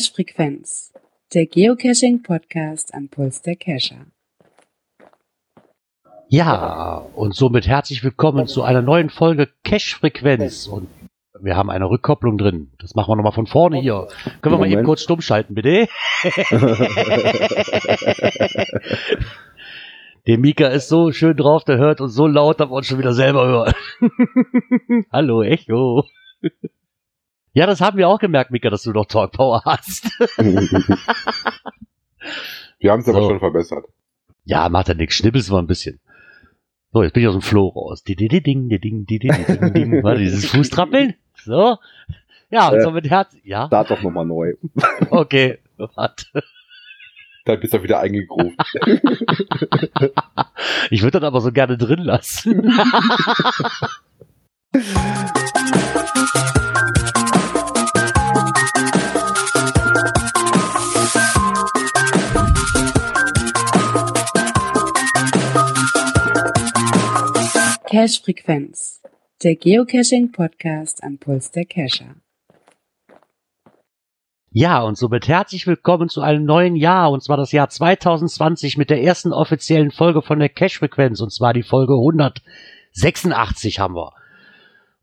Cache-Frequenz, der Geocaching-Podcast am Puls der Cacher. Ja, und somit herzlich willkommen zu einer neuen Folge Cache-Frequenz. Und wir haben eine Rückkopplung drin. Das machen wir nochmal von vorne hier. Können wir mal eben kurz stumm schalten, bitte? der Mika ist so schön drauf, der hört uns so laut, dass wir uns schon wieder selber hören. Hallo, Echo. Ja, das haben wir auch gemerkt, Mika, dass du noch Talk Power hast. wir haben es aber so. schon verbessert. Ja, macht ja nichts. Schnippelst mal ein bisschen. So, jetzt bin ich aus dem Flow raus. Di, di, di, ding, di, ding, di, di, ding, ding. Warte, dieses Fußtrappeln. So. Ja, und so mit Herz. Ja. Start doch nochmal neu. Okay, warte. Dann bist du wieder eingegruft. ich würde das aber so gerne drin lassen. Cache-Frequenz, der Geocaching-Podcast am Puls der Cacher. Ja, und somit herzlich willkommen zu einem neuen Jahr, und zwar das Jahr 2020 mit der ersten offiziellen Folge von der Cache-Frequenz, und zwar die Folge 186 haben wir.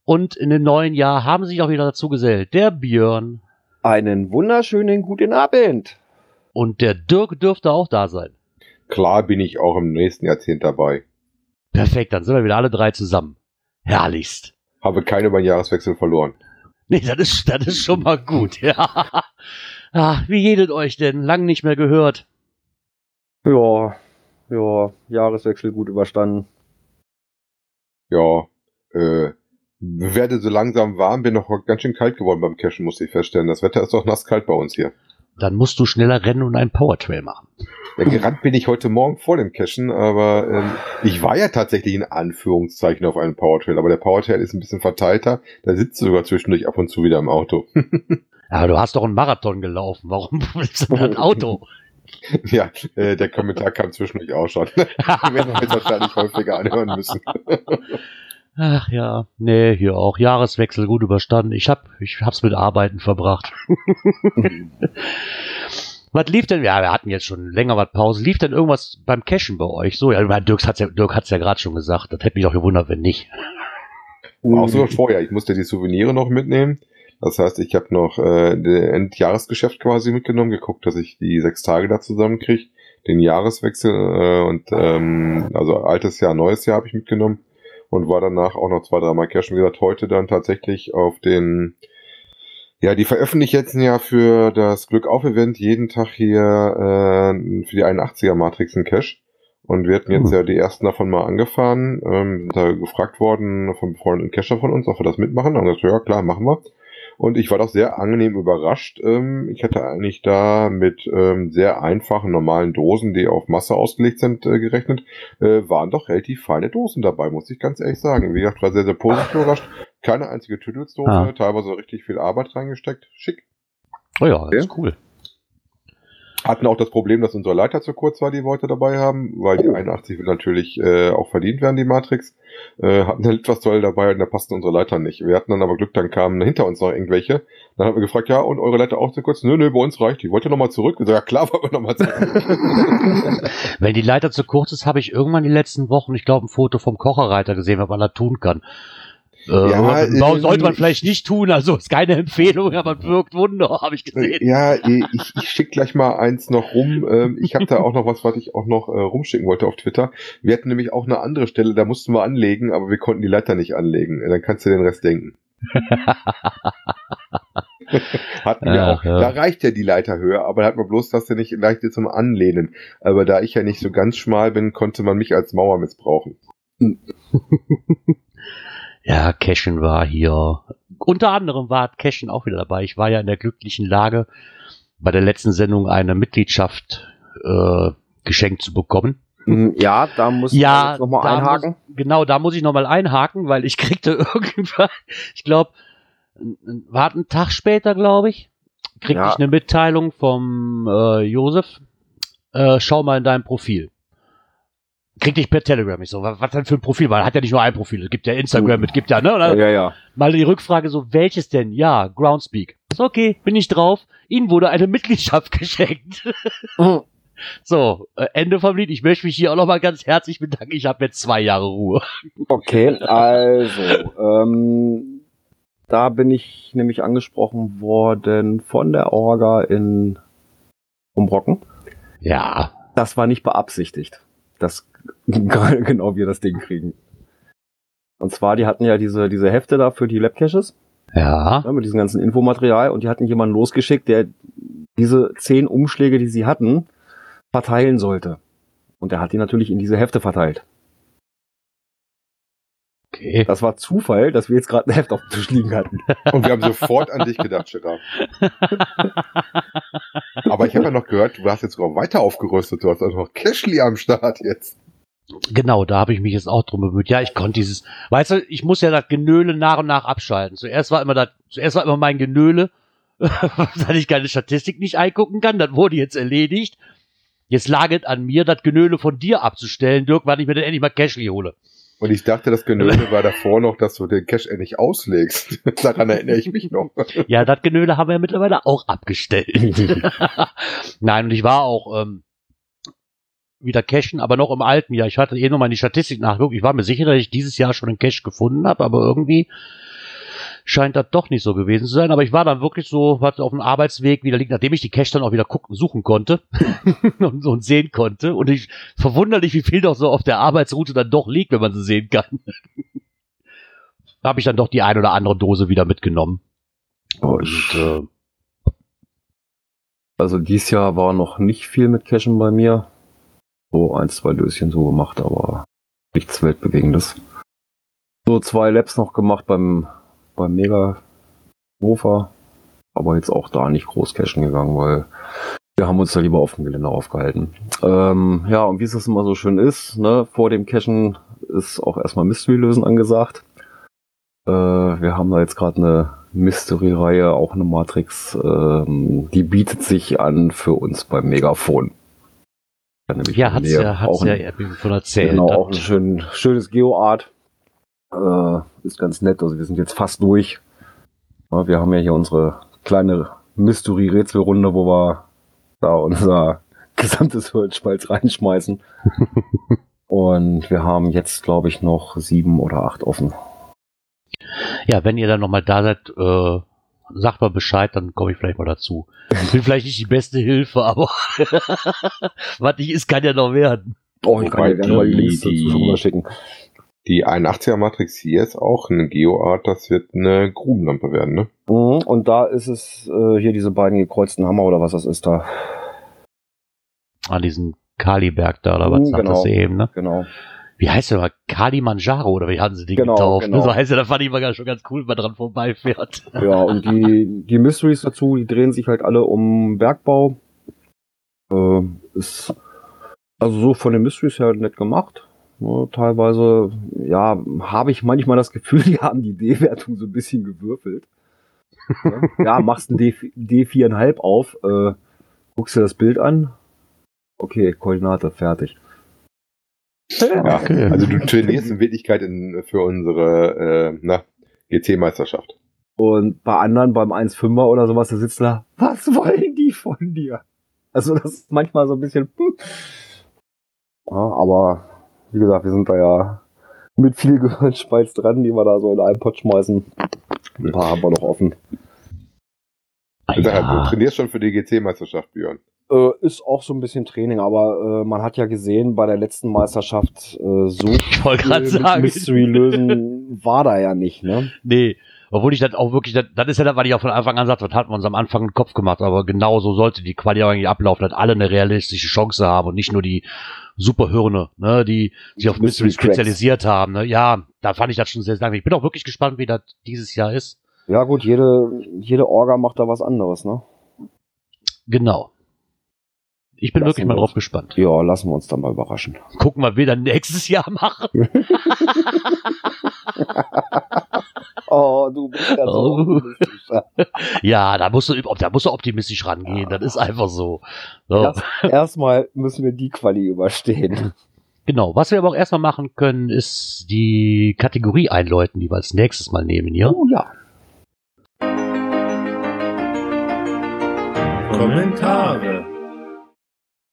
Und in dem neuen Jahr haben sich auch wieder dazu gesellt der Björn. Einen wunderschönen guten Abend. Und der Dirk dürfte auch da sein. Klar bin ich auch im nächsten Jahrzehnt dabei. Perfekt, dann sind wir wieder alle drei zusammen. Herrlichst. Habe keine beim Jahreswechsel verloren. Nee, das ist, das ist schon mal gut, ja. Ah, wie jedet euch denn? Lang nicht mehr gehört. Ja, ja, Jahreswechsel gut überstanden. Ja, äh, werde so langsam warm, bin noch ganz schön kalt geworden beim Cashen, muss ich feststellen. Das Wetter ist doch nass kalt bei uns hier. Dann musst du schneller rennen und einen Powertrail machen. Ja, gerannt bin ich heute Morgen vor dem Cashen, aber ähm, ich war ja tatsächlich in Anführungszeichen auf einem Powertrail, aber der Powertrail ist ein bisschen verteilter, da sitzt du sogar zwischendurch ab und zu wieder im Auto. ja, du hast doch einen Marathon gelaufen, warum willst du ein Auto? Ja, äh, der Kommentar kam zwischendurch auch schon. werden wir jetzt wahrscheinlich häufiger anhören müssen. Ach ja, nee, hier auch Jahreswechsel gut überstanden. Ich hab, ich hab's mit Arbeiten verbracht. was lief denn? Ja, wir hatten jetzt schon länger was Pause. Lief denn irgendwas beim Cashen bei euch? So, ja, Dirk hat's ja, Dirk hat's ja gerade schon gesagt. Das hätte mich auch gewundert, wenn nicht. Auch sogar vorher. Ich musste die Souvenire noch mitnehmen. Das heißt, ich habe noch äh, das Endjahresgeschäft quasi mitgenommen, geguckt, dass ich die sechs Tage da zusammenkriege, den Jahreswechsel äh, und ähm, also altes Jahr, neues Jahr habe ich mitgenommen und war danach auch noch zwei, dreimal cashen. Wie gesagt, heute dann tatsächlich auf den, ja, die veröffentlichen jetzt ja für das Glück auf Event jeden Tag hier äh, für die 81er Matrix ein Cache. Und wir hatten jetzt mhm. ja die ersten davon mal angefahren, ähm, sind da gefragt worden vom befreundeten Cacher von uns, ob wir das mitmachen. Haben gesagt, ja klar, machen wir. Und ich war doch sehr angenehm überrascht. Ähm, ich hatte eigentlich da mit ähm, sehr einfachen, normalen Dosen, die auf Masse ausgelegt sind, äh, gerechnet. Äh, waren doch relativ feine Dosen dabei, muss ich ganz ehrlich sagen. Wie gesagt, war sehr, sehr positiv überrascht. Keine einzige Tüdelsdose, ah. teilweise richtig viel Arbeit reingesteckt. Schick. Oh ja, das ist cool. Hatten auch das Problem, dass unsere Leiter zu kurz war, die wir heute dabei haben, weil die 81 will natürlich äh, auch verdient werden, die Matrix. Äh, hatten halt etwas toll dabei und da passten unsere Leiter nicht. Wir hatten dann aber Glück, dann kamen hinter uns noch irgendwelche. Dann haben wir gefragt, ja, und eure Leiter auch zu kurz? Nö, nö, bei uns reicht die. Wollt ihr nochmal zurück? Wir ja klar, wollen wir nochmal zurück. Wenn die Leiter zu kurz ist, habe ich irgendwann die letzten Wochen, ich glaube, ein Foto vom Kocherreiter gesehen, was man da tun kann. Äh, ja, äh, sollte man vielleicht nicht tun, also ist keine Empfehlung, aber wirkt Wunder, habe ich gesehen. Ja, ich, ich schicke gleich mal eins noch rum. Ähm, ich habe da auch noch was, was ich auch noch äh, rumschicken wollte auf Twitter. Wir hatten nämlich auch eine andere Stelle, da mussten wir anlegen, aber wir konnten die Leiter nicht anlegen. Dann kannst du den Rest denken. hatten wir Ach, auch. Ja. Da reicht ja die Leiterhöhe, aber da hat man bloß, dass du nicht leicht zum Anlehnen. Aber da ich ja nicht so ganz schmal bin, konnte man mich als Mauer missbrauchen. Ja, Cashen war hier. Unter anderem war Cashen auch wieder dabei. Ich war ja in der glücklichen Lage, bei der letzten Sendung eine Mitgliedschaft äh, geschenkt zu bekommen. Hm, ja, da muss ja, ich nochmal einhaken. Muss, genau, da muss ich nochmal einhaken, weil ich kriegte irgendwann, ich glaube, war ein Tag später, glaube ich, kriegte ja. ich eine Mitteilung vom äh, Josef. Äh, schau mal in dein Profil krieg dich per Telegram. Ich so, was, was denn für ein Profil? Weil hat ja nicht nur ein Profil. Es gibt ja Instagram, es gibt ja, ne? Oder? Ja, ja. Mal die Rückfrage so, welches denn? Ja, Groundspeak. Ist okay, bin ich drauf. Ihnen wurde eine Mitgliedschaft geschenkt. so, äh, Ende vom Lied. Ich möchte mich hier auch nochmal ganz herzlich bedanken. Ich habe jetzt zwei Jahre Ruhe. Okay, also, ähm, da bin ich nämlich angesprochen worden von der Orga in Umbrocken. Ja. Das war nicht beabsichtigt, dass genau wir das Ding kriegen. Und zwar, die hatten ja diese, diese Hefte da für die Labcaches. Ja. ja. Mit diesem ganzen Infomaterial und die hatten jemanden losgeschickt, der diese zehn Umschläge, die sie hatten, verteilen sollte. Und der hat die natürlich in diese Hefte verteilt. Okay. Das war Zufall, dass wir jetzt gerade ein Heft auf dem Tisch liegen hatten. Und wir haben sofort an dich gedacht, Gerard. Aber ich habe ja noch gehört, du hast jetzt sogar weiter aufgerüstet. Du hast auch noch Cashly am Start jetzt. Genau, da habe ich mich jetzt auch drum bemüht. Ja, ich konnte dieses, weißt du, ich muss ja das Genöle nach und nach abschalten. Zuerst war immer das, zuerst war immer mein Genöle, dass ich keine Statistik nicht eingucken kann. Das wurde jetzt erledigt. Jetzt lag es an mir, das Genöle von dir abzustellen, Dirk, wann ich mir denn endlich mal Cashly hole. Und ich dachte, das Genöle war davor noch, dass du den Cash endlich auslegst. Daran erinnere ich mich noch. Ja, das Genöle haben wir ja mittlerweile auch abgestellt. Nein, und ich war auch ähm, wieder cashen, aber noch im alten Jahr. Ich hatte eh noch mal die Statistik nachgeguckt. Ich war mir sicher, dass ich dieses Jahr schon einen Cash gefunden habe, aber irgendwie scheint das doch nicht so gewesen zu sein. Aber ich war dann wirklich so, was auf dem Arbeitsweg wieder liegt, nachdem ich die Cash dann auch wieder gucken, suchen konnte und, und, sehen konnte. Und ich verwunderlich, wie viel doch so auf der Arbeitsroute dann doch liegt, wenn man sie sehen kann. habe ich dann doch die ein oder andere Dose wieder mitgenommen. Und, äh, also dieses Jahr war noch nicht viel mit Cashen bei mir. So ein, zwei Löschen so gemacht, aber nichts Weltbewegendes. So zwei Labs noch gemacht beim, beim Mega Mofa, aber jetzt auch da nicht groß cashen gegangen, weil wir haben uns da lieber auf dem Gelände aufgehalten. Ähm, ja, und wie es das immer so schön ist, ne, vor dem Cashen ist auch erstmal Mystery lösen angesagt. Äh, wir haben da jetzt gerade eine Mystery-Reihe, auch eine Matrix, ähm, die bietet sich an für uns beim Megafon. Ja, hat's ja, hat's ja von erzählt. Genau, auch ein schön, schönes Geoart. Äh, ist ganz nett. Also wir sind jetzt fast durch. Ja, wir haben ja hier unsere kleine Mystery-Rätselrunde, wo wir da unser gesamtes Holzspalz reinschmeißen. Und wir haben jetzt, glaube ich, noch sieben oder acht offen. Ja, wenn ihr dann nochmal da seid, äh, sagt mal Bescheid, dann komme ich vielleicht mal dazu. Ich bin vielleicht nicht die beste Hilfe, aber was nicht ist, kann ja noch werden. Oh, ich kann dir gerne mal die Links dazu schon mal schicken. Die 81er Matrix hier ist auch eine Geoart, das wird eine Grubenlampe werden, ne? Mhm, und da ist es äh, hier diese beiden gekreuzten Hammer oder was das ist da. An diesen Kaliberg da oder was Mhm, sagt genau. das eben, ne? Genau. Wie heißt der mal? Kalimanjaro oder wie haben sie den Genau, getauft? genau. So heißt er, da fand ich mal schon ganz cool, wenn man dran vorbeifährt. Ja, und die, die Mysteries dazu, die drehen sich halt alle um Bergbau. Äh, ist also so von den Mysteries her nett gemacht. Ne, teilweise, ja, habe ich manchmal das Gefühl, die haben die D-Wertung so ein bisschen gewürfelt. Ja, machst ein D, D4,5 auf, äh, guckst dir das Bild an. Okay, Koordinate, fertig. Ja, also du trainierst in Wirklichkeit in, für unsere äh, na, GT-Meisterschaft. Und bei anderen, beim 1,5er oder sowas, da sitzt da, was wollen die von dir? Also das ist manchmal so ein bisschen, hm. ja, aber wie gesagt, wir sind da ja mit viel Gehirnspalz dran, die wir da so in einen Pott schmeißen. Ein paar haben wir noch offen. Du Ja, trainierst schon für die GT-Meisterschaft, Björn. Äh, ist auch so ein bisschen Training, aber äh, man hat ja gesehen, bei der letzten Meisterschaft äh, so viel. Mystery lösen war da ja nicht, ne? Nee. Obwohl ich das auch wirklich, das, das ist ja das, was ich auch von Anfang an sagte, was hatten wir uns am Anfang im Kopf gemacht, aber genau so sollte die Quali auch eigentlich ablaufen, dass alle eine realistische Chance haben und nicht nur die Superhirne, ne, die sich auf Mystery Mystery spezialisiert haben. Ne. Ja, da fand ich das schon sehr, sehr Ich bin auch wirklich gespannt, wie das dieses Jahr ist. Ja gut, jede, jede Orga macht da was anderes, ne? Genau. Ich bin Lassen wirklich mal wir drauf gespannt. Ja, lassen wir uns dann mal überraschen. Gucken, was wir dann nächstes Jahr machen. Oh, du bist ja Oh. optimistisch. Ja, da musst du, da musst du optimistisch rangehen. Das ist einfach so. so. Erst, erstmal müssen wir die Quali überstehen. Genau. Was wir aber auch erstmal machen können, ist die Kategorie einläuten, die wir als nächstes mal nehmen hier. Oh ja. Kommentare.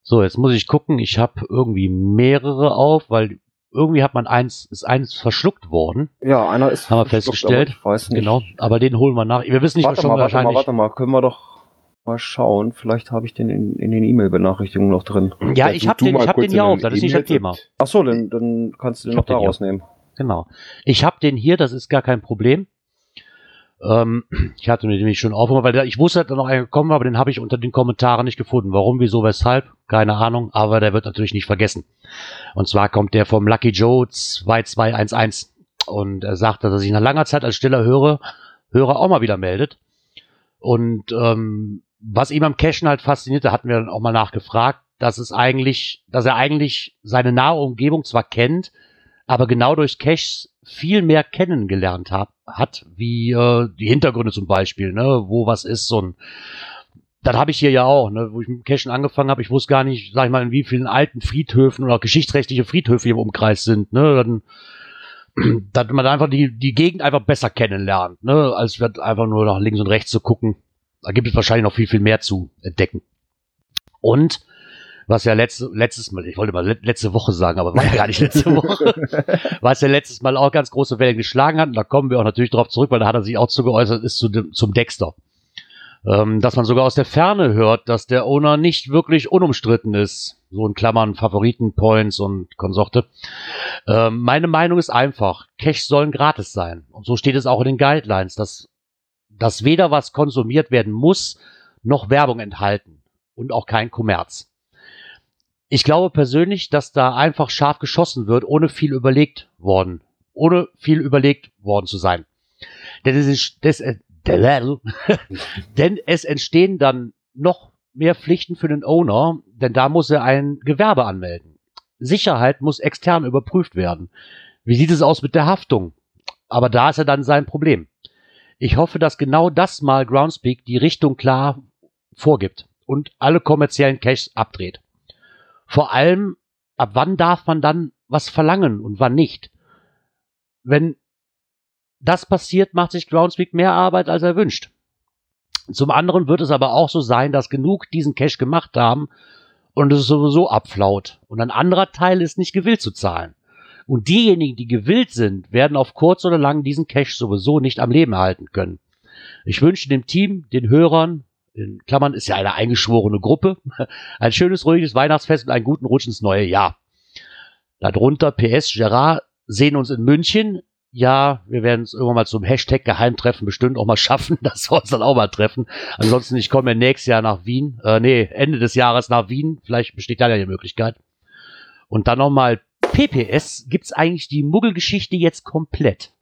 So, jetzt muss ich gucken. Ich habe irgendwie mehrere auf, weil irgendwie hat man eins, ist eins verschluckt worden. Ja, einer ist Haben wir festgestellt. aber Ich weiß nicht. Genau, aber den holen wir nach. Wir wissen nicht, was Warte schon mal, warte mal, wahrscheinlich. warte mal. Können wir doch mal schauen. Vielleicht habe ich den in, in den E-Mail-Benachrichtigungen noch drin. Ja, ich habe den, mal ich hab den hier auf, das ist nicht das Thema. Ach so, dann, dann kannst du den Ich noch da rausnehmen. Genau. Ich habe den hier, das ist gar kein Problem. Ähm, ich hatte mir nämlich schon aufgemacht, weil ich wusste, dass da noch einer gekommen war, aber den habe ich unter den Kommentaren nicht gefunden. Warum, wieso, weshalb? Keine Ahnung, aber der wird natürlich nicht vergessen. Und zwar kommt der vom Lucky Joe 2211 und er sagt, dass er sich nach langer Zeit als stiller Hörer, Hörer auch mal wieder meldet. Und ähm, was ihm am Cashen halt fasziniert, da hatten wir dann auch mal nachgefragt, dass es eigentlich, dass er eigentlich seine nahe Umgebung zwar kennt, aber genau durch Caches viel mehr kennengelernt hab, hat, wie äh, die Hintergründe zum Beispiel, ne, wo was ist, so ein das habe ich hier ja auch, ne, wo ich mit Cashen angefangen habe. Ich wusste gar nicht, sag ich mal, in wie vielen alten Friedhöfen oder geschichtsrechtliche Friedhöfe hier im Umkreis sind. Ne, dann, dass man einfach die, die Gegend einfach besser kennenlernt, ne, als wird einfach nur nach links und rechts zu gucken. Da gibt es wahrscheinlich noch viel, viel mehr zu entdecken. Und was ja letzte, letztes Mal, ich wollte mal le- letzte Woche sagen, aber war ja gar nicht letzte Woche, was ja letztes Mal auch ganz große Wellen geschlagen hat, und da kommen wir auch natürlich drauf zurück, weil da hat er sich auch zu geäußert, ist zu dem, zum Dexter. Ähm, dass man sogar aus der Ferne hört, dass der Owner nicht wirklich unumstritten ist. So in Klammern Favoritenpoints und Konsorte. Ähm, meine Meinung ist einfach, Cash sollen gratis sein. Und so steht es auch in den Guidelines, dass, dass weder was konsumiert werden muss, noch Werbung enthalten. Und auch kein Kommerz. Ich glaube persönlich, dass da einfach scharf geschossen wird, ohne viel überlegt worden, ohne viel überlegt worden zu sein. Denn es, ist, das, äh, denn es entstehen dann noch mehr Pflichten für den Owner, denn da muss er ein Gewerbe anmelden. Sicherheit muss extern überprüft werden. Wie sieht es aus mit der Haftung? Aber da ist ja dann sein Problem. Ich hoffe, dass genau das mal Groundspeak die Richtung klar vorgibt und alle kommerziellen Caches abdreht. Vor allem, ab wann darf man dann was verlangen und wann nicht? Wenn das passiert, macht sich Groundspeak mehr Arbeit, als er wünscht. Zum anderen wird es aber auch so sein, dass genug diesen Cache gemacht haben und es sowieso abflaut. Und ein anderer Teil ist nicht gewillt zu zahlen. Und diejenigen, die gewillt sind, werden auf kurz oder lang diesen Cache sowieso nicht am Leben erhalten können. Ich wünsche dem Team, den Hörern, in Klammern ist ja eine eingeschworene Gruppe, ein schönes, ruhiges Weihnachtsfest und einen guten Rutsch ins neue Jahr. Darunter PS Gerard sehen uns in München. Ja, wir werden es irgendwann mal zum Hashtag Geheimtreffen bestimmt auch mal schaffen, dass wir uns dann auch mal treffen. Ansonsten, ich komme ja nächstes Jahr nach Wien. Äh, nee, Ende des Jahres nach Wien. Vielleicht besteht da ja die Möglichkeit. Und dann nochmal PPS. Gibt's eigentlich die Muggelgeschichte jetzt komplett?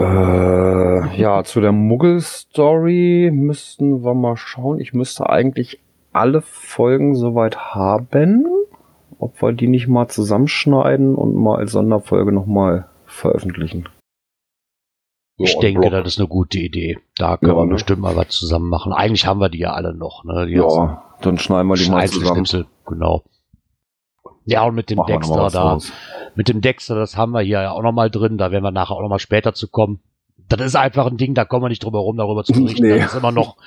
Äh, ja, zu der Muggel-Story müssten wir mal schauen. Ich müsste eigentlich alle Folgen soweit haben. Ob wir die nicht mal zusammenschneiden und mal als Sonderfolge nochmal veröffentlichen. Ich on denke, Block. das ist eine gute Idee. Da können Ja, wir ne? bestimmt mal was zusammen machen. Eigentlich haben wir die ja alle noch. Ne? Die Ja, dann schneiden wir die mal zusammen. Genau. Ja, und mit dem Machen Dexter da, draus. mit dem Dexter, das haben wir hier ja auch noch mal drin. Da werden wir nachher auch noch mal später zu kommen. Das ist einfach ein Ding, da kommen wir nicht drum herum, darüber zu berichten. Nee. Das ist immer noch,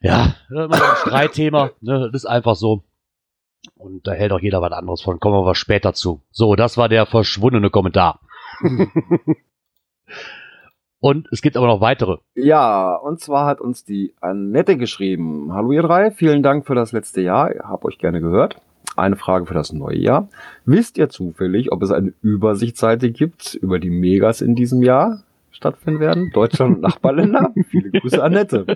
ja, immer noch ein Streitthema. Ne? Das ist einfach so. Und da hält auch jeder was anderes von. Kommen wir aber später zu. So, das war der verschwundene Kommentar. und es gibt aber noch weitere. Ja, und zwar hat uns die Annette geschrieben. Hallo ihr drei, vielen Dank für das letzte Jahr. Ich hab euch gerne gehört. Eine Frage für das neue Jahr. Wisst ihr zufällig, ob es eine Übersichtsseite gibt über die Megas in diesem Jahr stattfinden werden? Deutschland und Nachbarländer? Viele Grüße, Annette.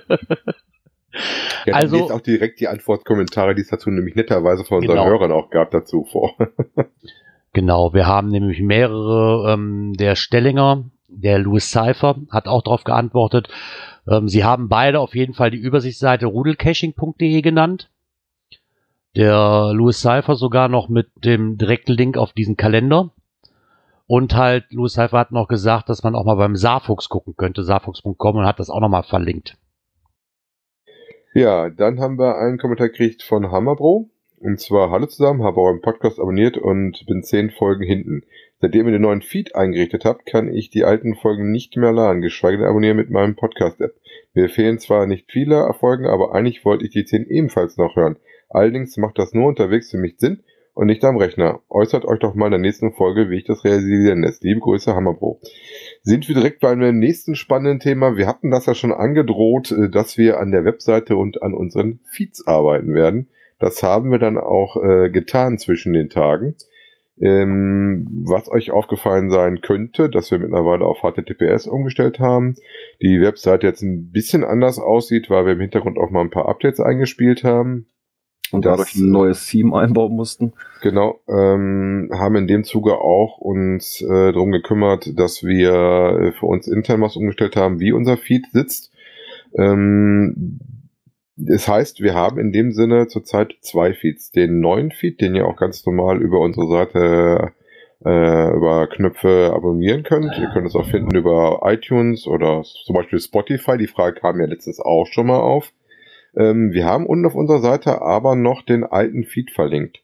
Ja, Also- jetzt auch direkt die Antwortkommentare, die es dazu nämlich netterweise von unseren Genau. Hörern auch gab, dazu vor. Genau, wir haben nämlich mehrere, ähm, der Stellinger, der Louis Cypher hat auch darauf geantwortet. Ähm, sie haben beide auf jeden Fall die Übersichtsseite rudelcaching.de genannt. Der Louis Cypher sogar noch mit dem direkten Link auf diesen Kalender. Und halt, Louis Cypher hat noch gesagt, dass man auch mal beim Saarfuchs gucken könnte, saarfuchs.com und hat das auch nochmal verlinkt. Ja, dann haben wir einen Kommentar gekriegt von Hammerbro. Und zwar, hallo zusammen, habe euren Podcast abonniert und bin zehn Folgen hinten. Seitdem ihr den neuen Feed eingerichtet habt, kann ich die alten Folgen nicht mehr laden, geschweige denn abonnieren mit meinem Podcast-App. Mir fehlen zwar nicht viele Erfolgen, aber eigentlich wollte ich die zehn ebenfalls noch hören. Allerdings macht das nur unterwegs für mich Sinn und nicht am Rechner. Äußert euch doch mal in der nächsten Folge, wie ich das realisieren lässt. Liebe Grüße, Hammerbro. Sind wir direkt bei einem nächsten spannenden Thema. Wir hatten das ja schon angedroht, äh, dass wir an der Webseite und an unseren Feeds arbeiten werden. Das haben wir dann auch äh, getan zwischen den Tagen. Ähm, was euch aufgefallen sein könnte, dass wir mittlerweile auf HTTPS umgestellt haben. Die Webseite jetzt ein bisschen anders aussieht, weil wir im Hintergrund auch mal ein paar Updates eingespielt haben. Und dadurch ein neues Theme einbauen mussten. Genau, ähm, haben in dem Zuge auch uns äh, darum gekümmert, dass wir äh, für uns intern was umgestellt haben, wie unser Feed sitzt. Ähm, das heißt, wir haben in dem Sinne zurzeit zwei Feeds. Den neuen Feed, den ihr auch ganz normal über unsere Seite äh, über Knöpfe abonnieren könnt. Ihr könnt es auch finden über iTunes oder zum Beispiel Spotify. Die Frage kam ja letztens auch schon mal auf. Ähm, wir haben unten auf unserer Seite aber noch den alten Feed verlinkt.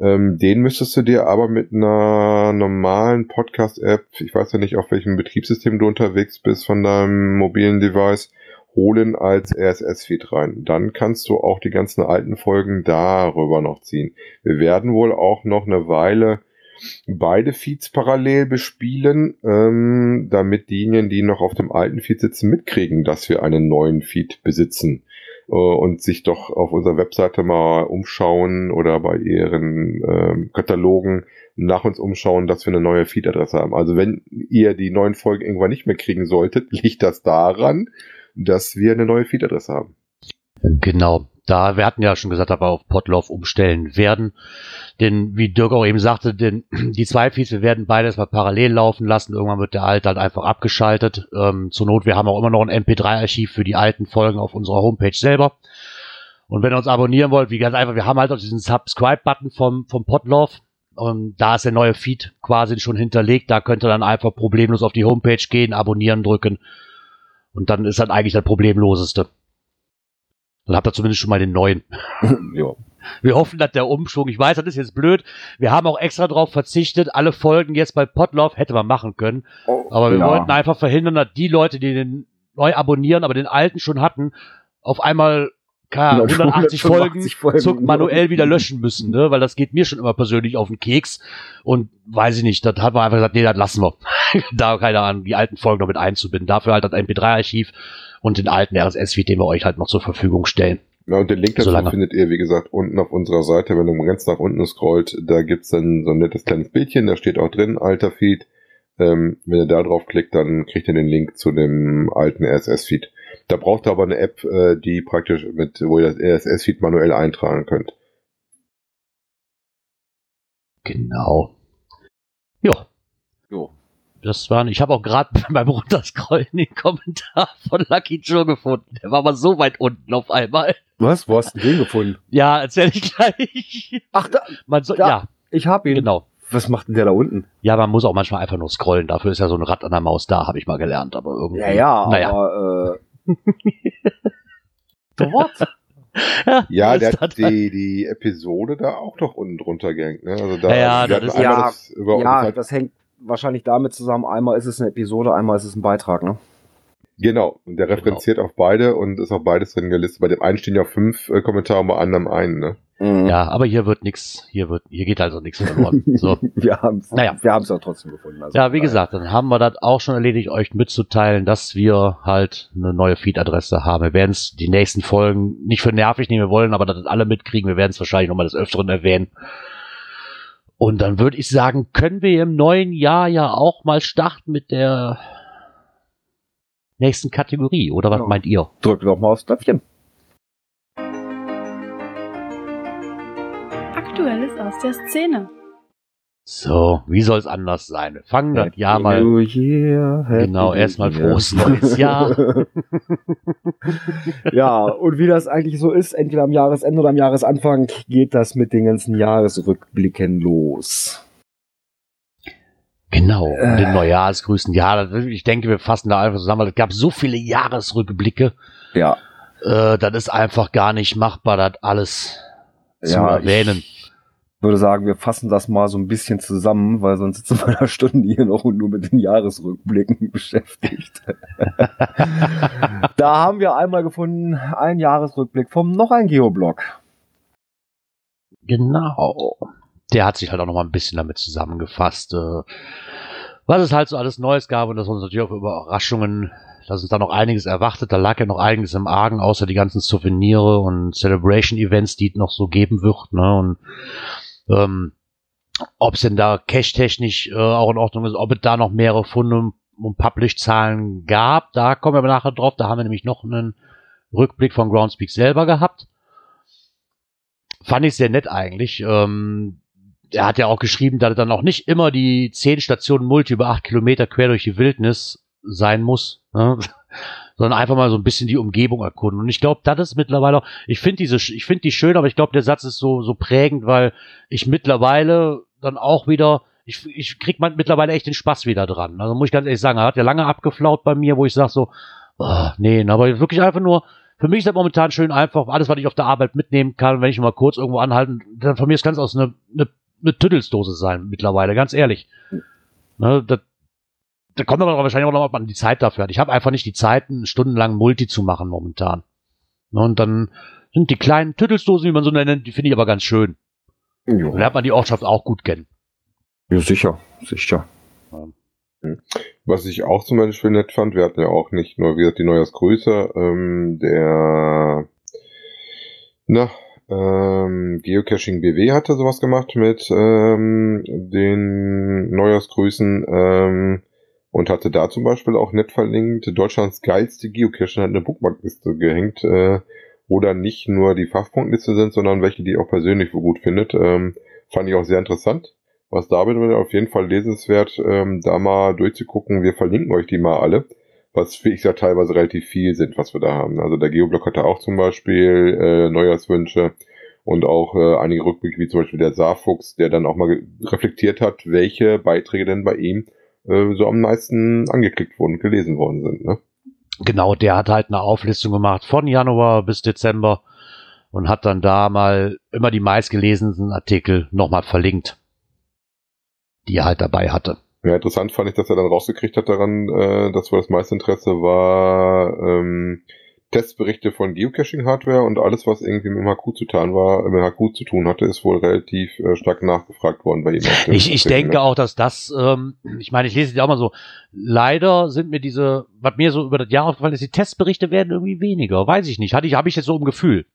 Ähm, den müsstest du dir aber mit einer normalen Podcast-App, ich weiß ja nicht, auf welchem Betriebssystem du unterwegs bist von deinem mobilen Device, holen als RSS-Feed rein. Dann kannst du auch die ganzen alten Folgen darüber noch ziehen. Wir werden wohl auch noch eine Weile beide Feeds parallel bespielen, ähm, damit diejenigen, die noch auf dem alten Feed sitzen, mitkriegen, dass wir einen neuen Feed besitzen und sich doch auf unserer Webseite mal umschauen oder bei ihren ähm, Katalogen nach uns umschauen, dass wir eine neue Feed-Adresse haben. Also wenn ihr die neuen Folgen irgendwann nicht mehr kriegen solltet, liegt das daran, dass wir eine neue Feed-Adresse haben. Genau. Da, wir hatten ja schon gesagt, wir auf Potlauf umstellen werden. Denn, wie Dirk auch eben sagte, denn die zwei Feeds, wir werden beides mal parallel laufen lassen. Irgendwann wird der alte halt einfach abgeschaltet. Ähm, zur Not, wir haben auch immer noch ein MP3-Archiv für die alten Folgen auf unserer Homepage selber. Und wenn ihr uns abonnieren wollt, wie ganz einfach, wir haben halt auch diesen Subscribe-Button vom, vom Potlauf. Und da ist der neue Feed quasi schon hinterlegt. Da könnt ihr dann einfach problemlos auf die Homepage gehen, abonnieren drücken und dann ist dann eigentlich das Problemloseste. Dann habt ihr zumindest schon mal den neuen. ja. Wir hoffen, dass der Umschwung, ich weiß, das ist jetzt blöd. Wir haben auch extra darauf verzichtet, alle Folgen jetzt bei Podlove hätte man machen können. Oh, aber wir ja. wollten einfach verhindern, dass die Leute, die den neu abonnieren, aber den alten schon hatten, auf einmal 180 Folgen, Folgen manuell wieder löschen müssen, ne? weil das geht mir schon immer persönlich auf den Keks. Und weiß ich nicht, das hat man einfach gesagt, nee, das lassen wir. da, keine Ahnung, die alten Folgen noch mit einzubinden. Dafür halt das MP3-Archiv und den alten RSS-Feed, den wir euch halt noch zur Verfügung stellen. Ja, und den Link dazu Solange. findet ihr, wie gesagt, unten auf unserer Seite. Wenn du ganz nach unten scrollt, da gibt's dann so ein nettes kleines Bildchen, da steht auch drin, alter Feed. Ähm, wenn ihr da drauf klickt, dann kriegt ihr den Link zu dem alten RSS-Feed. Da braucht ihr aber eine App, äh, die praktisch mit, wo ihr das RSS-Feed manuell eintragen könnt. Genau. Ja. Jo. Das waren, ich habe auch gerade beim Runterscrollen den Kommentar von Lucky Joe gefunden. Der war aber so weit unten auf einmal. Was? Wo hast du den gefunden? Ja, erzähl ich gleich. Ach, da, man soll, da, ja. Ich hab ihn. Genau. Was macht denn der da unten? Ja, man muss auch manchmal einfach nur scrollen. Dafür ist ja so ein Rad an der Maus da, habe ich mal gelernt. Aber irgendwie. Ja, ja, naja. aber äh, Dort? Ja, ja der hat die, die Episode da auch noch unten drunter gehängt. Ne? Also da, ja, das ist, ja, das, ja das hängt wahrscheinlich damit zusammen. Einmal ist es eine Episode, einmal ist es ein Beitrag. Ne? Genau, und der referenziert genau. auf beide und ist auf beides drin gelistet. Bei dem einen stehen ja fünf äh, Kommentare, bei anderem einen. Ne? Mhm. Ja, aber hier wird nichts, hier wird, hier geht also nichts verloren. So. wir haben es naja. wir haben's auch trotzdem gefunden. Also ja, wie gesagt, dann haben wir das auch schon erledigt, euch mitzuteilen, dass wir halt eine neue Feed-Adresse haben. Wir werden es die nächsten Folgen nicht für nervig nehmen wollen, aber dass das alle mitkriegen. Wir werden es wahrscheinlich nochmal des Öfteren erwähnen. Und dann würde ich sagen, können wir im neuen Jahr ja auch mal starten mit der nächsten Kategorie, oder was ja. meint ihr? Drückt doch mal aufs Knöpfchen. Aktuelles aus der Szene. So, wie soll es anders sein? Wir fangen das Jahr mal. Year, genau, erstmal frohes neues Jahr. ja, und wie das eigentlich so ist, entweder am Jahresende oder am Jahresanfang geht das mit den ganzen Jahresrückblicken los. Genau, äh. den Neujahrsgrüßen. Ja, ich denke, wir fassen da einfach zusammen, weil es gab so viele Jahresrückblicke. Ja. Äh, das ist einfach gar nicht machbar, das alles zu erwähnen. Ich würde sagen, wir fassen das mal so ein bisschen zusammen, weil sonst sitzen wir eine Stunde hier noch und nur mit den Jahresrückblicken beschäftigt. da haben wir einmal gefunden, ein Jahresrückblick vom noch ein Geoblog. Genau. Der hat sich halt auch noch mal ein bisschen damit zusammengefasst, äh, was es halt so alles Neues gab und dass uns natürlich auch Überraschungen, dass uns da noch einiges erwartet. Da lag ja noch einiges im Argen, außer die ganzen Souvenire und Celebration-Events, die es noch so geben wird. Ne? Und ähm, ob es denn da cache-technisch äh, auch in Ordnung ist, ob es da noch mehrere Funde und Publish-Zahlen gab, da kommen wir nachher drauf. Da haben wir nämlich noch einen Rückblick von Groundspeak selber gehabt. Fand ich sehr nett eigentlich. Ähm, er hat ja auch geschrieben, dass er dann auch nicht immer die zehn Stationen Multi über acht Kilometer quer durch die Wildnis sein muss, ne? sondern einfach mal so ein bisschen die Umgebung erkunden. Und ich glaube, das ist mittlerweile, ich finde diese, ich finde die schön, aber ich glaube, der Satz ist so so prägend, weil ich mittlerweile dann auch wieder, ich, ich krieg man mittlerweile echt den Spaß wieder dran. Also muss ich ganz ehrlich sagen, er hat ja lange abgeflaut bei mir, wo ich sage so, oh, nee, aber wirklich einfach nur, für mich ist das momentan schön einfach, alles, was ich auf der Arbeit mitnehmen kann, wenn ich mal kurz irgendwo anhalten, dann von mir ist ganz aus eine, eine eine Tüttelsdose sein mittlerweile, ganz ehrlich. Ne, das, da kommt aber wahrscheinlich auch noch, ob man die Zeit dafür hat. Ich habe einfach nicht die Zeit, stundenlang Multi zu machen momentan. Ne, und dann sind die kleinen Tüttelsdosen, wie man so nennt, die finde ich aber ganz schön. Jo. Dann lernt man die Ortschaft auch gut kennen. Ja, sicher, sicher. Was ich auch zum Beispiel nett fand, wir hatten ja auch nicht nur wieder die Neujahrsgrüße, ähm, der na, ähm, Geocaching BW hatte sowas gemacht mit ähm, den Neujahrsgrüßen ähm, und hatte da zum Beispiel auch nett verlinkt, Deutschlands geilste Geocache hat eine Bookmarkliste gehängt, äh, wo dann nicht nur die Fachpunktliste sind, sondern welche, die auch persönlich gut findet. Ähm, fand ich auch sehr interessant. Was da bedeutet, auf jeden Fall lesenswert, ähm, da mal durchzugucken. Wir verlinken euch die mal alle was wie ich ja teilweise relativ viel sind, was wir da haben. Also der Geoblock hatte auch zum Beispiel äh, Neujahrswünsche und auch äh, einige Rückblicke, wie zum Beispiel der Saarfuchs, der dann auch mal reflektiert hat, welche Beiträge denn bei ihm äh, so am meisten angeklickt wurden, gelesen worden sind. Ne? Genau, der hat halt eine Auflistung gemacht von Januar bis Dezember und hat dann da mal immer die meistgelesenen Artikel nochmal verlinkt, die er halt dabei hatte. Ja, interessant fand ich, dass er dann rausgekriegt hat daran, äh, dass wohl das meiste Interesse war ähm, Testberichte von Geocaching-Hardware und alles, was irgendwie mit dem HQ zu tun war, mit dem HQ zu tun hatte, ist wohl relativ äh, stark nachgefragt worden bei ihm. Ich, ich denke ne? auch, dass das, ähm, ich meine, ich lese es ja auch mal so, leider sind mir diese, was mir so über das Jahr aufgefallen ist, die Testberichte werden irgendwie weniger, weiß ich nicht. Hatte ich, habe ich jetzt so ein Gefühl.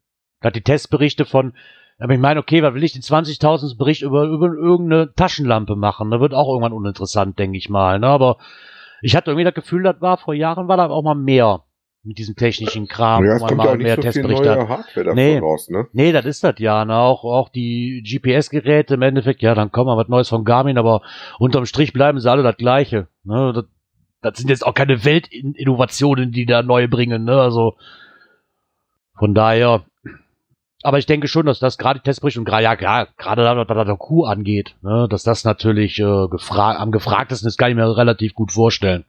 Hat die Testberichte von aber ich meine, okay, was will ich den 20.000 Bericht über, über irgendeine Taschenlampe machen? Da wird auch irgendwann uninteressant, denke ich mal. Ne? Aber ich hatte irgendwie das Gefühl, das war vor Jahren war da auch mal mehr mit diesem technischen Kram. Ja, es kommt ja auch nicht so viel neue Hardware nee, raus, ne? Nee, das ist das ja. Ne? Auch, auch die GPS-Geräte im Endeffekt, ja, dann kommen wir was Neues von Garmin, aber unterm Strich bleiben sie alle das Gleiche. Ne? Das, das sind jetzt auch keine Weltinnovationen, die da neu bringen. Ne? Also von daher, aber ich denke schon, dass das gerade die Testberichte und gerade ja, gerade da, was der Kuh angeht, ne, dass das natürlich äh, gefra am gefragtesten ist, kann ich mir relativ gut vorstellen.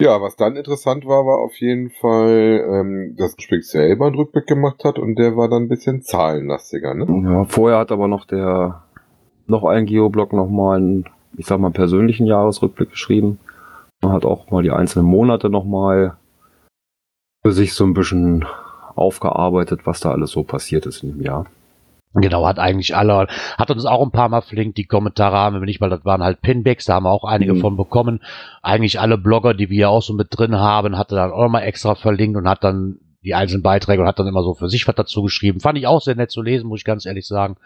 Ja, was dann interessant war, war auf jeden Fall, ähm, dass Spick selber einen Rückblick gemacht hat und der war dann ein bisschen zahlenlastiger, ne? Ja, vorher hat aber noch der noch ein Geoblog nochmal einen, ich sag mal, persönlichen Jahresrückblick geschrieben. Man hat auch mal die einzelnen Monate nochmal für sich so ein bisschen aufgearbeitet, was da alles so passiert ist in dem Jahr. Genau, hat eigentlich alle, hat uns auch ein paar Mal verlinkt, die Kommentare haben wir nicht, weil das waren halt Pinbacks, da haben wir auch einige mhm. von bekommen. Eigentlich alle Blogger, die wir ja auch so mit drin haben, hatte dann auch mal extra verlinkt und hat dann die einzelnen Beiträge und hat dann immer so für sich was dazu geschrieben. Fand ich auch sehr nett zu lesen, muss ich ganz ehrlich sagen.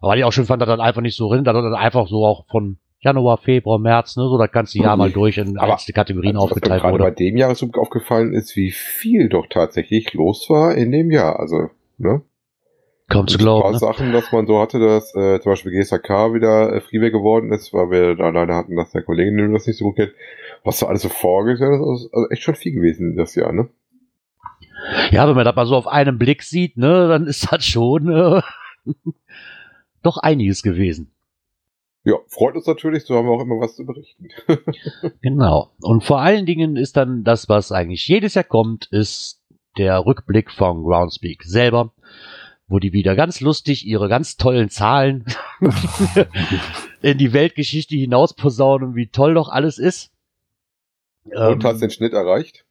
Aber ich auch schön fand, dass dann einfach nicht so drin, dass dann einfach so auch von Januar, Februar, März, ne, so das ganze Jahr mal durch in Aber einzelne Kategorien also, aufgeteilt was wurde. bei dem Jahresrückblick aufgefallen ist, wie viel doch tatsächlich los war in dem Jahr. Also, ne? Kaum zu glauben. Ein paar ne? Sachen, dass man so hatte, dass äh, zum Beispiel GSAK wieder äh, Freeway geworden ist, weil wir da leider hatten, dass der Kollege das nicht so gut kennt. Was da alles so vorgestellt ist, also echt schon viel gewesen das Jahr, ne? Ja, wenn man das mal so auf einen Blick sieht, ne, dann ist das schon äh, doch einiges gewesen. Ja, freut uns natürlich, so haben wir auch immer was zu berichten. genau. Und vor allen Dingen ist dann das, was eigentlich jedes Jahr kommt, ist der Rückblick von Groundspeak selber, wo die wieder ganz lustig ihre ganz tollen Zahlen in die Weltgeschichte hinaus posaunen, wie toll doch alles ist. Und hast den Schnitt erreicht?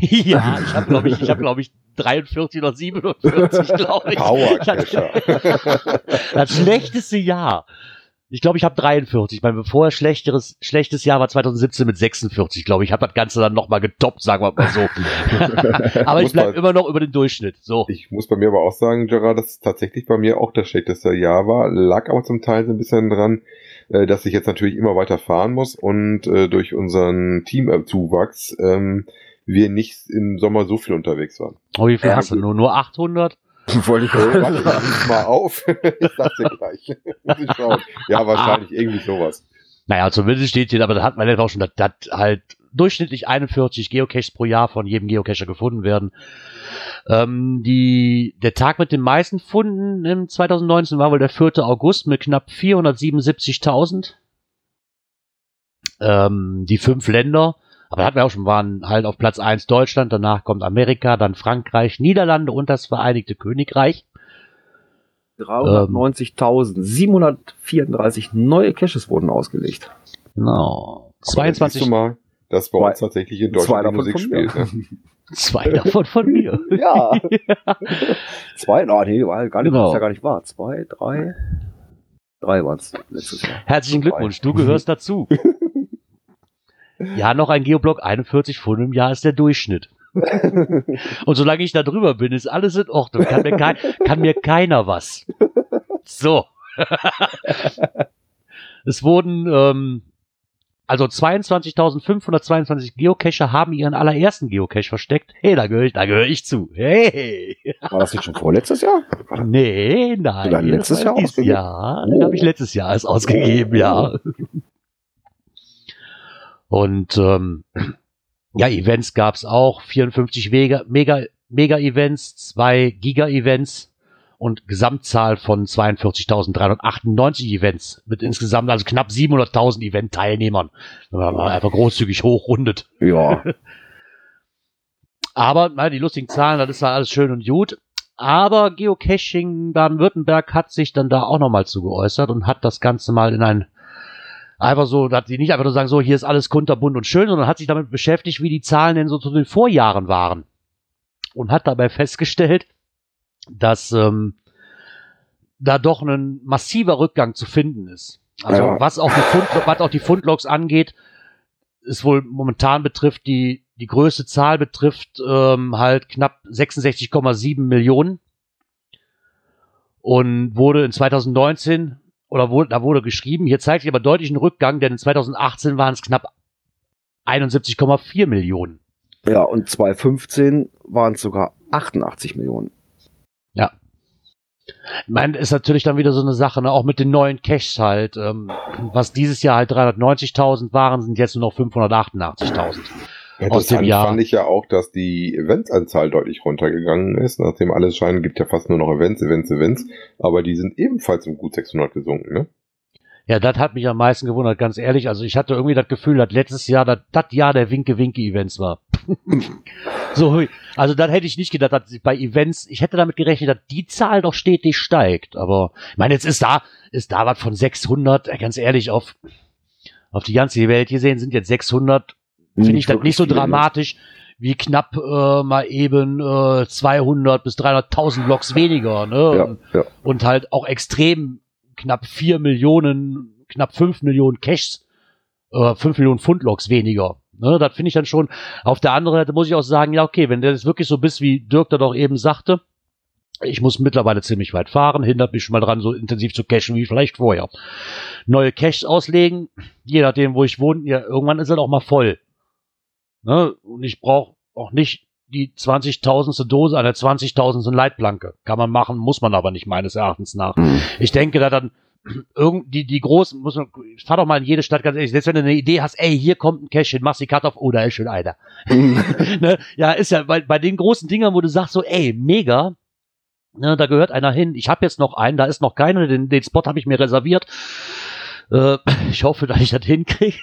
Ja, ich habe glaube ich, ich habe glaube ich 43 oder 47, glaube ich. Power Cacher. Das schlechteste Jahr. Ich glaube, ich habe 43. Mein vorher schlechteres, schlechtes Jahr war 2017 mit 46, glaube ich. Ich habe das Ganze dann nochmal getoppt, sagen wir mal so. aber ich bleibe immer noch über den Durchschnitt. So. Ich muss bei mir aber auch sagen, Gerard, dass es tatsächlich bei mir auch das schlechteste Jahr war. Lag aber zum Teil so ein bisschen dran, äh, dass ich jetzt natürlich immer weiter fahren muss und äh, durch unseren Teamzuwachs ähm, wir nicht im Sommer so viel unterwegs waren. Oh, wie viel Ja, hast du? Nur, nur 800? Wollte ich ruf mal auf. ich sag's dir gleich. Muss ich schauen. Ja, wahrscheinlich irgendwie sowas. Naja, zumindest steht hier, aber da hat man ja auch schon, dass, dass halt durchschnittlich 41 Geocaches pro Jahr von jedem Geocacher gefunden werden. Ähm, die, der Tag mit den meisten Funden im 2019 war wohl der 4. August mit knapp 477.000. Ähm, die fünf Länder, aber hatten wir auch schon, waren halt auf Platz 1 Deutschland, danach kommt Amerika, dann Frankreich, Niederlande und das Vereinigte Königreich. 390.734 neue Caches wurden ausgelegt. Genau. Aber da 22, siehst du mal, dass bei Zwei- uns tatsächlich in zwei Deutschland die davon Musik spielt. Ne? zwei davon von mir. Ja. Zwei, oh, nee, war gar nicht, Genau. ist ja gar nicht wahr. Zwei, drei, drei waren es letztes Jahr. Herzlichen Glückwunsch, du gehörst dazu. Ja, noch ein Geoblock, 41 Funde im Jahr ist der Durchschnitt. Und solange ich da drüber bin, ist alles in Ordnung. Kann mir, kein, kann mir keiner was. So. es wurden, ähm, also 22.522 Geocacher haben ihren allerersten Geocache versteckt. Hey, da gehöre ich, da gehöre ich zu. Hey. War das nicht schon vorletztes Jahr? Nee, nein. Letztes Jahr dieses ausgegeben? Jahr. Den habe ich letztes Jahr erst ausgegeben, ja. Und ähm, ja, Events gab's auch. 54 Mega, Mega, Mega-Events, zwei Giga-Events und Gesamtzahl von 42.398 Events mit insgesamt also knapp 700.000 Event-Teilnehmern. Wenn man mal einfach großzügig hochrundet. Ja. Aber na, die lustigen Zahlen, das ist ja alles schön und gut. Aber Geocaching Baden-Württemberg hat sich dann da auch nochmal zu geäußert und hat das Ganze mal in ein einfach so, dass die nicht einfach nur sagen, so hier ist alles kunterbunt und schön, sondern hat sich damit beschäftigt, wie die Zahlen denn so zu den Vorjahren waren. Und hat dabei festgestellt, dass ähm, da doch ein massiver Rückgang zu finden ist. Also Ja. was, auch die Fund, was auch die Fundlogs angeht, ist wohl momentan betrifft, die, die größte Zahl betrifft ähm, halt knapp 66,7 Millionen und wurde in 2019 oder wurde, da wurde geschrieben, hier zeigt sich aber deutlich einen Rückgang, denn in 2018 waren es knapp 71,4 Millionen. Ja, und 2015 waren es sogar 88 Millionen. Ich meine, ist natürlich dann wieder so eine Sache, ne? auch mit den neuen Caches halt. Ähm, was dieses Jahr halt 390.000 waren, sind jetzt nur noch 588.000. Aus dem Interessant Jahr. fand ich ja auch, dass die Eventsanzahl deutlich runtergegangen ist. Nachdem alles scheint, gibt ja fast nur noch Events, Events, Events. Aber die sind ebenfalls um gut 600 gesunken, ne? Ja, das hat mich am meisten gewundert, ganz ehrlich. Also ich hatte irgendwie das Gefühl, dass letztes Jahr das, das Jahr der Winke-Winke-Events war. so, also dann hätte ich nicht gedacht, dass bei Events, ich hätte damit gerechnet, dass die Zahl doch stetig steigt. Aber ich meine, jetzt ist da, ist da was von 600, äh, ganz ehrlich, auf, auf die ganze Welt gesehen sind jetzt 600, finde ich das nicht so viel. dramatisch wie knapp äh, mal eben äh, 200 bis 300.000 Blocks weniger. Ne? Ja, Und- ja. und halt auch extrem knapp 4 Millionen, knapp 5 Millionen Caches, äh, 5 Millionen Fundlogs weniger. Ne, das finde ich dann schon. Auf der anderen Seite muss ich auch sagen, ja, okay, wenn der das wirklich so bist, wie Dirk da doch eben sagte, ich muss mittlerweile ziemlich weit fahren, hindert mich schon mal dran, so intensiv zu cachen wie vielleicht vorher. Neue Caches auslegen, je nachdem, wo ich wohne, ja, irgendwann ist er auch mal voll. Ne? Und ich brauche auch nicht die 20.000. Dose der 20.000. Leitplanke. Kann man machen, muss man aber nicht meines Erachtens nach. Hm. Ich denke, da dann irgend die, die großen, muss man, fahr doch mal in jede Stadt, ganz ehrlich, selbst wenn du eine Idee hast, ey, hier kommt ein Cash hin, machst die Karte auf, oh, da ist schon einer. ne? Ja, ist ja bei, bei den großen Dingern, wo du sagst so, ey, mega, ne, da gehört einer hin. Ich habe jetzt noch einen, da ist noch keiner, den, den Spot habe ich mir reserviert. Äh, ich hoffe, dass ich das hinkriege.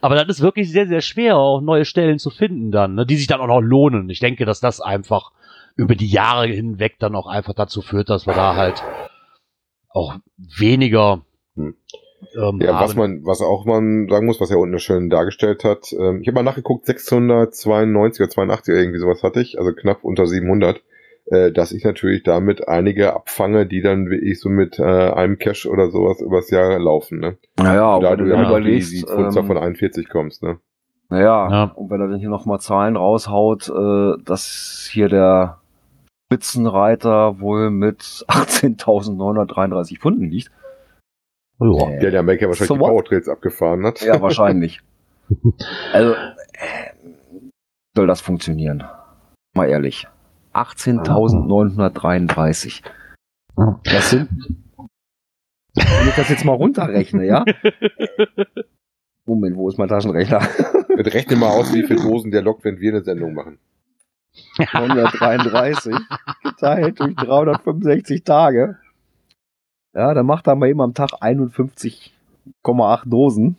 Aber das ist wirklich sehr, sehr schwer, auch neue Stellen zu finden dann, ne, die sich dann auch noch lohnen. Ich denke, dass das einfach über die Jahre hinweg dann auch einfach dazu führt, dass wir da halt auch weniger hm. Ähm, ja, was man, was auch man sagen muss, was er unten schön dargestellt hat. Ähm, ich habe mal nachgeguckt, 692 oder 82 oder irgendwie sowas hatte ich, also knapp unter 700 äh, dass ich natürlich damit einige abfange, die dann wie ich so mit äh, einem Cash oder sowas übers Jahr laufen. Ne? Naja, da du ja überlegst, die, die ähm, von 41 kommst. Ne? Naja, ja. und wenn er dann hier nochmal Zahlen raushaut, äh, dass hier der Spitzenreiter wohl mit 18.933 Pfunden liegt. Oh, ja, der Maker wahrscheinlich so die Powertrails abgefahren hat. Ja, wahrscheinlich. also, äh, soll das funktionieren? Mal ehrlich. 18.933. Das sind, wenn ich das jetzt mal runterrechne, ja? Moment, wo ist mein Taschenrechner? Rechne mal aus, wie viele Dosen der lockt, wenn wir eine Sendung machen. 133 geteilt durch 365 Tage. Ja, dann macht er mal eben am Tag 51,8 Dosen.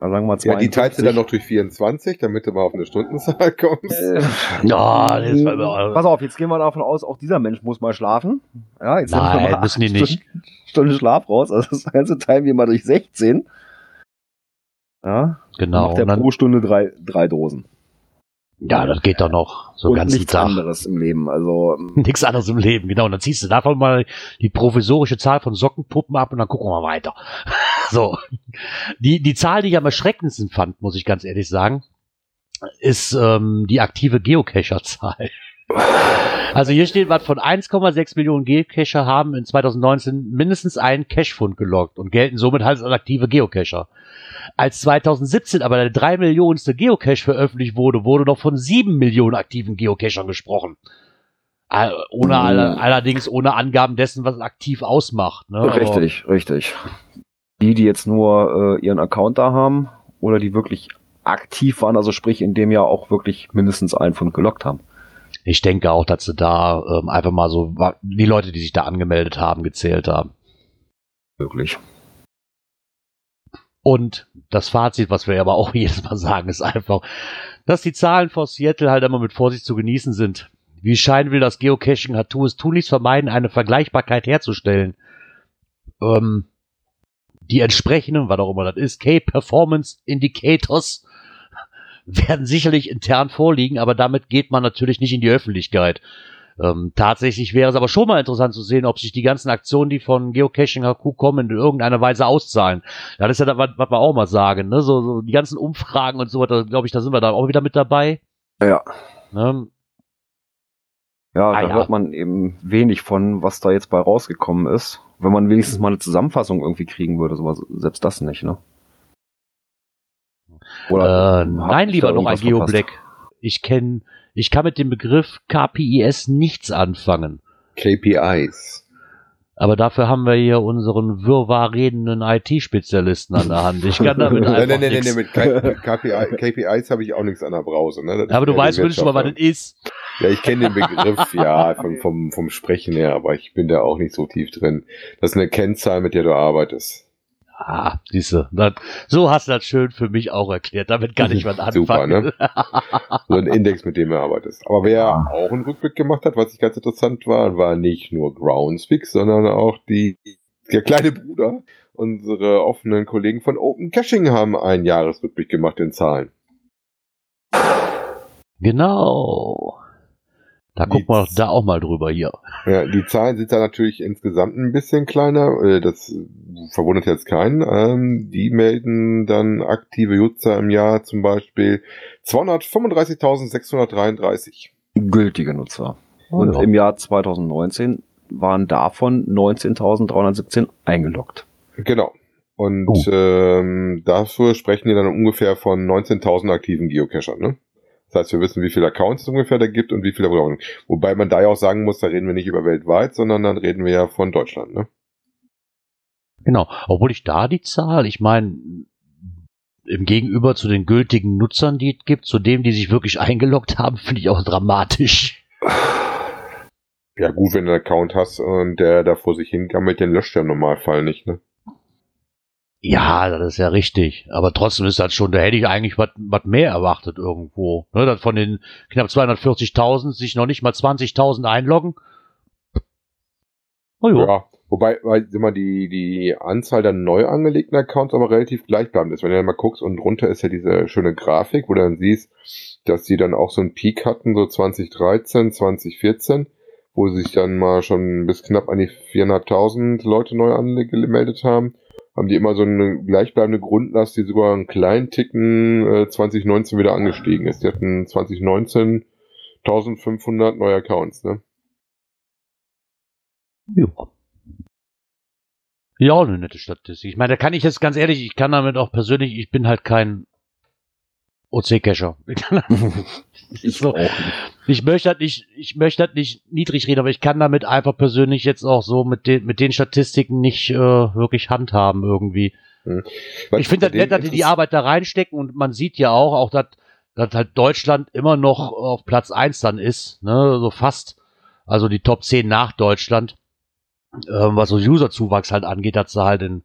Dann sagen wir mal Ja, die teilst du dann noch durch 24, damit du mal auf eine Stundenzahl kommst. Äh, ja, das war immer, Pass auf, jetzt gehen wir davon aus, auch dieser Mensch muss mal schlafen. Ja, jetzt Nein, wir mal müssen die nicht. Stunden, Stunde Schlaf raus. Also das ganze teilen wir mal durch 16. Ja, genau. Macht der pro Stunde drei, drei Dosen. Ja, das geht doch noch. So ganz nichts Tag. anderes im Leben. Also ähm, nichts anderes im Leben, genau. Und dann ziehst du davon mal die provisorische Zahl von Sockenpuppen ab und dann gucken wir mal weiter. so. Die, die Zahl, die ich am erschreckendsten fand, muss ich ganz ehrlich sagen, ist ähm, die aktive Geocacher-Zahl. Also hier steht was von 1,6 Millionen Geocacher haben in 2019 mindestens einen Cachefund geloggt und gelten somit als aktive Geocacher. Als 2017 aber der 3 Millionenste Geocache veröffentlicht wurde, wurde noch von 7 Millionen aktiven Geocachern gesprochen. Ohne mhm. allerdings ohne Angaben dessen, was aktiv ausmacht. Ne? Richtig, aber richtig. Die, die jetzt nur äh, ihren Account da haben oder die wirklich aktiv waren, also sprich in dem Jahr auch wirklich mindestens einen Fund gelockt haben. Ich denke auch, dass sie da ähm, einfach mal so die Leute, die sich da angemeldet haben, gezählt haben. Wirklich. Und das Fazit, was wir aber auch jedes Mal sagen, ist einfach, dass die Zahlen vor Seattle halt immer mit Vorsicht zu genießen sind. Wie scheinen will das Geocaching hat tu es tunlichst vermeiden, eine Vergleichbarkeit herzustellen. Ähm, die entsprechenden, was auch immer das ist, K-Performance Indicators werden sicherlich intern vorliegen, aber damit geht man natürlich nicht in die Öffentlichkeit. Ähm, tatsächlich wäre es aber schon mal interessant zu sehen, ob sich die ganzen Aktionen, die von Geocaching HQ kommen, in irgendeiner Weise auszahlen. Ja, das ist ja was, was wir auch mal sagen, ne? So, so die ganzen Umfragen und so weiter, glaube ich, da sind wir dann auch wieder mit dabei. Ja. Ne? Ja, ah, da ja. hört man eben wenig von, was da jetzt bei rausgekommen ist. Wenn man wenigstens mal eine Zusammenfassung irgendwie kriegen würde, sowas, selbst das nicht, ne? Oder äh, nein, lieber noch ein Geoblack. Ich kenne ich kann mit dem Begriff KPIs nichts anfangen. KPIs. Aber dafür haben wir hier unseren wirrwarr redenden IT-Spezialisten an der Hand. Ich kann damit einfach Nein, nein, nein, nein, mit KPI, KPIs habe ich auch nichts an der Brause. Ne? Aber du weißt wirklich mal, was das ist. Ja, ich kenne den Begriff, ja, vom, vom, vom Sprechen her, aber ich bin da auch nicht so tief drin. Das ist eine Kennzahl, mit der du arbeitest. Ah, siehst du, so hast du das schön für mich auch erklärt. Damit kann ich was anfangen. Super, ne? So ein Index, mit dem du arbeitest. Aber wer ja. auch einen Rückblick gemacht hat, was ich ganz interessant war, war nicht nur Groundspeak, sondern auch die, der kleine Bruder. Unsere offenen Kollegen von Open Caching haben einen Jahresrückblick gemacht in Zahlen. Genau. Da gucken wir da auch mal drüber hier. Ja, die Zahlen sind da natürlich insgesamt ein bisschen kleiner. Äh, das verwundert jetzt keinen. Ähm, die melden dann aktive Nutzer im Jahr zum Beispiel 235.633. Gültige Nutzer. Und ja. im Jahr 2019 waren davon 19.317 eingeloggt. Genau. Und oh. ähm, dafür sprechen wir dann ungefähr von 19.000 aktiven Geocachern, ne? Das heißt, wir wissen, wie viele Accounts es ungefähr da gibt und wie viele brauchen. Wobei man da ja auch sagen muss, da reden wir nicht über weltweit, sondern dann reden wir ja von Deutschland, ne? Genau. Obwohl ich da die Zahl, ich meine, im Gegenüber zu den gültigen Nutzern, die es gibt, zu dem, die sich wirklich eingeloggt haben, finde ich auch dramatisch. Ja, gut, wenn du einen Account hast und der da vor sich hingammelt, den löscht der im Normalfall nicht, ne? Ja, das ist ja richtig. Aber trotzdem ist das schon, da hätte ich eigentlich was mehr erwartet irgendwo. Ne, dass von den knapp 240.000 sich noch nicht mal 20.000 einloggen. Oh, ja, wobei, weil immer die, die Anzahl der neu angelegten Accounts aber relativ gleichbleibend ist. Wenn du dann mal guckst und drunter ist ja diese schöne Grafik, wo du dann siehst, dass sie dann auch so einen Peak hatten, so 2013, 2014, wo sich dann mal schon bis knapp an die 400.000 Leute neu angemeldet haben haben die immer so eine gleichbleibende Grundlast, die sogar einen kleinen Ticken äh, 2019 wieder angestiegen ist. Die hatten 2019 1500 neue Accounts, ne? Ja. Ja, eine nette Statistik. Ich meine, da kann ich jetzt ganz ehrlich, ich kann damit auch persönlich, ich bin halt kein OC-Cacher. ich, so, ich möchte halt nicht, ich möchte halt nicht niedrig reden, aber ich kann damit einfach persönlich jetzt auch so mit den, mit den Statistiken nicht äh, wirklich handhaben irgendwie. Hm. Ich finde das nett, dass die die Arbeit da reinstecken und man sieht ja auch, auch dass, dass halt Deutschland immer noch auf Platz eins dann ist, ne, so fast, also die Top 10 nach Deutschland, ähm, was so User-Zuwachs halt angeht, dass sie halt in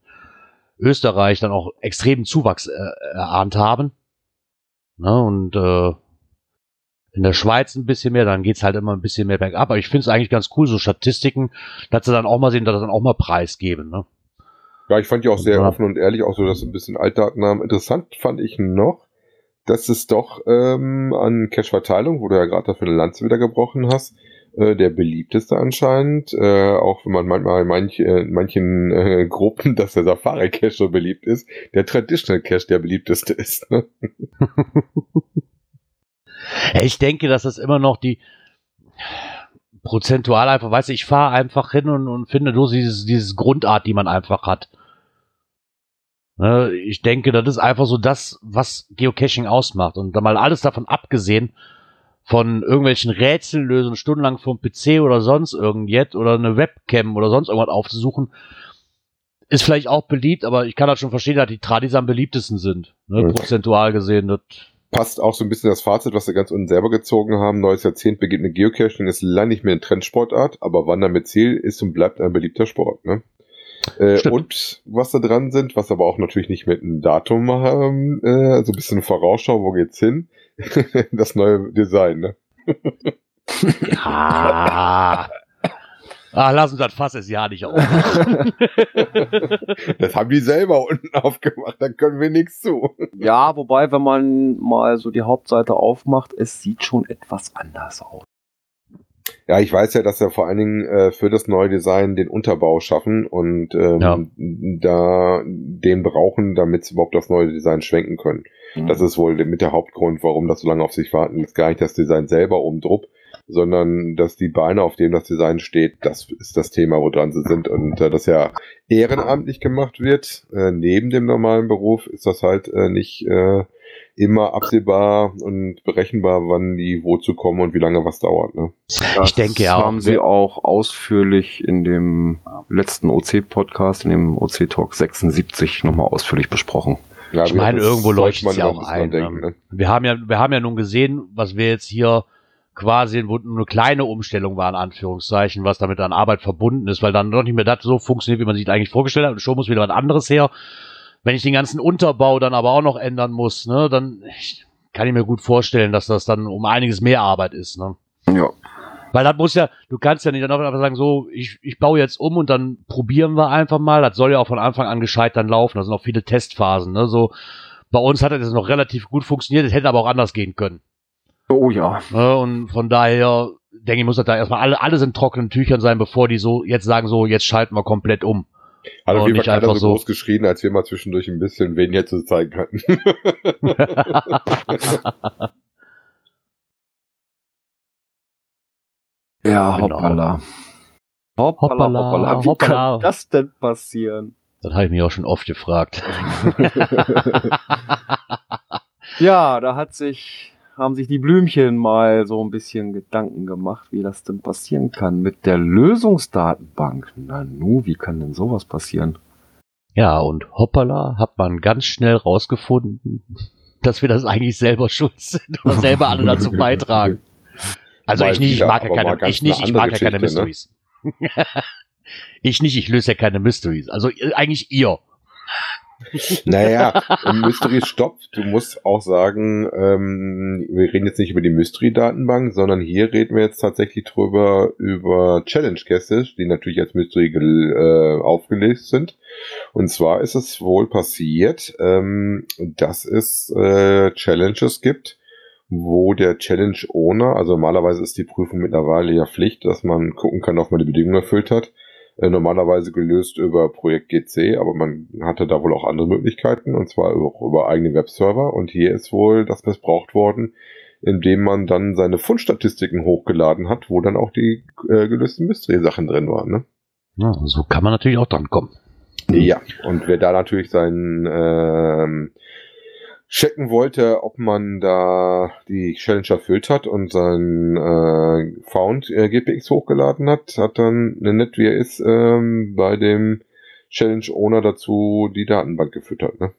Österreich dann auch extremen Zuwachs äh, erahnt haben. Ne, und äh, in der Schweiz ein bisschen mehr, dann geht's halt immer ein bisschen mehr bergab. Aber ich finde es eigentlich ganz cool, so Statistiken, dass sie dann auch mal sehen, dass sie dann auch mal preisgeben. Ne? Ja, ich fand die auch sehr ja. offen und ehrlich, auch so, dass sie ein bisschen Altdaten haben. Interessant fand ich noch, dass es doch ähm, an Cash-Verteilung, wo du ja gerade dafür eine Lanze wieder gebrochen hast, äh, der beliebteste anscheinend, äh, auch wenn man manchmal in manch, äh, manchen äh, Gruppen, dass der Safari Cache so beliebt ist, der Traditional Cache der beliebteste ist. Ne? ich denke, dass das immer noch die prozentual einfach, weißt du, ich fahre einfach hin und, und finde nur dieses, dieses Grundart, die man einfach hat. Ne, ich denke, das ist einfach so das, was Geocaching ausmacht. Und da mal alles davon abgesehen, von irgendwelchen Rätsellösungen stundenlang vom PC oder sonst irgendjet oder eine Webcam oder sonst irgendwas aufzusuchen, ist vielleicht auch beliebt, aber ich kann das schon verstehen, dass die Tradis am beliebtesten sind, ne, mhm. prozentual gesehen. Das passt auch so ein bisschen das Fazit, was wir ganz unten selber gezogen haben. Neues Jahrzehnt beginnt mit Geocaching, ist leider nicht mehr eine Trendsportart, aber Wandern mit Ziel ist und bleibt ein beliebter Sport. Ne? Äh, und was da dran sind, was aber auch natürlich nicht mit einem Datum haben, äh, so ein bisschen Vorausschau, wo geht's hin? das neue Design, ne? ja. Ach, lass uns das Fass das Jahr nicht auf. das haben die selber unten aufgemacht, da können wir nichts zu. Ja, wobei, wenn man mal so die Hauptseite aufmacht, es sieht schon etwas anders aus. Ja, ich weiß ja, dass wir vor allen Dingen äh, für das neue Design den Unterbau schaffen und ähm, ja. da den brauchen, damit sie überhaupt das neue Design schwenken können. Mhm. Das ist wohl mit der Hauptgrund, warum das so lange auf sich warten. ist gar nicht das Design selber oben drupp, sondern dass die Beine, auf denen das Design steht, das ist das Thema, woran sie sind. Und äh, das ja ehrenamtlich gemacht wird, äh, neben dem normalen Beruf, ist das halt äh, nicht äh, immer absehbar und berechenbar, wann die wo zu kommen und wie lange was dauert. Ne? Das ich denke ja. haben sie auch ausführlich in dem letzten OC-Podcast, in dem OC-Talk 76 nochmal ausführlich besprochen. Ja, ich meine, irgendwo leuchtet es ja auch ein. Denken, ne? Wir haben ja, wir haben ja nun gesehen, was wir jetzt hier quasi, wo eine kleine Umstellung war, in Anführungszeichen, was damit an Arbeit verbunden ist, weil dann noch nicht mehr das so funktioniert, wie man sich eigentlich vorgestellt hat. Und schon muss wieder was anderes her. Wenn ich den ganzen Unterbau dann aber auch noch ändern muss, ne, dann kann ich mir gut vorstellen, dass das dann um einiges mehr Arbeit ist. Ne? Ja. Weil das muss ja, du kannst ja nicht dann einfach sagen, so, ich, ich baue jetzt um und dann probieren wir einfach mal. Das soll ja auch von Anfang an gescheit dann laufen. Da sind auch viele Testphasen. Ne? So, bei uns hat das noch relativ gut funktioniert, es hätte aber auch anders gehen können. Oh ja. Ne? Und von daher denke ich, muss das da erstmal alle, alles in trockenen Tüchern sein, bevor die so jetzt sagen, so, jetzt schalten wir komplett um. Hat auf jeden Fall keiner so, so groß geschrien, als wir mal zwischendurch ein bisschen weniger zu zeigen hatten. ja, genau. hoppala. Hoppala, hoppala. Wie hoppala. kann das denn passieren? Das habe ich mich auch schon oft gefragt. ja, da hat sich haben sich die Blümchen mal so ein bisschen Gedanken gemacht, wie das denn passieren kann mit der Lösungsdatenbank. Na nu, wie kann denn sowas passieren? Ja, und hoppala, hat man ganz schnell rausgefunden, dass wir das eigentlich selber schuld sind und selber alle dazu beitragen. Also ich nicht, ich mag ja keine, ich nicht, ich mag ja keine ne? Mysteries. Ne? ich nicht, ich löse ja keine Mysteries. Also äh, eigentlich ihr. naja, Mystery stoppt. Du musst auch sagen, ähm, wir reden jetzt nicht über die Mystery-Datenbank, sondern hier reden wir jetzt tatsächlich drüber über Challenge-Gäste, die natürlich als Mystery äh, aufgelegt sind. Und zwar ist es wohl passiert, ähm, dass es äh, Challenges gibt, wo der Challenge Owner, also normalerweise ist die Prüfung mittlerweile ja Pflicht, dass man gucken kann, ob man die Bedingungen erfüllt hat. Äh, normalerweise gelöst über Projekt GC, aber man hatte da wohl auch andere Möglichkeiten, und zwar auch über eigene Webserver. Und hier ist wohl das missbraucht worden, indem man dann seine Fundstatistiken hochgeladen hat, wo dann auch die äh, gelösten Mystery-Sachen drin waren. Ne? Ja, so kann man natürlich auch dran kommen. Ja, und wer da natürlich seinen ähm, checken wollte, ob man da die Challenge erfüllt hat und sein äh, Found äh, GPX hochgeladen hat, hat dann nett wie er ist ähm, bei dem Challenge Owner dazu die Datenbank gefüttert. Ne?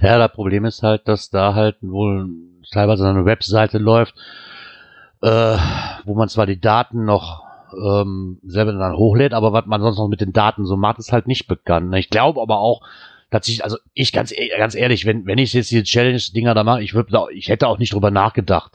Ja, das Problem ist halt, dass da halt wohl teilweise eine Webseite läuft, äh, wo man zwar die Daten noch ähm, selber dann hochlädt, aber was man sonst noch mit den Daten so macht, ist halt nicht bekannt. Ich glaube aber auch, tatsächlich, also ich ganz, e-, ganz ehrlich, wenn, wenn ich jetzt die Challenge-Dinger da mache, ich würde, ich hätte auch nicht drüber nachgedacht.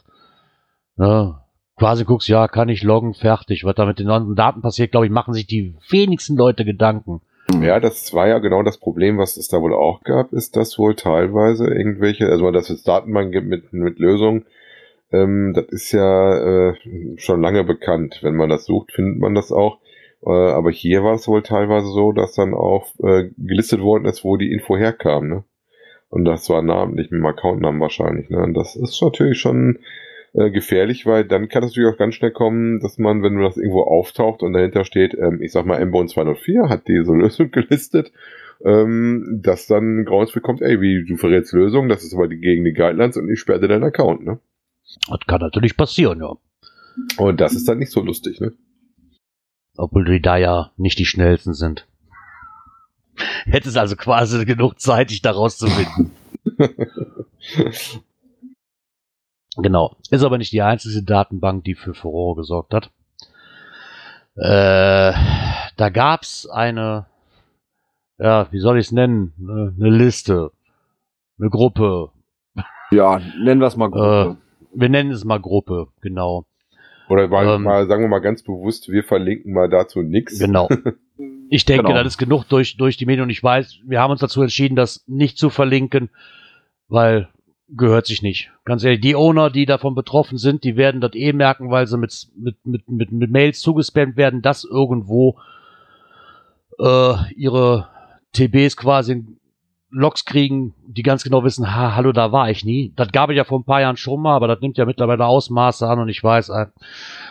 Ne? Quasi guckst, ja, kann ich loggen, fertig. Was da mit den neuen Daten passiert, glaube ich, machen sich die wenigsten Leute Gedanken. Ja, das war ja genau das Problem, was es da wohl auch gab, ist, dass wohl teilweise irgendwelche, also dass es Datenbanken gibt mit, mit Lösungen, ähm, das ist ja äh, schon lange bekannt. Wenn man das sucht, findet man das auch. Äh, aber hier war es wohl teilweise so, dass dann auch äh, gelistet worden ist, wo die Info herkam, ne? Und das war namentlich mit dem Accountnamen wahrscheinlich, ne? Und das ist natürlich schon äh, gefährlich, weil dann kann es natürlich auch ganz schnell kommen, dass man, wenn das irgendwo auftaucht und dahinter steht, ähm, ich sag mal, Mbone 204 hat diese Lösung gelistet, ähm, dass dann Grauens bekommt, ey, wie, du verrätst Lösung, das ist aber die, gegen die Guidelines und ich sperre dir deinen Account, ne? Das kann natürlich passieren, ja. Und das ist dann nicht so lustig, ne? Obwohl die da ja nicht die schnellsten sind. Hätte es also quasi genug Zeit, dich da rauszufinden. genau. Ist aber nicht die einzige Datenbank, die für Furore gesorgt hat. Äh, da gab's eine, ja, wie soll ich es nennen? Eine, eine Liste. Eine Gruppe. Ja, nennen wir es mal Gruppe. Äh, wir nennen es mal Gruppe, genau. Oder mal, ähm, mal, sagen wir mal ganz bewusst, wir verlinken mal dazu nichts. Genau. Ich denke, Genau. das ist genug durch, durch die Medien und ich weiß, wir haben uns dazu entschieden, das nicht zu verlinken, weil gehört sich nicht. Ganz ehrlich, die Owner, die davon betroffen sind, die werden das eh merken, weil sie mit, mit, mit, mit, mit Mails zugespammt werden, dass irgendwo äh, ihre TBs quasi Logs kriegen, die ganz genau wissen, ha, hallo, da war ich nie. Das gab es ja vor ein paar Jahren schon mal, aber das nimmt ja mittlerweile Ausmaße an und ich weiß, äh,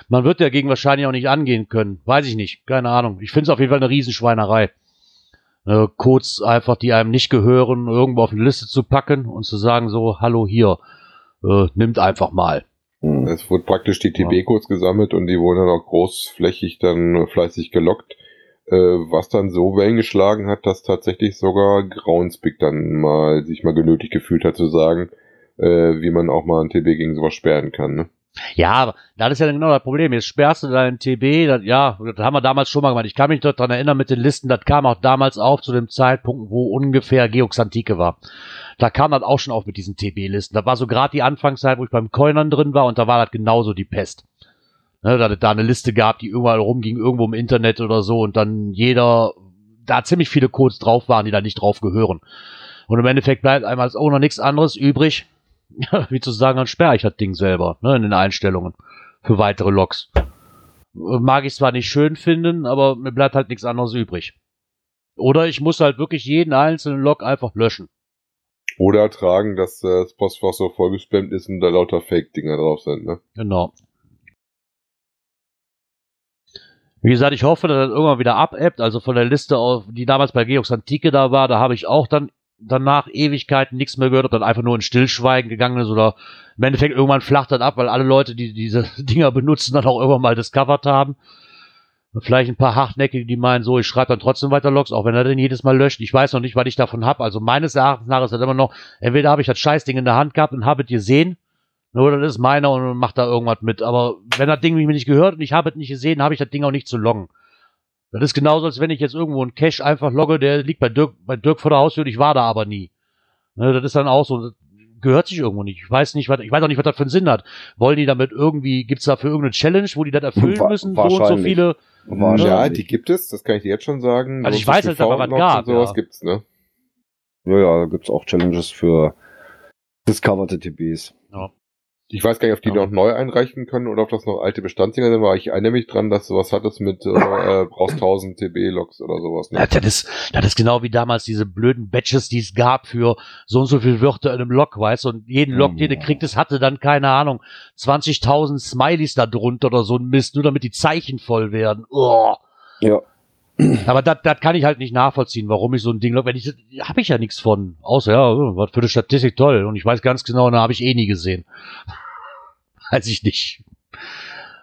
man wird dagegen wahrscheinlich auch nicht angehen können. Weiß ich nicht, keine Ahnung. Ich finde es auf jeden Fall eine Riesenschweinerei. Äh, Codes einfach, die einem nicht gehören, irgendwo auf eine Liste zu packen und zu sagen so, hallo hier, äh, nimmt einfach mal. Hm. Es wurde praktisch die TB-Codes gesammelt und die wurden dann auch großflächig dann fleißig gelockt, äh, was dann so Wellen geschlagen hat, dass tatsächlich sogar Groundspeak dann mal sich mal genötigt gefühlt hat zu sagen, äh, wie man auch mal ein TB gegen sowas sperren kann. Ne? Ja, das ist ja genau das Problem. Jetzt sperrst du deinen TB, das, ja, das haben wir damals schon mal gemacht. Ich kann mich dort daran erinnern mit den Listen, das kam auch damals auf zu dem Zeitpunkt, wo ungefähr Geoxantike war. Da kam das auch schon auf mit diesen TB-Listen. Da war so gerade die Anfangszeit, wo ich beim Coinern drin war und da war das genauso die Pest. Ne, da da eine Liste gab, die überall rumging, irgendwo im Internet oder so und dann jeder, da ziemlich viele Codes drauf waren, die da nicht drauf gehören. Und im Endeffekt bleibt einem als Owner nichts anderes übrig, wie zu sagen, dann sperre ich das Ding selber, ne, in den Einstellungen für weitere Logs. Mag ich zwar nicht schön finden, aber mir bleibt halt nichts anderes übrig. Oder ich muss halt wirklich jeden einzelnen Log einfach löschen. Oder tragen, dass äh, das Postfach so vollgespammt ist und da lauter Fake-Dinger drauf sind. Ne? Genau. Wie gesagt, ich hoffe, dass das irgendwann wieder abebbt. Also von der Liste, auf, die damals bei Georgs Antike da war, da habe ich auch dann danach Ewigkeiten nichts mehr gehört, ob dann einfach nur in Stillschweigen gegangen ist oder im Endeffekt irgendwann flacht das ab, weil alle Leute, die diese Dinger benutzen, dann auch irgendwann mal discovered haben. Vielleicht ein paar Hartnäckige, die meinen, so, ich schreibe dann trotzdem weiter Logs, auch wenn er den jedes Mal löscht. Ich weiß noch nicht, was ich davon habe. Also meines Erachtens nach ist das immer noch, entweder habe ich das Scheißding in der Hand gehabt und habe es gesehen, oder das ist meiner und macht da irgendwas mit. Aber wenn das Ding mich nicht gehört und ich habe es nicht gesehen, habe ich das Ding auch nicht zu loggen. Das ist genauso, als wenn ich jetzt irgendwo einen Cache einfach logge, der liegt bei Dirk, bei Dirk vor der Haustür und ich war da aber nie. Ne, das ist dann auch so, das gehört sich irgendwo nicht. Ich weiß nicht, was, ich weiß auch nicht, was das für einen Sinn hat. Wollen die damit irgendwie, gibt's dafür irgendeine Challenge, wo die das erfüllen müssen, so und so wahrscheinlich. viele? Ja, die gibt es, das kann ich dir jetzt schon sagen. Also ich weiß, es aber was gab, und sowas ja. gibt's, ne? Ja, ja, da gibt's auch Challenges für discoverte TBs. Ich weiß gar nicht, ob die Ja. noch neu einreichen können oder ob das noch alte Bestandsdinger sind, weil ich erinnere mich dran, dass du was hattest mit äh, äh, brauchst 1000 TB-Logs oder sowas. Ja, Ne? das ist, das ist genau wie damals diese blöden Badges, die es gab für so und so viele Wörter in einem Log, weißt du, und jeden Log, den du kriegtest, hatte dann, keine Ahnung, 20.000 Smileys da drunter oder so ein Mist, nur damit die Zeichen voll werden. Oh. Ja. Aber das kann ich halt nicht nachvollziehen, warum ich so ein Ding log. Wenn ich, habe ich ja nichts von. Außer, ja, was für eine Statistik toll. Und ich weiß ganz genau, da habe ich eh nie gesehen. weiß ich nicht.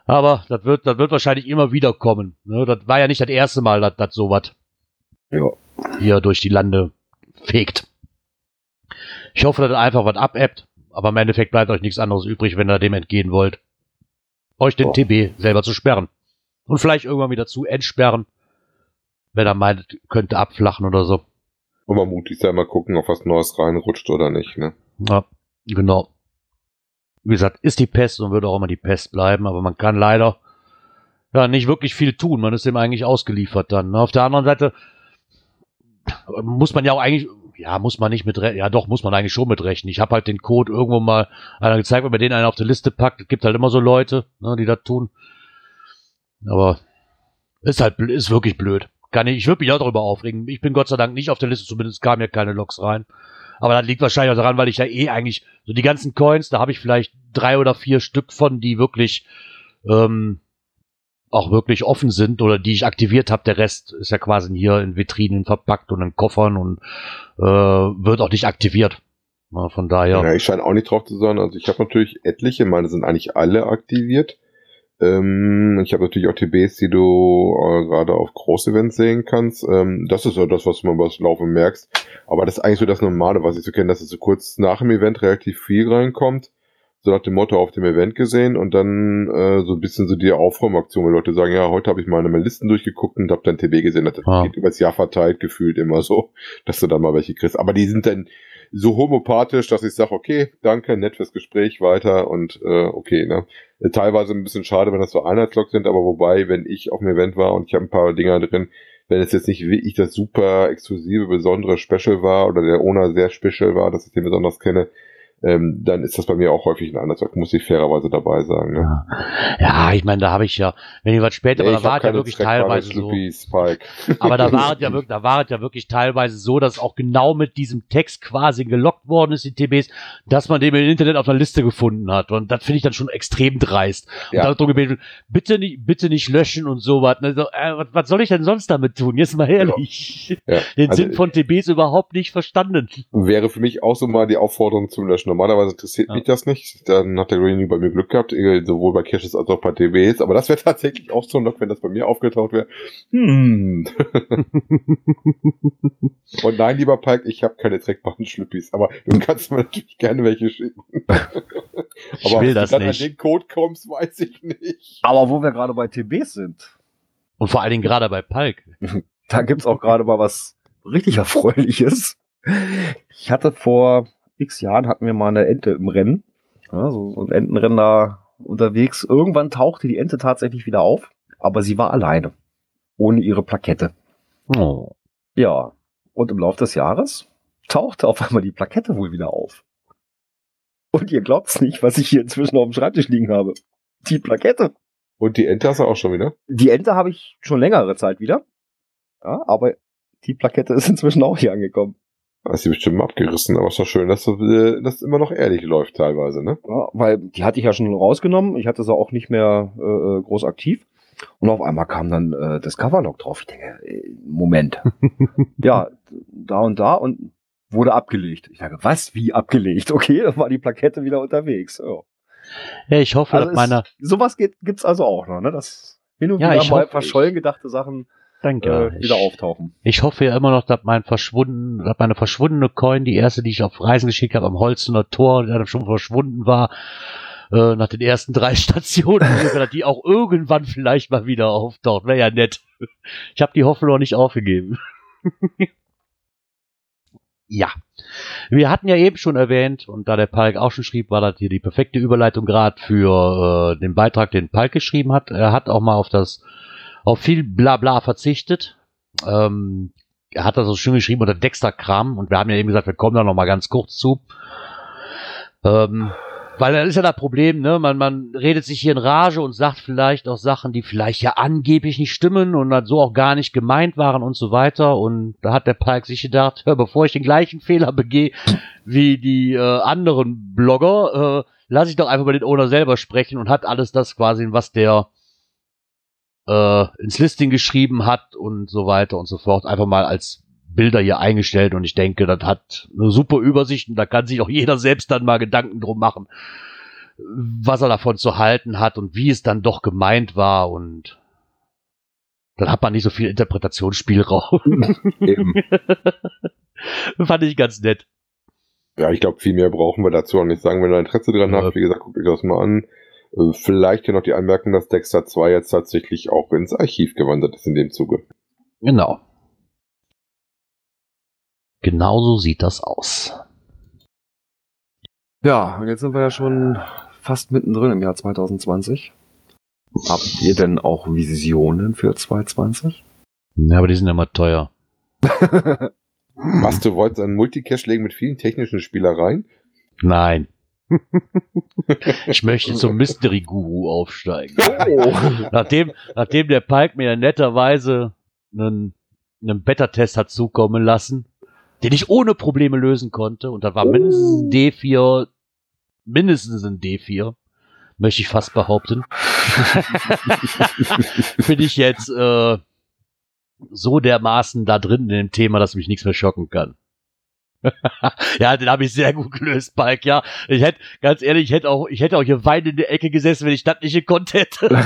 Aber das wird, das wird wahrscheinlich immer wieder kommen. Ne? Das war ja nicht das erste Mal, dass das sowas Ja. hier durch die Lande fegt. Ich hoffe, dass er einfach was abappt, aber im Endeffekt bleibt euch nichts anderes übrig, wenn ihr dem entgehen wollt. Euch den Oh. TB selber zu sperren. Und vielleicht irgendwann wieder zu entsperren, wenn er meint, könnte abflachen oder so. Und mal mutig sein, mal gucken, ob was Neues reinrutscht oder nicht. Ne? Ja, genau. Wie gesagt, ist die Pest und wird auch immer die Pest bleiben, aber man kann leider ja nicht wirklich viel tun. Man ist dem eigentlich ausgeliefert dann. ne? Auf der anderen Seite muss man ja auch eigentlich, ja, muss man nicht mit, ja doch, muss man eigentlich schon mitrechnen. Ich habe halt den Code irgendwo mal einer gezeigt, wenn man den einen auf die Liste packt. Es gibt halt immer so Leute, ne, die das tun. Aber ist halt, ist wirklich blöd. Kann ich, ich würde mich auch darüber aufregen. Ich bin Gott sei Dank nicht auf der Liste, zumindest kamen ja keine Logs rein. Aber das liegt wahrscheinlich auch daran, weil ich ja eh eigentlich, so die ganzen Coins, da habe ich vielleicht drei oder vier Stück von, die wirklich ähm, auch wirklich offen sind oder die ich aktiviert habe. Der Rest ist ja quasi hier in Vitrinen verpackt und in Koffern und äh, wird auch nicht aktiviert. Na, von daher. Ja. ich scheine auch nicht drauf zu sein. Also ich habe natürlich etliche, meine sind eigentlich alle aktiviert. Ähm, ich habe natürlich auch TBs, die du äh, gerade auf Großevents sehen kannst. Ähm, das ist so das, was mal beim Laufen merkst. Aber das ist eigentlich so das Normale, was ich so kenne, dass es so kurz nach dem Event relativ viel reinkommt. So nach dem Motto auf dem Event gesehen und dann äh, so ein bisschen so die Aufräumaktion, wo Leute sagen, ja, heute habe ich meine Listen durchgeguckt und habe dann TB gesehen. Das Ja. geht übers Jahr verteilt gefühlt immer so, dass du dann mal welche kriegst. Aber die sind dann so homopathisch, dass ich sage, okay, danke, nett fürs Gespräch, weiter und äh, okay, ne. Äh, Teilweise ein bisschen schade, wenn das so Einheitslogs sind, aber wobei, wenn ich auf dem Event war und ich habe ein paar Dinger drin, wenn es jetzt nicht wirklich das super exklusive, besondere Special war oder der Owner sehr special war, dass ich den besonders kenne, ähm, dann ist das bei mir auch häufig ein Einheitslog, muss ich fairerweise dabei sagen. Ne? Ja, ich meine, da habe ich ja, wenn ihr was später, aber Ey, da war es ja wirklich teilweise so. Spike. Aber da war es ja wirklich, da war es ja wirklich teilweise so, dass auch genau mit diesem Text quasi gelockt worden ist, die TBs, dass man den im Internet auf einer Liste gefunden hat. Und das finde ich dann schon extrem dreist. Ja. Und darum gebeten, bitte nicht, bitte nicht löschen und sowas. Ne? So, äh, was, was soll ich denn sonst damit tun? Jetzt mal ehrlich. Ja. Den Also- Sinn von TBs überhaupt nicht verstanden. Wäre für mich auch so mal die Aufforderung zum Löschen. Normalerweise interessiert Ja. mich das nicht. Dann hat der Greenie bei mir Glück gehabt, eh, sowohl bei Caches als auch bei TBs. Aber das wäre tatsächlich auch so ein Log, wenn das bei mir aufgetaucht wäre. Hm. Und nein, lieber Pike, ich habe keine trackbaren Schlüppis. Aber du kannst mir natürlich gerne welche schicken. Ich aber will das du dann nicht. an den Code kommst, weiß ich nicht. Aber wo wir gerade bei TBs sind, Und vor allen Dingen gerade bei Palk. da gibt's auch gerade mal was richtig Erfreuliches. Ich hatte vor x Jahren hatten wir mal eine Ente im Rennen. Ja, so, so ein Entenrennen da unterwegs. Irgendwann tauchte die Ente tatsächlich wieder auf, aber sie war alleine. Ohne ihre Plakette. Oh. Ja. Und im Laufe des Jahres tauchte auf einmal die Plakette wohl wieder auf. Und ihr glaubt's nicht, was ich hier inzwischen auf dem Schreibtisch liegen habe. Die Plakette. Und die Ente hast du auch schon wieder? Die Ente habe ich schon längere Zeit wieder. Ja, aber die Plakette ist inzwischen auch hier angekommen. Hast du bestimmt mal abgerissen, aber ist doch schön, dass du, äh, das immer noch ehrlich läuft teilweise, ne? Ja, weil die hatte ich ja schon rausgenommen. Ich hatte sie auch nicht mehr äh, äh, groß aktiv. Und auf einmal kam dann äh, das Coverlog drauf. Ich denke, äh, Moment. ja, da und da und wurde abgelegt. Ich sage, was? Wie abgelegt? Okay, dann war die Plakette wieder unterwegs. Ja. Ja, ich hoffe, Also dass meine, ist, sowas geht, gibt's also auch noch, ne? Das hin und Ja, wieder ich mal hoffe- verschollen gedachte Sachen danke. äh, wieder ich, auftauchen. Ich hoffe ja immer noch, dass mein verschwunden, dass meine verschwundene Coin, die erste, die ich auf Reisen geschickt habe, am Holzener Tor, die dann schon verschwunden war, äh, nach den ersten drei Stationen, dass die auch irgendwann vielleicht mal wieder auftaucht. Wäre ja nett. Ich habe die Hoffnung noch nicht aufgegeben. ja. Wir hatten ja eben schon erwähnt, und da der Palk auch schon schrieb, war das hier die perfekte Überleitung gerade für äh, den Beitrag, den Palk geschrieben hat. Er hat auch mal auf das, auf viel Blabla verzichtet. Ähm, er hat das so schön geschrieben unter Dexter-Kram und wir haben ja eben gesagt, wir kommen da noch mal ganz kurz zu. Ähm, weil das ist ja das Problem, ne? Man, man redet sich hier in Rage und sagt vielleicht auch Sachen, die vielleicht ja angeblich nicht stimmen und so auch gar nicht gemeint waren und so weiter. Und da hat der Palk sich gedacht, hör, bevor ich den gleichen Fehler begehe wie die äh, anderen Blogger, äh, lass ich doch einfach mal den Owner selber sprechen und hat alles das quasi, was der äh, ins Listing geschrieben hat und so weiter und so fort, einfach mal als Bilder hier eingestellt und ich denke, das hat eine super Übersicht und da kann sich auch jeder selbst dann mal Gedanken drum machen, was er davon zu halten hat und wie es dann doch gemeint war und dann hat man nicht so viel Interpretationsspielraum. Eben. Fand ich ganz nett. Ja, ich glaube, viel mehr brauchen wir dazu auch nicht sagen. Wenn ihr Interesse dran ja. habt, wie gesagt, guckt euch das mal an. Äh, vielleicht hier noch die Anmerkung, dass Dexter 2 jetzt tatsächlich auch ins Archiv gewandert ist in dem Zuge. Genau. Genauso sieht das aus. Ja, und jetzt sind wir ja schon fast mittendrin im Jahr 2020. Habt ihr denn auch Visionen für 2020? Ja, aber die sind immer teuer. Was, du wolltest einen Multicache legen mit vielen technischen Spielereien? Nein. Ich möchte zum Mystery Guru aufsteigen. Oh. nachdem, nachdem der Pike mir netterweise einen, einen Beta-Test hat zukommen lassen, den ich ohne Probleme lösen konnte. Und das war mindestens ein D4, mindestens ein D4, möchte ich fast behaupten. Bin ich jetzt äh, so dermaßen da drin in dem Thema, dass mich nichts mehr schocken kann. ja, den habe ich sehr gut gelöst, Balk, ja. Ich hätte, ganz ehrlich, ich hätte auch, ich hätte auch hier weinend in der Ecke gesessen, wenn ich das nicht gekonnt hätte.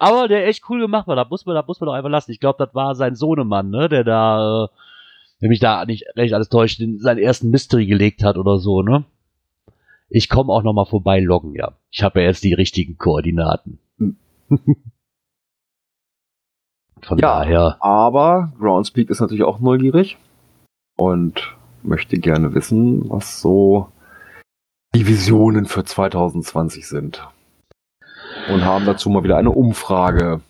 Aber der echt cool gemacht war, da muss man, da muss man doch einfach lassen. Ich glaube, das war sein Sohnemann, ne, der da, äh, der mich da nicht recht alles täuscht, in seinen ersten Mystery gelegt hat oder so, ne? Ich komme auch noch mal vorbei loggen, ja. Ich habe ja jetzt die richtigen Koordinaten. Von ja, daher. Aber Groundspeak ist natürlich auch neugierig und möchte gerne wissen, was so die Visionen für 2020 sind. Und haben dazu mal wieder eine Umfrage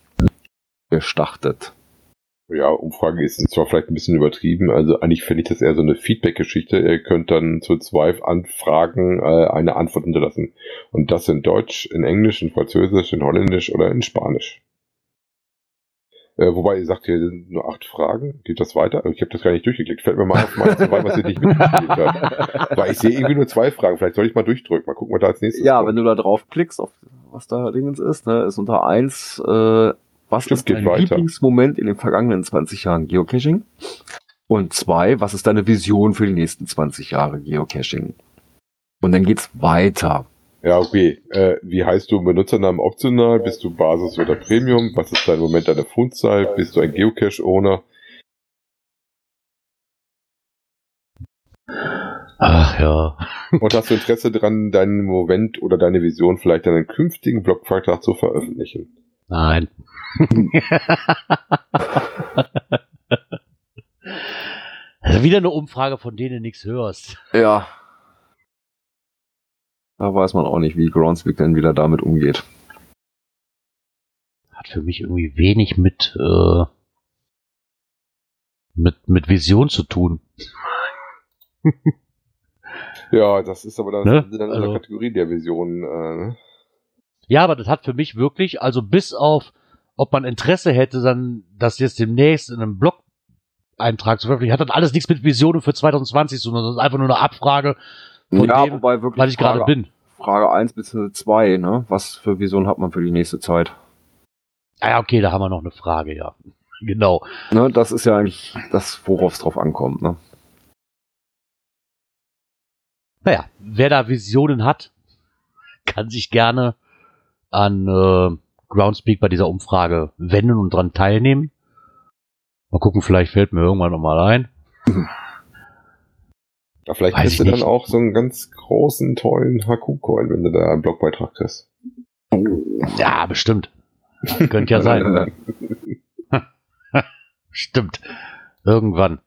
gestartet. Ja, Umfrage ist zwar vielleicht ein bisschen übertrieben, also eigentlich finde ich das eher so eine Feedback-Geschichte. Ihr könnt dann zu zwei Anfragen äh, eine Antwort hinterlassen. Und das in Deutsch, in Englisch, in Französisch, in Holländisch oder in Spanisch. Äh, wobei ihr sagt, hier sind nur acht Fragen. Geht das weiter? Ich habe das gar nicht durchgeklickt. Fällt mir mal auf, mal zwei, was ihr nicht mitgeklickt habt. Weil ich sehe irgendwie nur zwei Fragen. Vielleicht soll ich mal durchdrücken. Mal gucken, was da als nächstes Ja, kommt. wenn du da draufklickst, auf was da Dingens ist, ne, ist unter eins, äh, was Stimmt, ist dein weiter. Lieblingsmoment in den vergangenen 20 Jahren Geocaching? Und zwei, was ist deine Vision für die nächsten 20 Jahre Geocaching? Und dann geht's weiter. Ja, okay. Äh, wie heißt du Benutzernamen optional? Bist du Basis oder Premium? Was ist dein Moment deiner Fundzahl? Bist du ein Geocache-Owner? Ach ja. Und hast du Interesse daran, deinen Moment oder deine Vision vielleicht in einem künftigen Blogbeitrag zu veröffentlichen? Nein. wieder eine Umfrage, von denen du nichts hörst. Ja, da weiß man auch nicht, wie Groundspeak denn wieder damit umgeht. Hat für mich irgendwie wenig mit, äh, mit, mit Vision zu tun. ja, das ist aber dann, ne? dann in also, der Kategorie der Vision. Äh, ne? Ja, aber das hat für mich wirklich, also bis auf, ob man Interesse hätte, dann das jetzt demnächst in einem Blog Eintrag zu veröffentlichen, hat das alles nichts mit Visionen für 2020, sondern das ist einfach nur eine Abfrage, von ja, dem, wobei wirklich weil ich gerade bin. Frage 1 bis 2, ne? Was für Vision hat man für die nächste Zeit? Ah ja, okay, da haben wir noch eine Frage, ja. Genau. Ne, das ist ja eigentlich das, worauf es drauf ankommt, ne? Naja, wer da Visionen hat, kann sich gerne an äh, Groundspeak bei dieser Umfrage wenden und dran teilnehmen. Mal gucken, vielleicht fällt mir irgendwann nochmal ein. Ja, vielleicht Weiß kriegst du ich dann nicht. auch so einen ganz großen, tollen HQ-Coin, wenn du da einen Blogbeitrag kriegst. Ja, bestimmt. Könnte ja sein. Stimmt. Irgendwann.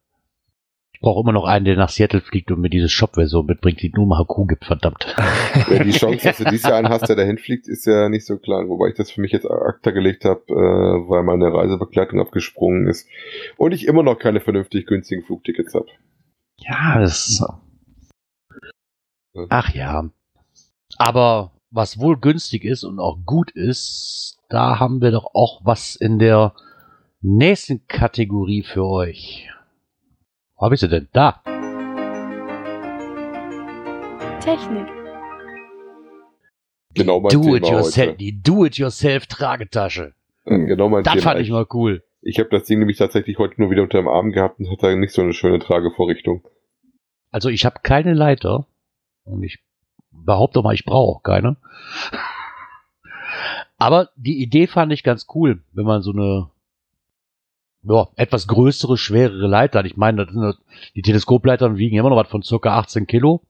Ich brauche immer noch einen, der nach Seattle fliegt und mir diese Shop-Version mitbringt, die nur mal HQ gibt, verdammt. Ja, die Chance, dass du dieses Jahr einen hast, der dahin fliegt, ist ja nicht so klein. Wobei ich das für mich jetzt akta gelegt habe, äh, weil meine Reisebegleitung abgesprungen ist und ich immer noch keine vernünftig günstigen Flugtickets habe. Ja, das. Ach ja. Aber was wohl günstig ist und auch gut ist, da haben wir doch auch was in der nächsten Kategorie für euch. Wo habe ich sie denn? Da. Technik. Genau mein Do Thema it yourself, heute. die Do it yourself Tragetasche. Äh, Genau mein Das Thema. fand ich mal cool. Ich habe das Ding nämlich tatsächlich heute nur wieder unter dem Arm gehabt und hatte nicht so eine schöne Tragevorrichtung. Also ich habe keine Leiter und ich behaupte mal, ich brauche auch keine. Aber die Idee fand ich ganz cool, wenn man so eine ja, etwas größere, schwerere Leiter hat. Ich meine, sind, die Teleskopleitern wiegen immer noch was von circa 18 Kilo.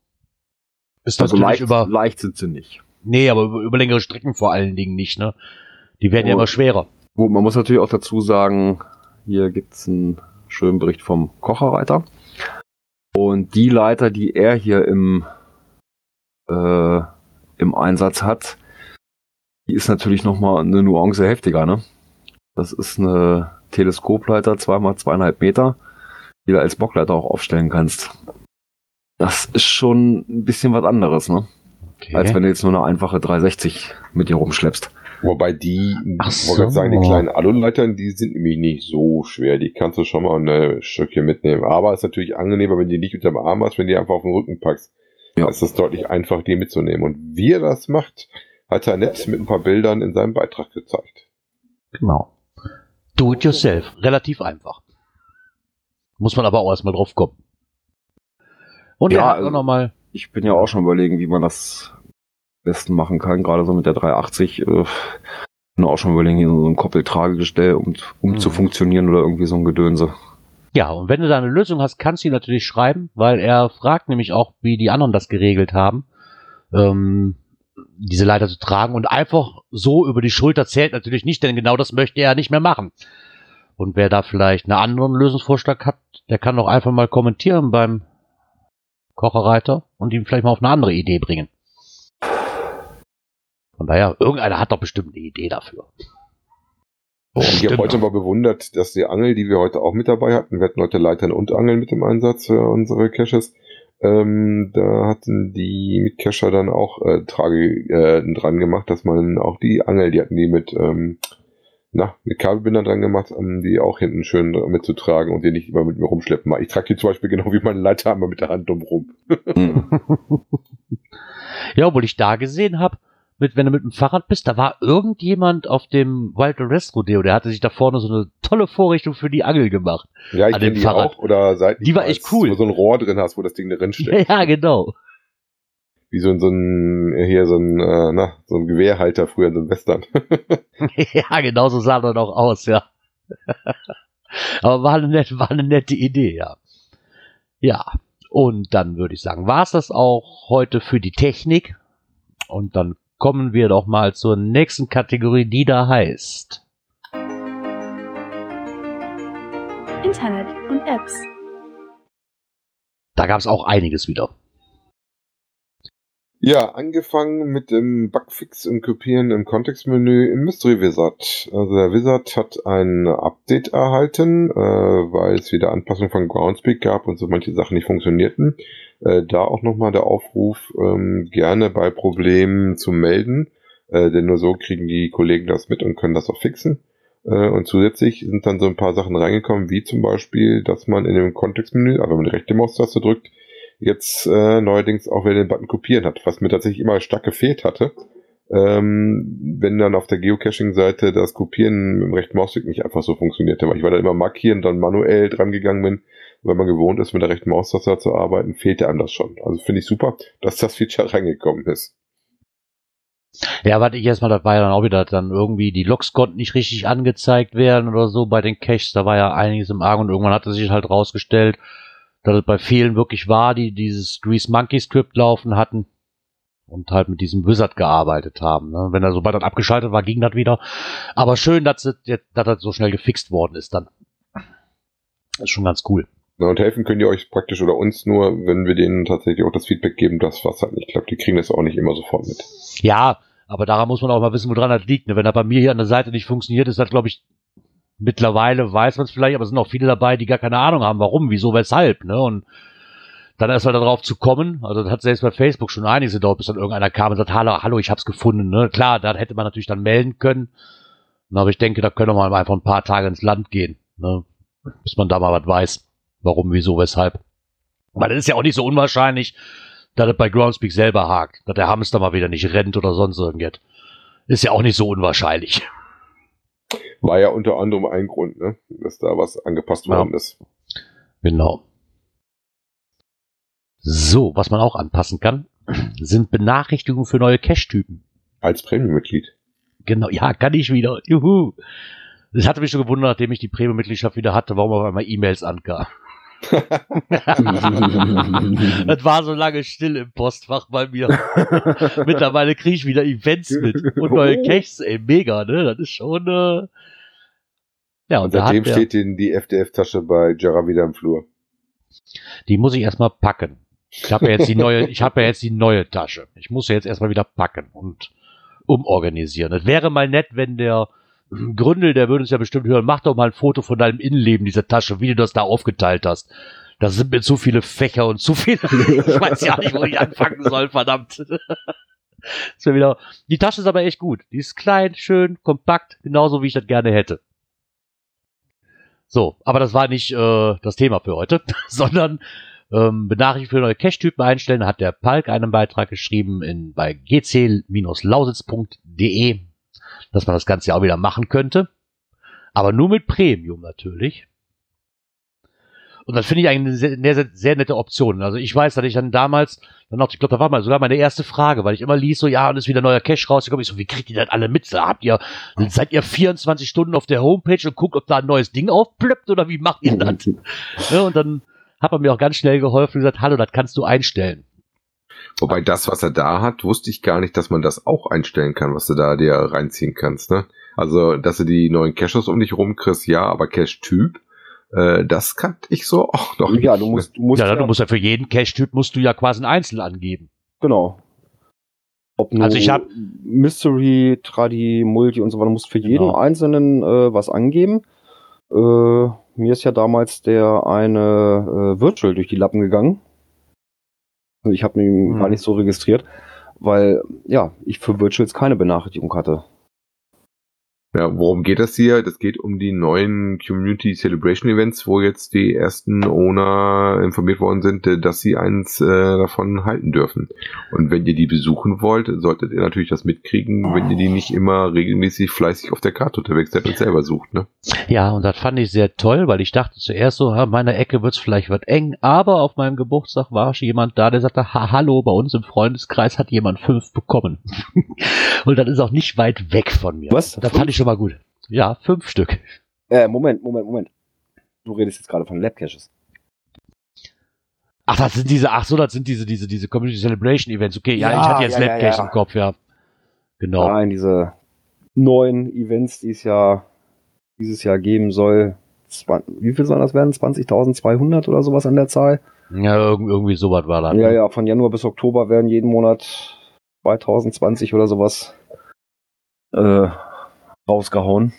Ist Also natürlich leicht, über, leicht sind sie nicht. nee, aber über, über längere Strecken vor allen Dingen nicht, ne? Die werden ja Oh. immer schwerer. Gut, man muss natürlich auch dazu sagen, hier gibt's einen schönen Bericht vom Kocherreiter. Und die Leiter, die er hier im, äh, im Einsatz hat, die ist natürlich nochmal eine Nuance heftiger, ne? Das ist eine Teleskopleiter, zweimal zweieinhalb Meter, die du als Bockleiter auch aufstellen kannst. Das ist schon ein bisschen was anderes, ne? Okay. Als wenn du jetzt nur eine einfache 360 mit dir rumschleppst. Wobei die, ich wollte gerade sagen, die so. kleinen Aluleitern, die sind nämlich nicht so schwer. Die kannst du schon mal ein Stückchen mitnehmen. Aber es ist natürlich angenehmer, wenn du die nicht unterm Arm hast, wenn du die einfach auf den Rücken packst. Ja. Ist das deutlich einfacher, die mitzunehmen. Und wie er das macht, hat er nett mit ein paar Bildern in seinem Beitrag gezeigt. Genau. Do it yourself. Relativ einfach. Muss man aber auch erstmal drauf kommen. Und Ja, er hat also- auch nochmal, ich bin ja auch schon überlegen, wie man das besten machen kann, gerade so mit der 380. Äh, bin auch schon überlegen, hier so ein Koppeltragegestell, um, um Mhm. zu funktionieren oder irgendwie so ein Gedönse. ja, und wenn du da eine Lösung hast, kannst du ihn natürlich schreiben, weil er fragt nämlich auch, wie die anderen das geregelt haben, ähm, diese Leiter zu tragen und einfach so über die Schulter zählt natürlich nicht, denn genau das möchte er nicht mehr machen. Und wer da vielleicht einen anderen Lösungsvorschlag hat, der kann doch einfach mal kommentieren beim Kocherreiter und ihm vielleicht mal auf eine andere Idee bringen. Von daher, irgendeiner hat doch bestimmt eine Idee dafür. Und ich habe heute mal bewundert, dass die Angel, die wir heute auch mit dabei hatten, wir hatten heute Leitern und Angeln mit im Einsatz für unsere Caches, ähm, da hatten die mit Cacher dann auch äh, Trage äh, dran gemacht, dass man auch die Angel, die hatten die mit, ähm, na, mit Kabelbindern dran gemacht, um die auch hinten schön mitzutragen und die nicht immer mit mir rumschleppen. Ich trage die zum Beispiel genau wie meine Leiter immer mit der Hand drum rum. Hm. Ja, obwohl ich da gesehen habe, mit, wenn du mit dem Fahrrad bist, da war irgendjemand auf dem Wild West Rodeo, der hatte sich da vorne so eine tolle Vorrichtung für die Angel gemacht. Ja, ich An kenne dem die Fahrrad. auch. Oder seitlich. Die war echt cool. Wo du so ein Rohr drin hast, wo das Ding drin Ja, steckt. ja, genau. Wie so ein, so ein, hier so ein, äh, na, so ein Gewehrhalter früher in so einem Western. ja, genau so sah er auch aus, ja. Aber war eine, nette, war eine nette Idee, ja. Ja, und dann würde ich sagen, war es das auch heute für die Technik. Und dann kommen wir doch mal zur nächsten Kategorie, die da heißt. Internet und Apps. Da gab es auch einiges wieder. Ja, angefangen mit dem Bugfix und Kopieren im Kontextmenü im Mystery Wizard. Also der Wizard hat ein Update erhalten, äh, weil es wieder Anpassungen von Groundspeak gab und so manche Sachen nicht funktionierten. Äh, da auch nochmal der Aufruf, ähm, gerne bei Problemen zu melden, äh, denn nur so kriegen die Kollegen das mit und können das auch fixen. Äh, und zusätzlich sind dann so ein paar Sachen reingekommen, wie zum Beispiel, dass man in dem Kontextmenü, also wenn man die rechte Maustaste drückt, jetzt äh, neuerdings auch wieder den Button kopieren hat, was mir tatsächlich immer stark gefehlt hatte. Ähm, wenn dann auf der Geocaching-Seite das Kopieren mit dem rechten Mausklick nicht einfach so funktionierte, weil ich war da immer markieren, dann manuell dran gegangen bin. Wenn man gewohnt ist, mit der rechten Maustaste zu arbeiten, fehlte einem das schon. Also finde ich super, dass das Feature reingekommen ist. Ja, warte ich erstmal, das war ja dann auch wieder dann irgendwie, die Logs konnten nicht richtig angezeigt werden oder so bei den Caches, da war ja einiges im Argen und irgendwann hatte sich halt rausgestellt, dass es bei vielen wirklich war, die dieses Grease Monkey Script laufen hatten und halt mit diesem Wizard gearbeitet haben. Ne? Wenn er sobald dann abgeschaltet war, ging das wieder. Aber schön, dass, es, dass das so schnell gefixt worden ist dann. ist schon ganz cool. Und helfen könnt ihr euch praktisch oder uns nur, wenn wir denen tatsächlich auch das Feedback geben, das was halt nicht klappt. Die kriegen das auch nicht immer sofort mit. Ja, aber daran muss man auch mal wissen, woran das liegt. Ne? Wenn er bei mir hier an der Seite nicht funktioniert, ist das, glaube ich, mittlerweile weiß man es vielleicht, aber es sind auch viele dabei, die gar keine Ahnung haben, warum, wieso, weshalb. Ne? Und dann erst mal darauf zu kommen, also das hat selbst bei Facebook schon einiges gedauert, bis dann irgendeiner kam und sagt, hallo, hallo, ich hab's gefunden. Ne? Klar, da hätte man natürlich dann melden können. Aber ich denke, da können wir mal einfach ein paar Tage ins Land gehen, ne? bis man da mal was weiß. Warum, wieso, weshalb. Weil es ist ja auch nicht so unwahrscheinlich, dass es bei Groundspeak selber hakt, dass der Hamster mal wieder nicht rennt oder sonst irgendwas. Ist ja auch nicht so unwahrscheinlich. War ja unter anderem ein Grund, ne? dass da was angepasst worden ja. ist. Genau. So, was man auch anpassen kann, sind Benachrichtigungen für neue Cache-Typen. Als Premium-Mitglied. Genau, ja, kann ich wieder. Juhu. Das hatte mich schon gewundert, nachdem ich die Premium-Mitgliedschaft wieder hatte, warum auf einmal E-Mails ankam. Das war so lange still im Postfach bei mir. Mittlerweile kriege ich wieder Events mit und neue Caches, ey, mega, ne? Das ist schon, äh ja, und, und seitdem steht in die FDF-Tasche bei Jara wieder im Flur. Die muss ich erstmal packen. Ich habe ja jetzt die neue, ich habe ja jetzt die neue Tasche. Ich muss ja jetzt erstmal wieder packen und umorganisieren. Es wäre mal nett, wenn der Gründel, der würde uns ja bestimmt hören, mach doch mal ein Foto von deinem Innenleben, dieser Tasche, wie du das da aufgeteilt hast. Das sind mir zu viele Fächer und zu viele. ich weiß ja nicht, wo ich anfangen soll, verdammt. ist mir wieder, die Tasche ist aber echt gut. Die ist klein, schön, kompakt, genauso wie ich das gerne hätte. So, aber das war nicht äh, das Thema für heute, sondern ähm, Benachrichtigungen für neue Cache-Typen einstellen, hat der Palk einen Beitrag geschrieben in, bei gc-lausitz.de, dass man das Ganze ja auch wieder machen könnte. Aber nur mit Premium natürlich. Und das finde ich eigentlich eine sehr, sehr, nette Option. Also ich weiß, dass ich dann damals, dann auch, ich glaube, da war mal sogar meine erste Frage, weil ich immer liest, so, ja, und ist wieder neuer Cache rausgekommen. Ich so, wie kriegt ihr das alle mit? Habt ihr, seid ihr 24 Stunden auf der Homepage und guckt, ob da ein neues Ding aufplöppt oder wie macht ihr das? ja, und dann hat er mir auch ganz schnell geholfen und gesagt, hallo, das kannst du einstellen. Wobei das, was er da hat, wusste ich gar nicht, dass man das auch einstellen kann, was du da dir reinziehen kannst. Ne? Also, dass du die neuen Caches um dich rumkriegst, ja, aber Cache-Typ, äh, das kannte ich so auch noch. Ja, du musst, du musst ja, ja, du musst ja für jeden Cache-Typ musst du ja quasi ein Einzel angeben. Genau. Ob also ich habe Mystery, Tradi, Multi und so weiter, du musst für jeden genau. einzelnen äh, was angeben. Äh, mir ist ja damals der eine äh, Virtual durch die Lappen gegangen. Also ich habe ihn hm. gar nicht so registriert, weil ja, ich für Virtuals keine Benachrichtigung hatte. Ja, worum geht das hier? Das geht um die neuen Community Celebration Events, wo jetzt die ersten Owner informiert worden sind, äh, dass sie eins äh, davon halten dürfen. Und wenn ihr die besuchen wollt, solltet ihr natürlich das mitkriegen, wenn ihr die nicht immer regelmäßig fleißig auf der Karte unterwegs seid und selber sucht. Ne? Ja, und das fand ich sehr toll, weil ich dachte zuerst so, an meiner Ecke wird's vielleicht was eng, aber auf meinem Geburtstag war schon jemand da, der sagte, ha, hallo, bei uns im Freundeskreis hat jemand fünf bekommen. und das ist auch nicht weit weg von mir. Was? Das fand ich schon mal gut. Ja, fünf Stück. Äh, Moment, Moment, Moment. Du redest jetzt gerade von Labcaches. Ach, das sind diese, ach so, das sind diese, diese, diese Community Celebration Events. Okay, ja, ja ich hatte jetzt ja, Labcache ja, im Kopf, ja. Genau. Nein, diese neuen Events, die es ja dieses Jahr geben soll. Wie viel sollen das werden? 20.200 oder sowas an der Zahl? Ja, irgendwie sowas war das. Ja, ne? ja, von Januar bis Oktober werden jeden Monat 2020 oder sowas äh, rausgehauen.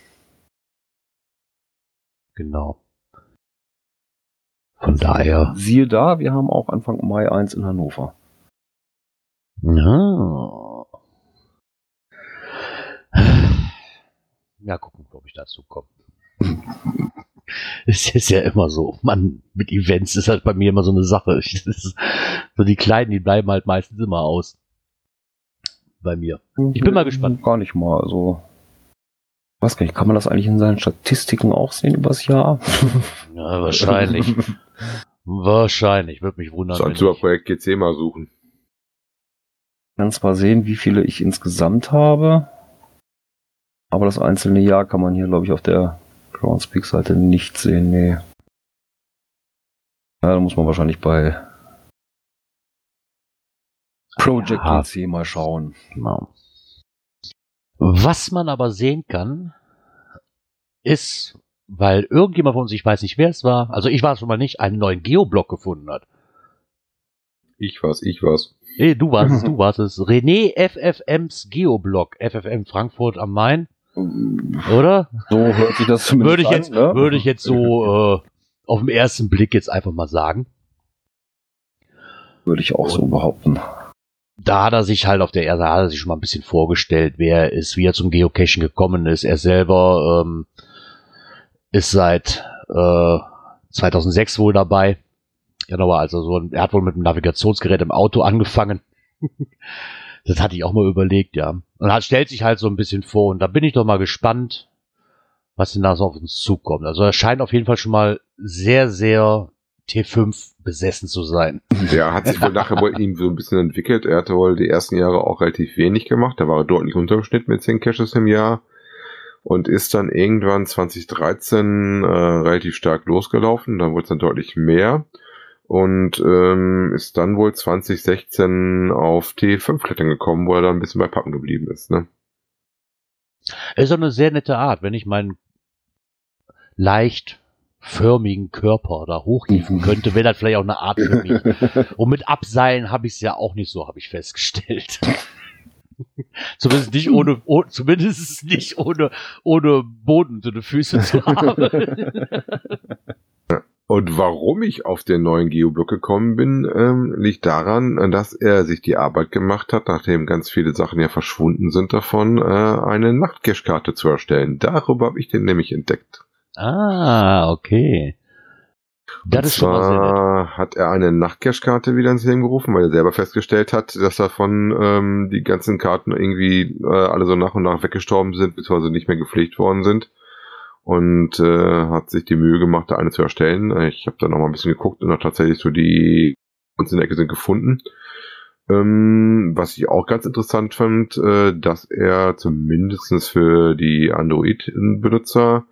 Genau. Von daher. Siehe da, wir haben auch Anfang Mai eins in Hannover. Ja. Ja, gucken, ob ich dazu komme. es ist ja immer so. Man, mit Events ist halt bei mir immer so eine Sache. Ist, so die Kleinen, die bleiben halt meistens immer aus. Bei mir. Ich bin mal gespannt. Gar nicht mal. Also weiß gar nicht, kann man das eigentlich in seinen Statistiken auch sehen übers Jahr? Ja, wahrscheinlich. wahrscheinlich, würde mich wundern. Soll über Projekt GC mal suchen. Kann zwar sehen, wie viele ich insgesamt habe, aber das einzelne Jahr kann man hier, glaube ich, auf der Groundspeak-Seite nicht sehen, nee. Ja, da muss man wahrscheinlich bei Project Ja. DC mal schauen. Genau. Was man aber sehen kann, ist, weil irgendjemand von uns, ich weiß nicht, wer es war, also ich war es schon mal nicht, einen neuen Geoblock gefunden hat. Ich war's, ich war's. Nee, du warst es, du warst es. René FFMs Geoblock, FFM Frankfurt am Main, oder? So hört sich das zumindest Würde ich an, jetzt, ne? würde ich jetzt so äh, auf den ersten Blick jetzt einfach mal sagen. Würde ich auch so behaupten. Da hat er sich halt auf der Erde, hat er sich schon mal ein bisschen vorgestellt, wer er ist, wie er zum Geocachen gekommen ist. Er selber ähm, ist seit äh, 2006 wohl dabei. Genau, also so er hat wohl mit einem Navigationsgerät im Auto angefangen. das hatte ich auch mal überlegt, ja. Und hat, stellt sich halt so ein bisschen vor und da bin ich doch mal gespannt, was denn da so auf uns zukommt. Also er scheint auf jeden Fall schon mal sehr, sehr T5 besessen zu sein. Der hat sich wohl nachher wohl ihm so ein bisschen entwickelt. Er hatte wohl die ersten Jahre auch relativ wenig gemacht. Da war er deutlich unter dem Schnitt mit 10 Caches im Jahr. Und ist dann irgendwann 2013 äh, relativ stark losgelaufen. Dann wurde es dann deutlich mehr. Und ähm, ist dann wohl 2016 auf T5 klettern gekommen, wo er dann ein bisschen bei Pappen geblieben ist. Ne? ist so eine sehr nette Art, wenn ich meinen leicht förmigen Körper da hochhieven könnte, wäre das vielleicht auch eine Art für mich. Und mit Abseilen habe ich es ja auch nicht so, habe ich festgestellt. zumindest nicht ohne, oh, zumindest nicht ohne, ohne Boden unter den Füßen zu haben. Und warum ich auf den neuen Geoblock gekommen bin, ähm, liegt daran, dass er sich die Arbeit gemacht hat, nachdem ganz viele Sachen ja verschwunden sind davon, äh, eine Nachtcache-Karte zu erstellen. Darüber habe ich den nämlich entdeckt. Ah, okay. Das Und ist schon mal hat er eine Nachtcache-Karte wieder ins Leben gerufen, weil er selber festgestellt hat, dass davon ähm, die ganzen Karten irgendwie äh, alle so nach und nach weggestorben sind, beziehungsweise nicht mehr gepflegt worden sind. Und äh, hat sich die Mühe gemacht, da eine zu erstellen. Ich habe da noch mal ein bisschen geguckt und hat tatsächlich so die uns in der Ecke sind gefunden. Ähm, was ich auch ganz interessant fand, äh, dass er zumindestens für die Android-Benutzer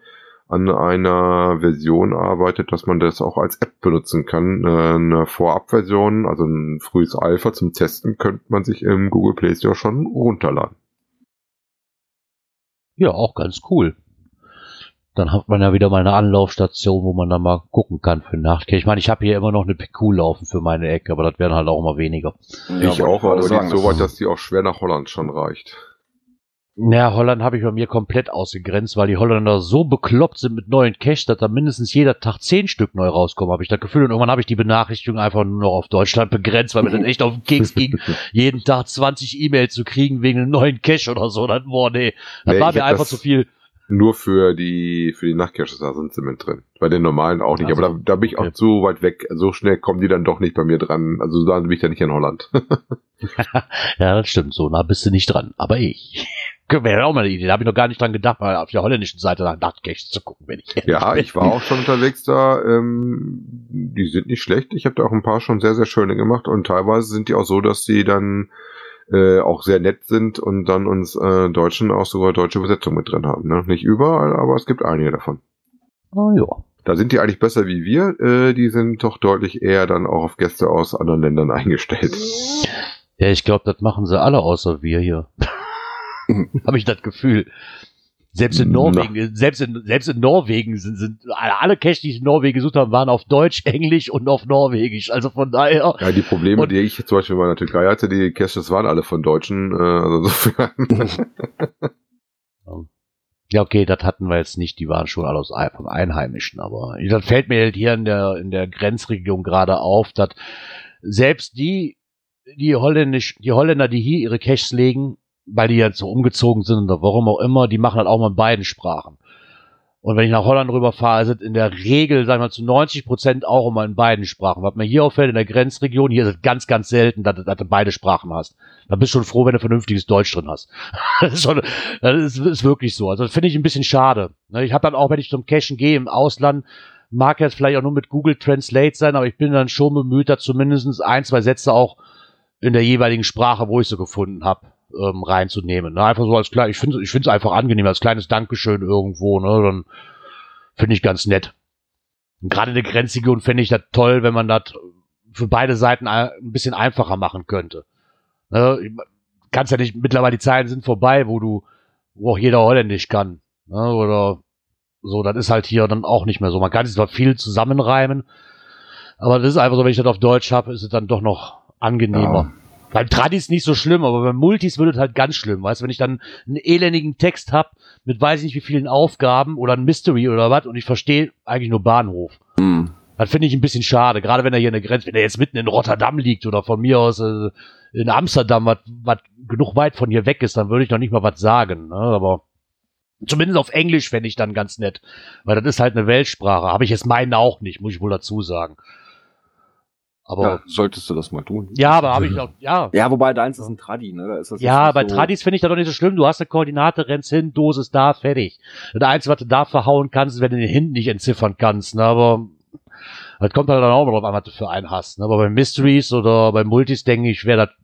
an einer Version arbeitet, dass man das auch als App benutzen kann. Äh, Eine Vorabversion, also ein frühes Alpha zum Testen, könnte man sich im Google Play Store schon runterladen. Ja, auch ganz cool. Dann hat man ja wieder mal eine Anlaufstation, wo man dann mal gucken kann für Nachtcache. Ich meine, ich habe hier immer noch eine PQ laufen für meine Ecke, aber das werden halt auch immer weniger. ich auch, aber die ist so weit, dass die auch schwer nach Holland schon reicht. Ja, Holland habe ich bei mir komplett ausgegrenzt, weil die Holländer so bekloppt sind mit neuen Caches, dass da mindestens jeder Tag zehn Stück neu rauskommen, habe ich das Gefühl. Und irgendwann habe ich die Benachrichtigung einfach nur noch auf Deutschland begrenzt, weil mir dann echt auf den Keks ging, jeden Tag 20 E-Mails zu kriegen wegen einem neuen Cache oder so. Das, boah, nee, das Nee, war mir einfach zu viel. Nur für die für die Nachtcaches da sind sie mit drin. Bei den normalen auch nicht. Also, aber da, da bin ich okay. auch so weit weg. So schnell kommen die dann doch nicht bei mir dran. Also da bin ich ja nicht in Holland. Ja, das stimmt, so nah bist du nicht dran. Aber ich. Wäre auch mal eine Idee. Da habe ich noch gar nicht dran gedacht, mal auf der holländischen Seite nach Nachtcaches zu gucken, wenn ich Ja, ich war auch schon unterwegs da. Ähm, die sind nicht schlecht. Ich habe da auch ein paar schon sehr, sehr schöne gemacht. Und teilweise sind die auch so, dass die dann äh, auch sehr nett sind und dann uns äh, Deutschen auch sogar deutsche Übersetzung mit drin haben. Ne? Nicht überall, aber es gibt einige davon. Oh, ja. Da sind die eigentlich besser wie wir. Äh, die sind doch deutlich eher dann auch auf Gäste aus anderen Ländern eingestellt. Ja, ich glaube, das machen sie alle außer wir hier. Habe ich das Gefühl. Selbst in Na. Norwegen, selbst in, selbst in Norwegen sind, sind alle Cache, die ich in Norwegen gesucht habe, waren auf Deutsch, Englisch und auf Norwegisch. Also von daher. Ja, die Probleme, Und- die ich zum Beispiel in meiner Türkei hatte, die Caches waren alle von Deutschen. Äh, also insofern. Ja, okay, das hatten wir jetzt nicht. Die waren schon alle aus, von Einheimischen. Aber das fällt mir halt hier in der, in der Grenzregion gerade auf, dass selbst die, die Holländisch, die Holländer, die hier ihre Caches legen, weil die jetzt so umgezogen sind oder warum auch immer, die machen halt auch mal in beiden Sprachen. Und wenn ich nach Holland rüberfahre, sind in der Regel, sagen wir mal, zu 90 Prozent auch immer in beiden Sprachen. Was mir hier auffällt, in der Grenzregion, hier ist es ganz, ganz selten, dass, dass du beide Sprachen hast. Da bist du schon froh, wenn du vernünftiges Deutsch drin hast. das ist, schon, das ist, ist wirklich so. Also das finde ich ein bisschen schade. Ne, Ich habe dann auch, wenn ich zum Cashen gehe im Ausland, mag jetzt vielleicht auch nur mit Google Translate sein, aber ich bin dann schon bemüht, da zumindest ein, zwei Sätze auch in der jeweiligen Sprache, wo ich sie gefunden habe, ähm, reinzunehmen. Ne? Einfach so als klein, ich finde ich finde es einfach angenehm, als kleines Dankeschön irgendwo, ne? Dann finde ich ganz nett. Gerade in der Grenzregion fände ich das toll, wenn man das für beide Seiten ein bisschen einfacher machen könnte. Ne? Kannst ja nicht, mittlerweile die Zeiten sind vorbei, wo du, wo auch jeder Holländisch kann. Ne? Oder so, das ist halt hier dann auch nicht mehr so. Man kann sich zwar viel zusammenreimen, aber das ist einfach so, wenn ich das auf Deutsch habe, ist es dann doch noch angenehmer. Ja. Beim Tradi ist nicht so schlimm, aber beim Multis wird es halt ganz schlimm. Weißt du, wenn ich dann einen elendigen Text hab mit weiß ich nicht wie vielen Aufgaben oder ein Mystery oder was und ich verstehe eigentlich nur Bahnhof. Mhm. Das finde ich ein bisschen schade, gerade wenn er hier in der Grenze, wenn er jetzt mitten in Rotterdam liegt oder von mir aus äh, in Amsterdam, was genug weit von hier weg ist, dann würde ich noch nicht mal was sagen. Ne? Aber zumindest auf Englisch fände ich dann ganz nett, weil das ist halt eine Weltsprache. Habe ich jetzt meinen auch nicht, muss ich wohl dazu sagen. Aber ja, solltest du das mal tun. Ja, aber habe ich auch, ja. Ja, wobei deins ist ein Tradi, ne? Da ist das ja, bei so Tradis finde ich das doch nicht so schlimm. Du hast eine Koordinate, rennst hin, Dosis da, fertig. Das Einzige, was du da verhauen kannst, ist, wenn du den hinten nicht entziffern kannst, ne? Aber das kommt halt dann auch mal drauf an, was du für einen hast. Ne? Aber bei Mysteries oder bei Multis, denke ich, wäre das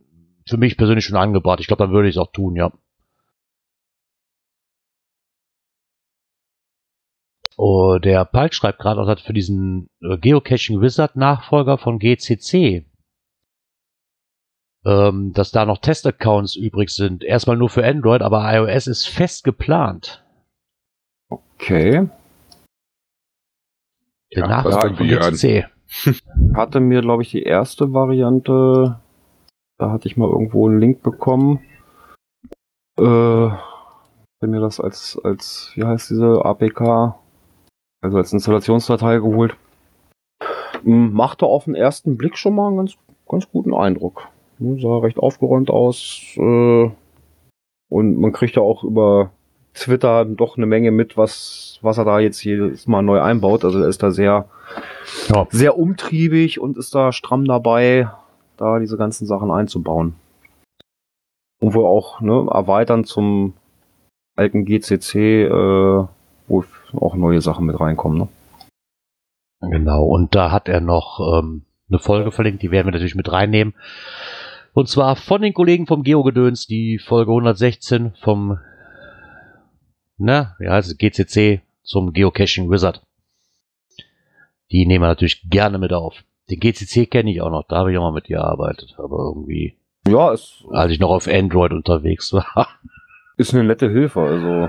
für mich persönlich schon angebracht. Ich glaube, dann würde ich es auch tun, ja. Oh, der Palk schreibt gerade auch, dass für diesen äh, Geocaching Wizard Nachfolger von GCC, ähm, dass da noch Testaccounts übrig sind. Erstmal nur für Android, aber iOS ist fest geplant. Okay. Der ja, Nachfolger von GCC. Hatte mir, glaube ich, die erste Variante, da hatte ich mal irgendwo einen Link bekommen. Äh, mir das als, als, wie heißt diese APK? Also als Installationsdatei geholt. Hm, machte auf den ersten Blick schon mal einen ganz, ganz guten Eindruck. Hm, sah recht aufgeräumt aus. Äh, und man kriegt ja auch über Twitter doch eine Menge mit, was, was er da jetzt jedes Mal neu einbaut. Also er ist da sehr, ja. sehr umtriebig und ist da stramm dabei, da diese ganzen Sachen einzubauen. Und wohl auch ne, erweitern zum alten GCC, äh, wo auch neue Sachen mit reinkommen. Ne? Genau, und da hat er noch ähm, eine Folge verlinkt, die werden wir natürlich mit reinnehmen. Und zwar von den Kollegen vom Geogedöns, die Folge 116 vom, ne, wie heißt es, GCC zum Geocaching Wizard. Die nehmen wir natürlich gerne mit auf. Den GCC kenne ich auch noch, da habe ich auch mal mit gearbeitet, aber irgendwie, ja, es, als ich noch auf Android unterwegs war. Ist eine nette Hilfe, also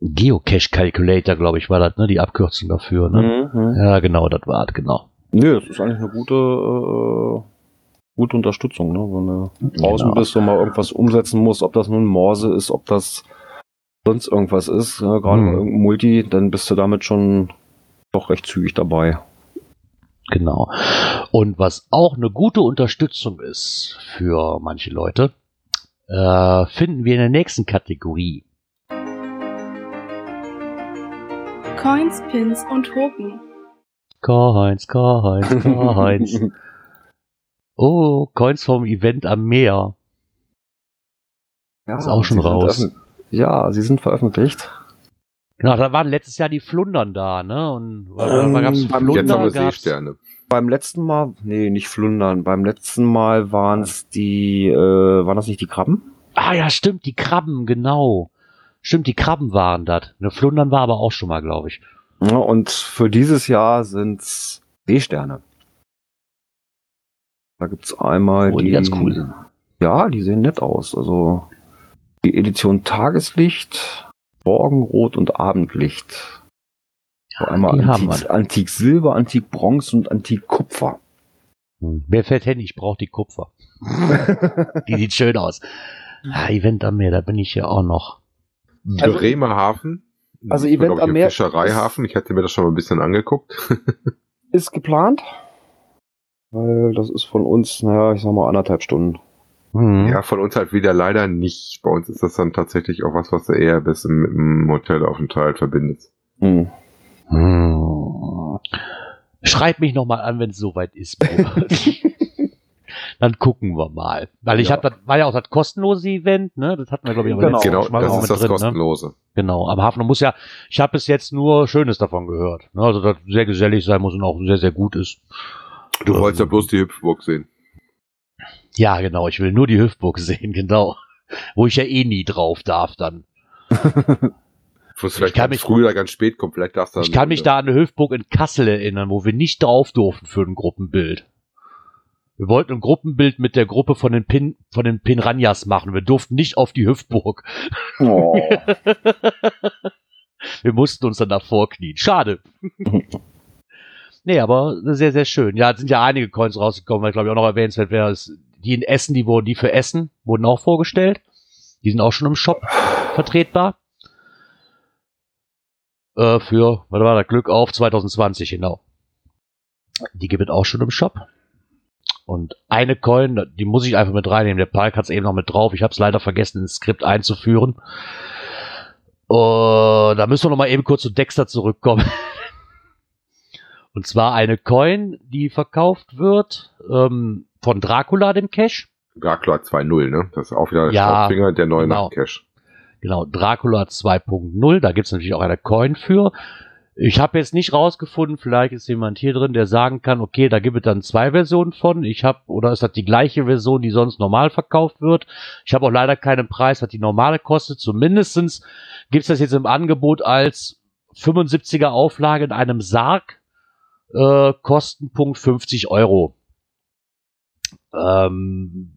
Geocache Calculator, glaube ich, war das, ne? Die Abkürzung dafür, ne? Mhm. Ja, genau, das war es, genau. Nö, das ist eigentlich eine gute, äh, gute Unterstützung, ne? Wenn du draußen genau. bist und mal irgendwas umsetzen musst, ob das nun Morse ist, ob das sonst irgendwas ist, ne? gerade mhm. irgendein Multi, dann bist du damit schon doch recht zügig dabei. Genau. Und was auch eine gute Unterstützung ist für manche Leute, äh, finden wir in der nächsten Kategorie. Coins, Pins und Token. Coins, Coins, Coins. oh, Coins vom Event am Meer. Ja, ist auch schon raus. Ja, sie sind veröffentlicht. Genau, da waren letztes Jahr die Flundern da, ne? Und ähm, gab's Flunder, jetzt haben wir Seesterne. Beim letzten Mal, nee, nicht Flundern. Beim letzten Mal waren es die, äh, waren das nicht die Krabben? Ah ja, stimmt, die Krabben, genau. Stimmt, die Krabben waren das. Eine Flundern war aber auch schon mal, glaube ich. Ja, und für dieses Jahr sind's Seesterne. Da gibt's einmal oh, die, die ganz cool sind. Ja, die sehen nett aus. Also die Edition Tageslicht, Morgenrot und Abendlicht. Ja, einmal Antik, Antik Silber, Antik Bronze und Antik Kupfer. Hm. Wer fährt hin? Ich brauche die Kupfer. die sieht schön aus. Ah, Event am Meer, da bin ich ja auch noch. Also, Bremerhaven. Also Event am Meer. Fischereihafen. Ich hatte mir das schon mal ein bisschen angeguckt. ist geplant. Weil das ist von uns, naja, ich sag mal anderthalb Stunden. Mhm. Ja, von uns halt wieder leider nicht. Bei uns ist das dann tatsächlich auch was, was du eher bis mit dem Hotelaufenthalt verbindest. Mhm. Hm. Schreib mich nochmal an, wenn es soweit ist. dann gucken wir mal. Weil ich ja. habe, das war ja auch das kostenlose Event, ne? Das hatten wir, glaube ich, aber genau, genau Mal das ist das drin, ne? kostenlose. Ne? Genau, am Hafen muss ja, ich habe bis jetzt nur Schönes davon gehört. Ne? Also, dass sehr gesellig sein muss und auch sehr, sehr gut ist. Du ähm, wolltest ja bloß die Hüpfburg sehen. Ja, genau, ich will nur die Hüpfburg sehen, genau. Wo ich ja eh nie drauf darf dann. Du musst vielleicht kann ganz mich- früh oder ganz spät kommen. Vielleicht darfst du Ich kann mich da an eine Hüftburg in Kassel erinnern, wo wir nicht drauf durften für ein Gruppenbild. Wir wollten ein Gruppenbild mit der Gruppe von den Pin, von den Pinranhas machen. Wir durften nicht auf die Hüftburg. Oh. Wir mussten uns dann davor knien. Schade. nee, aber sehr, sehr schön. Ja, es sind ja einige Coins rausgekommen, weil glaube ich auch noch erwähnenswert wäre, es- die in Essen, die wurden, die für Essen wurden auch vorgestellt. Die sind auch schon im Shop vertretbar. Äh, für, was war das, Glück auf 2020, genau. Die gibt es auch schon im Shop. Und eine Coin, die muss ich einfach mit reinnehmen. Der Park hat es eben noch mit drauf. Ich habe es leider vergessen, ins Skript einzuführen. Uh, da müssen wir noch mal eben kurz zu Dexter zurückkommen. Und zwar eine Coin, die verkauft wird ähm, von Dracula, dem Cash. Dracula 2.0, ne? Das ist auch wieder der Ja, Staubfinger, der neue genau. Nachtcash. Genau, Dracula 2.0. Da gibt es natürlich auch eine Coin für. Ich habe jetzt nicht rausgefunden, vielleicht ist jemand hier drin, der sagen kann, okay, da gibt es dann zwei Versionen von. Ich habe, oder ist das die gleiche Version, die sonst normal verkauft wird? Ich habe auch leider keinen Preis, was die normale kostet. Zumindestens gibt es das jetzt im Angebot als 75er Auflage in einem Sarg. Äh, Kostenpunkt 50 Euro. Ähm,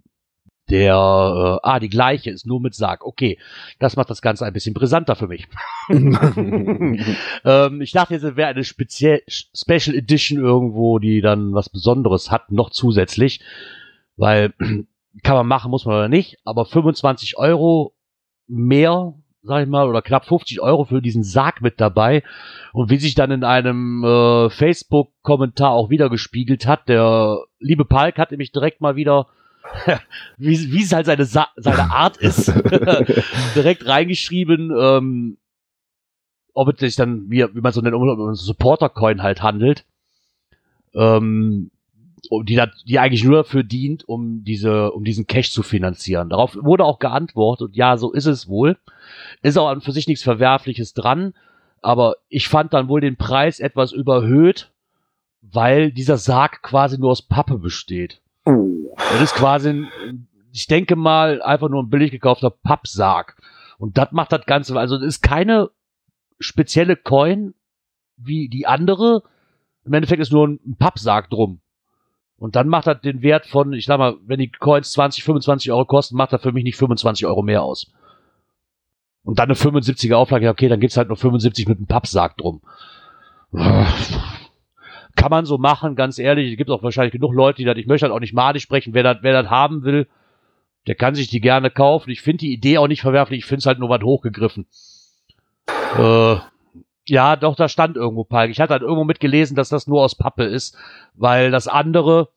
der, äh, ah, die gleiche ist nur mit Sarg. Okay, das macht das Ganze ein bisschen brisanter für mich. ähm, ich dachte jetzt, es wäre eine speziell Special Edition irgendwo, die dann was Besonderes hat, noch zusätzlich. Weil kann man machen, muss man oder nicht, aber 25 Euro mehr, sag ich mal, oder knapp 50 Euro für diesen Sarg mit dabei. Und wie sich dann in einem äh, Facebook-Kommentar auch wieder gespiegelt hat, der liebe Palk hat nämlich direkt mal wieder, wie, wie es halt seine, Sa seine Art ist, direkt reingeschrieben, ähm, ob es sich dann, wie, wie man so nennt, um Supporter-Coin halt handelt, ähm, die, da- die eigentlich nur dafür dient, um diese, um diesen Cash zu finanzieren. Darauf wurde auch geantwortet, und ja, so ist es wohl. Ist auch an für sich nichts Verwerfliches dran, aber ich fand dann wohl den Preis etwas überhöht, weil dieser Sarg quasi nur aus Pappe besteht. Das ist quasi, ein, ich denke mal, einfach nur ein billig gekaufter Pappsarg. Und das macht das Ganze, also das ist keine spezielle Coin wie die andere. Im Endeffekt ist nur ein Pappsarg drum. Und dann macht das den Wert von, ich sag mal, wenn die Coins 20, 25 Euro kosten, macht das für mich nicht 25 Euro mehr aus. Und dann eine 75er Auflage, okay, dann gibt's halt nur 75 mit einem Pappsarg drum. Kann man so machen, ganz ehrlich. Es gibt auch wahrscheinlich genug Leute, die das, ich möchte halt auch nicht madig sprechen, wer das, wer das haben will, der kann sich die gerne kaufen. Ich finde die Idee auch nicht verwerflich, ich finde es halt nur was hochgegriffen. Äh, ja, doch, da stand irgendwo Palk. Ich hatte halt irgendwo mitgelesen, dass das nur aus Pappe ist, weil das andere,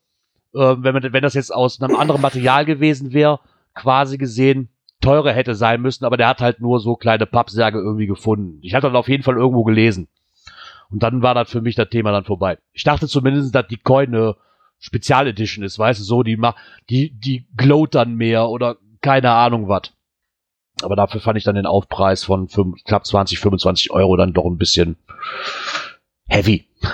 äh, wenn, man, wenn das jetzt aus einem anderen Material gewesen wäre, quasi gesehen teurer hätte sein müssen, aber der hat halt nur so kleine Pappsärge irgendwie gefunden. Ich hatte das auf jeden Fall irgendwo gelesen. Und dann war das für mich das Thema dann vorbei. Ich dachte zumindest, dass die Coin eine Spezialedition ist, weißt du, so, die macht, die, die glowt dann mehr oder keine Ahnung was. Aber dafür fand ich dann den Aufpreis von fünf, knapp 20, 25 Euro dann doch ein bisschen heavy.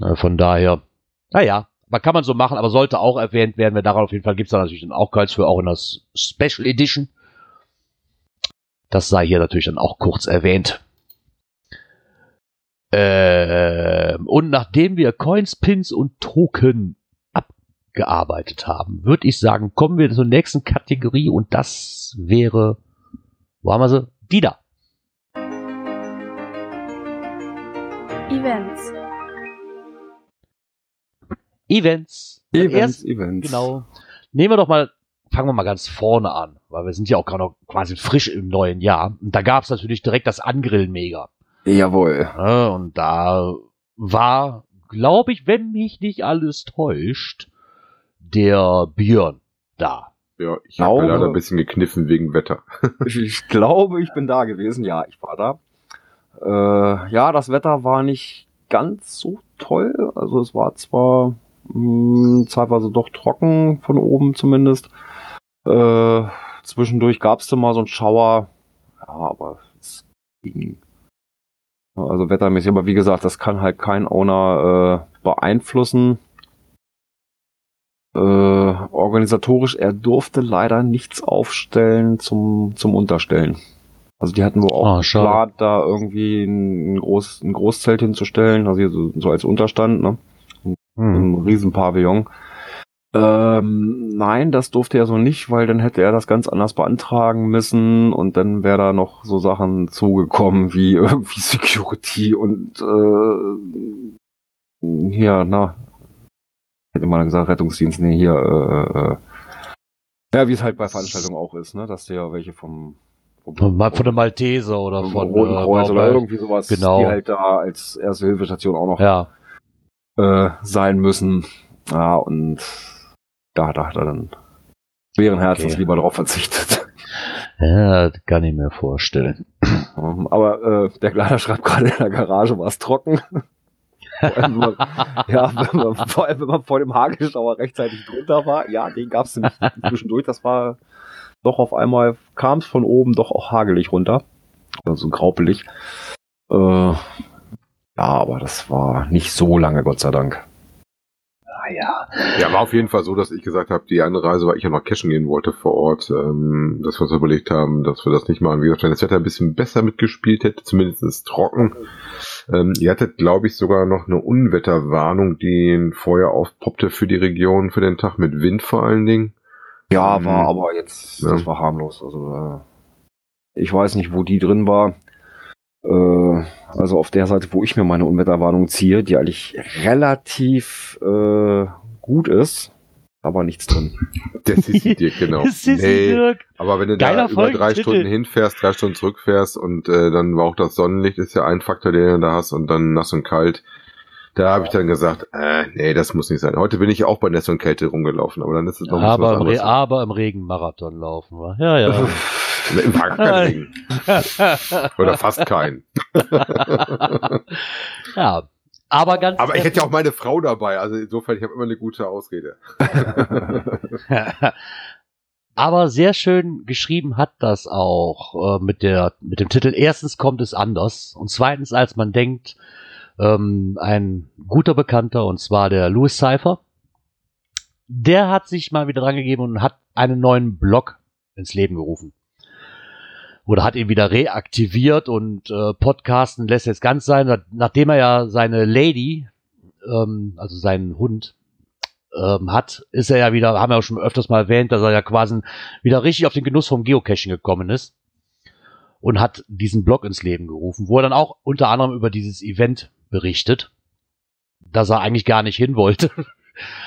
Äh, Von daher, naja, man kann man so machen, aber sollte auch erwähnt werden, wer darauf auf jeden Fall gibt es da natürlich dann auch Coins für, auch in der Special Edition. Das sei hier natürlich dann auch kurz erwähnt. Ähm, und nachdem wir Coins, Pins und Token abgearbeitet haben, würde ich sagen, kommen wir zur nächsten Kategorie und das wäre, wo haben wir sie? Die da. Events. Events. Events, Erst, Events. genau. Nehmen wir doch mal, fangen wir mal ganz vorne an, weil wir sind ja auch gerade noch quasi frisch im neuen Jahr. Und da gab es natürlich direkt das Angrillen mega. Jawohl. Ja, und da war, glaube ich, wenn mich nicht alles täuscht, der Björn da. Ja, ich habe leider ein bisschen gekniffen wegen Wetter. Ich, ich glaube, ich bin da gewesen. Ja, ich war da. Äh, ja, das Wetter war nicht ganz so toll. Also es war zwar mh, zeitweise doch trocken, von oben zumindest. Äh, zwischendurch gab es da mal so einen Schauer. Ja, aber es ging. Also wettermäßig. Aber wie gesagt, das kann halt kein Owner äh, beeinflussen. Äh, organisatorisch, er durfte leider nichts aufstellen zum, zum Unterstellen. Also die hatten wohl auch Ah, geplant, da irgendwie ein, Groß, ein Großzelt hinzustellen, also hier so, so als Unterstand, ne? Hm. Ein Riesenpavillon. Ähm, nein, das durfte er so nicht, weil dann hätte er das ganz anders beantragen müssen und dann wäre da noch so Sachen zugekommen wie irgendwie Security und äh, hier, na, hätte man gesagt, Rettungsdienst, nee, hier, äh, äh, ja, wie es halt bei Veranstaltungen auch ist, ne, dass ja welche vom, vom, von der Malteser oder von Roten äh, Kreuz oder Blau- irgendwie sowas, Genau. die halt da als erste Hilfestation auch noch Ja, äh, sein müssen. Ja, und da, da hat er dann schweren Herzens Okay. lieber drauf verzichtet. ja, kann ich mir vorstellen. Ähm, Aber äh, der Kleider schreibt gerade in der Garage war es trocken. Vor allem, wenn man, ja, wenn man, vor allem wenn man vor dem Hagelschauer rechtzeitig drunter war. Ja, den gab es nämlich zwischendurch. Das war doch auf einmal, kam es von oben doch auch hagelig runter. Also so graupelig. Äh, ja, aber das war nicht so lange, Gott sei Dank. Naja. Ja, war auf jeden Fall so, dass ich gesagt habe, die andere Reise, weil ich ja noch cashen gehen wollte vor Ort, ähm, dass wir uns überlegt haben, dass wir das nicht machen. Wie gesagt, wenn das Wetter ein bisschen besser mitgespielt hätte, zumindest ist trocken. Ähm, ihr hattet, glaube ich, sogar noch eine Unwetterwarnung, die vorher aufpoppte für die Region für den Tag mit Wind vor allen Dingen. Ja, war aber jetzt, das Ja. war harmlos. Also äh, ich weiß nicht, wo die drin war. Äh, also auf der Seite, wo ich mir meine Unwetterwarnung ziehe, die eigentlich relativ äh, gut ist, aber nichts drin. Der Sissi dir, genau. Sissi Nee, Dirk. aber wenn du Geiler da über drei. Stunden hinfährst, drei Stunden zurückfährst und äh, dann war auch das Sonnenlicht, ist ja ein Faktor, den du da hast und dann nass und kalt. Da habe ich dann gesagt, äh, nee, das muss nicht sein. Heute bin ich auch bei Nässe und Kälte rumgelaufen, aber dann ist es noch ein bisschen Aber im, aber im Regenmarathon laufen wir. Ja, ja. War kein. Oder fast kein. ja. Aber ganz. Aber ich hätte ja auch meine Frau dabei, also insofern, ich habe immer eine gute Ausrede. Aber sehr schön geschrieben hat das auch äh, mit, der, mit dem Titel Erstens kommt es anders und zweitens, als man denkt, ähm, ein guter Bekannter und zwar der Louis Cypher. Der hat sich mal wieder drangegeben und hat einen neuen Blog ins Leben gerufen. Oder hat ihn wieder reaktiviert und äh, Podcasten lässt jetzt ganz sein, nachdem er ja seine Lady, ähm, also seinen Hund, ähm, hat, ist er ja wieder, haben wir auch schon öfters mal erwähnt, dass er ja quasi wieder richtig auf den Genuss vom Geocaching gekommen ist und hat diesen Blog ins Leben gerufen, wo er dann auch unter anderem über dieses Event berichtet, dass er eigentlich gar nicht hin wollte,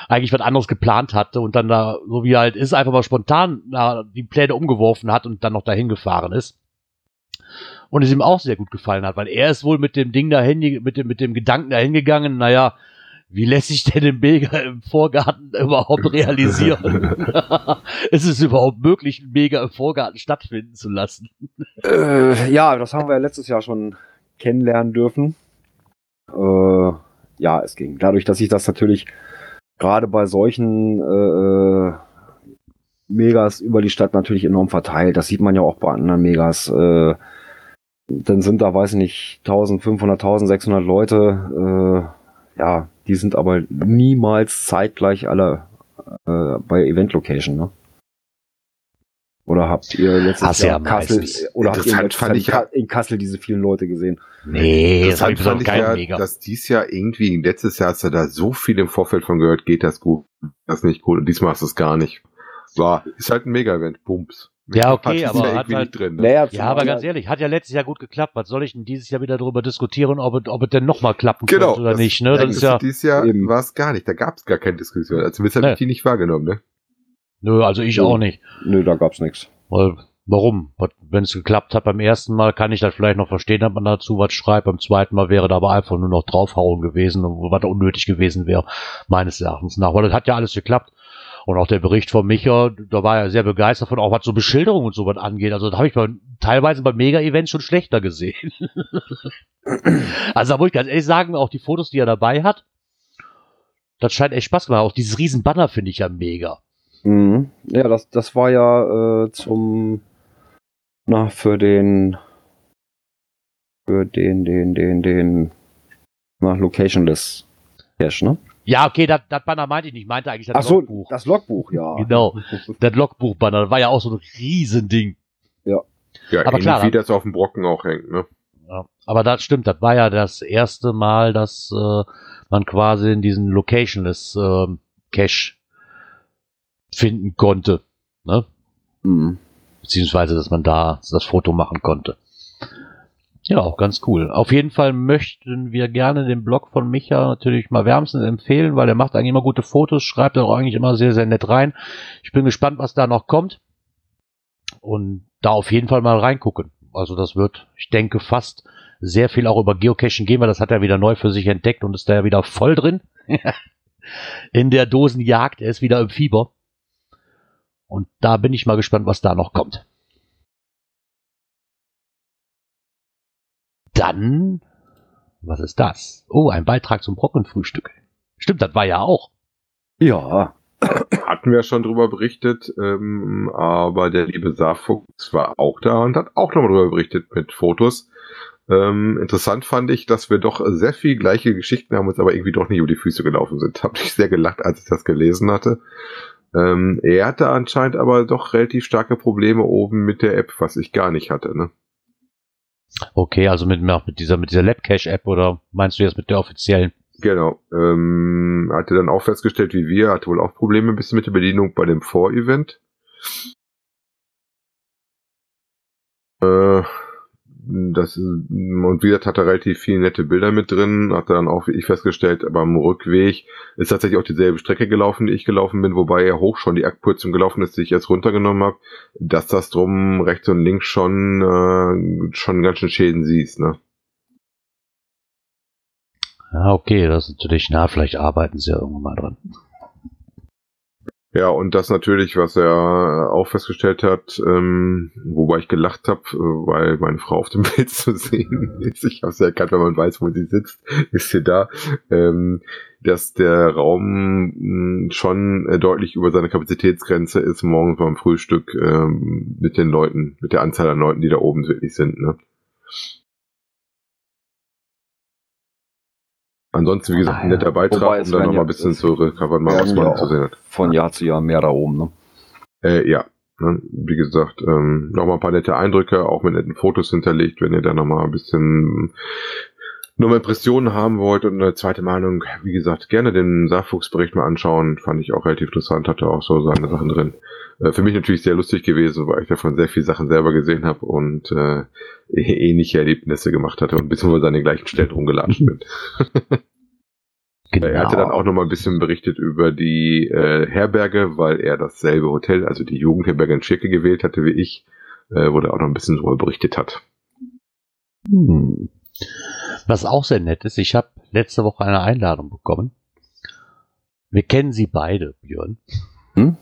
eigentlich was anderes geplant hatte und dann da, so wie er halt ist, einfach mal spontan na, die Pläne umgeworfen hat und dann noch dahin gefahren ist. Und es ihm auch sehr gut gefallen hat, weil er ist wohl mit dem Ding dahin, mit dem, mit dem Gedanken dahin gegangen, naja, wie lässt sich denn den Mega im Vorgarten überhaupt realisieren? ist es überhaupt möglich, einen Mega im Vorgarten stattfinden zu lassen? Äh, ja, das haben wir ja letztes Jahr schon kennenlernen dürfen. Äh, ja, es ging. Dadurch, dass sich das natürlich gerade bei solchen äh, Megas über die Stadt natürlich enorm verteilt. Das sieht man ja auch bei anderen Megas. Äh, dann sind da, weiß ich nicht, 1500, 1600 Leute. Äh, ja, die sind aber niemals zeitgleich alle äh, bei Event Location, ne? Oder habt ihr letztes Hast Jahr ja Kassel oder habt ihr fand in, ich ja- in Kassel diese vielen Leute gesehen? Nee, das habe ich fand ich ja, Mega. dass dies Jahr irgendwie, letztes Jahr hast du da so viel im Vorfeld von gehört, geht das gut, das ist nicht cool. Und diesmal hast du es gar nicht. War, ist halt ein Mega-Event, Bums. Ja, okay, Hat aber ja hat halt- drin. Ne? Naja, Ja, aber ganz ehrlich, hat ja letztes Jahr gut geklappt. Was soll ich denn dieses Jahr wieder darüber diskutieren, ob es, ob es denn nochmal klappen Genau. könnte oder das- nicht? Ne? Das ist ja, Dieses Jahr war es gar nicht. Da gab es gar keine Diskussion. Also zumindest habe Nee. ich die nicht wahrgenommen, ne? Nö, also ich Ja. auch nicht. Nö, da gab's nichts. Weil, warum? Wenn es geklappt hat beim ersten Mal, kann ich das vielleicht noch verstehen, dass man dazu was schreibt. Beim zweiten Mal wäre da aber einfach nur noch draufhauen gewesen, was unnötig gewesen wäre, meines Erachtens nach. Weil das hat ja alles geklappt. Und auch der Bericht von Micha, da war er sehr begeistert von, auch was so Beschilderung und so was angeht. Also da habe ich bei, teilweise bei Mega-Events schon schlechter gesehen. also da muss ich ganz ehrlich sagen, auch die Fotos, die er dabei hat, das scheint echt Spaß gemacht. Auch dieses riesen Banner finde ich ja mega. Mhm. Ja, das, das war ja äh, zum, na, für den, für den, den, den, den, na, Locationless Cache, ne? Ja, okay, das Banner meinte ich nicht. Ich meinte eigentlich das Ach so, Logbuch. das Logbuch, ja. Genau. Das Logbuch-Banner, das war ja auch so ein Riesending. Ja, Aber ähnlich klar, wie das auf dem Brocken auch hängt, ne? Ja, aber das stimmt, das war ja das erste Mal, dass äh, man quasi in diesen Locationless ähm, Cache finden konnte. Ne? Mhm. Beziehungsweise, dass man da das Foto machen konnte. Ja, auch ganz cool. Auf jeden Fall möchten wir gerne den Blog von Micha natürlich mal wärmstens empfehlen, weil er macht eigentlich immer gute Fotos, schreibt auch eigentlich immer sehr, sehr nett rein. Ich bin gespannt, was da noch kommt. Und da auf jeden Fall mal reingucken. Also das wird, ich denke, fast sehr viel auch über Geocaching gehen, weil das hat er wieder neu für sich entdeckt und ist da ja wieder voll drin. In der Dosenjagd, er ist wieder im Fieber. Und da bin ich mal gespannt, was da noch kommt. Dann, was ist das? Oh, ein Beitrag zum Brockenfrühstück. Stimmt, das war ja auch. Ja. Hatten wir schon drüber berichtet, ähm, aber der liebe Saarfuchs war auch da und hat auch nochmal drüber berichtet mit Fotos. Ähm, interessant fand ich, dass wir doch sehr viel gleiche Geschichten haben, uns aber irgendwie doch nicht über die Füße gelaufen sind. Hab ich sehr gelacht, als ich das gelesen hatte. Ähm, er hatte anscheinend aber doch relativ starke Probleme oben mit der App, was ich gar nicht hatte. Ne? Okay, also mit, mit dieser, mit dieser Labcache-App oder meinst du jetzt mit der offiziellen? Genau. Ähm, hatte dann auch festgestellt, wie wir, hatte wohl auch Probleme ein bisschen mit der Bedienung bei dem Vorevent. Äh, das, und wie gesagt, hat er relativ viele nette Bilder mit drin, hat er dann auch, wie ich festgestellt, aber am Rückweg ist tatsächlich auch dieselbe Strecke gelaufen, die ich gelaufen bin, wobei er hoch schon die Abkürzung gelaufen ist, die ich jetzt runtergenommen habe, dass das drum rechts und links schon, äh, schon ganz schön Schäden siehst, ne? Ja, okay, das ist natürlich, na, vielleicht arbeiten sie ja irgendwann mal dran. Ja, und das natürlich, was er auch festgestellt hat, ähm, wobei ich gelacht habe, weil meine Frau auf dem Bild zu sehen ist. Ich habe es ja erkannt, wenn man weiß, wo sie sitzt, ist sie da. Ähm, dass der Raum mh, schon äh, deutlich über seine Kapazitätsgrenze ist, morgens beim Frühstück ähm, mit den Leuten, mit der Anzahl an Leuten, die da oben wirklich sind. Ne? Ansonsten, wie gesagt, ein netter Beitrag, Wobei, um dann nochmal ein bisschen zu recovern, mal was man zu sehen hat. Von Jahr zu Jahr mehr da oben, ne? Äh, ja, ne, wie gesagt, ähm, nochmal ein paar nette Eindrücke, auch mit netten Fotos hinterlegt, wenn ihr da nochmal ein bisschen nochmal Impressionen haben wollt und eine zweite Meinung, wie gesagt, gerne den Saarfuchsbericht mal anschauen, fand ich auch relativ interessant, hatte auch so seine Sachen drin. Äh, für mich natürlich sehr lustig gewesen, weil ich davon sehr viele Sachen selber gesehen habe und äh, ähnliche Erlebnisse gemacht hatte und beziehungsweise an den gleichen Stellen rumgelatscht bin. Genau. Er hatte dann auch noch mal ein bisschen berichtet über die äh, Herberge, weil er dasselbe Hotel, also die Jugendherberge in Schirke gewählt hatte wie ich, äh, wo er auch noch ein bisschen drüber berichtet hat. Hm. Was auch sehr nett ist, ich habe letzte Woche eine Einladung bekommen. Wir kennen sie beide, Björn. Hm?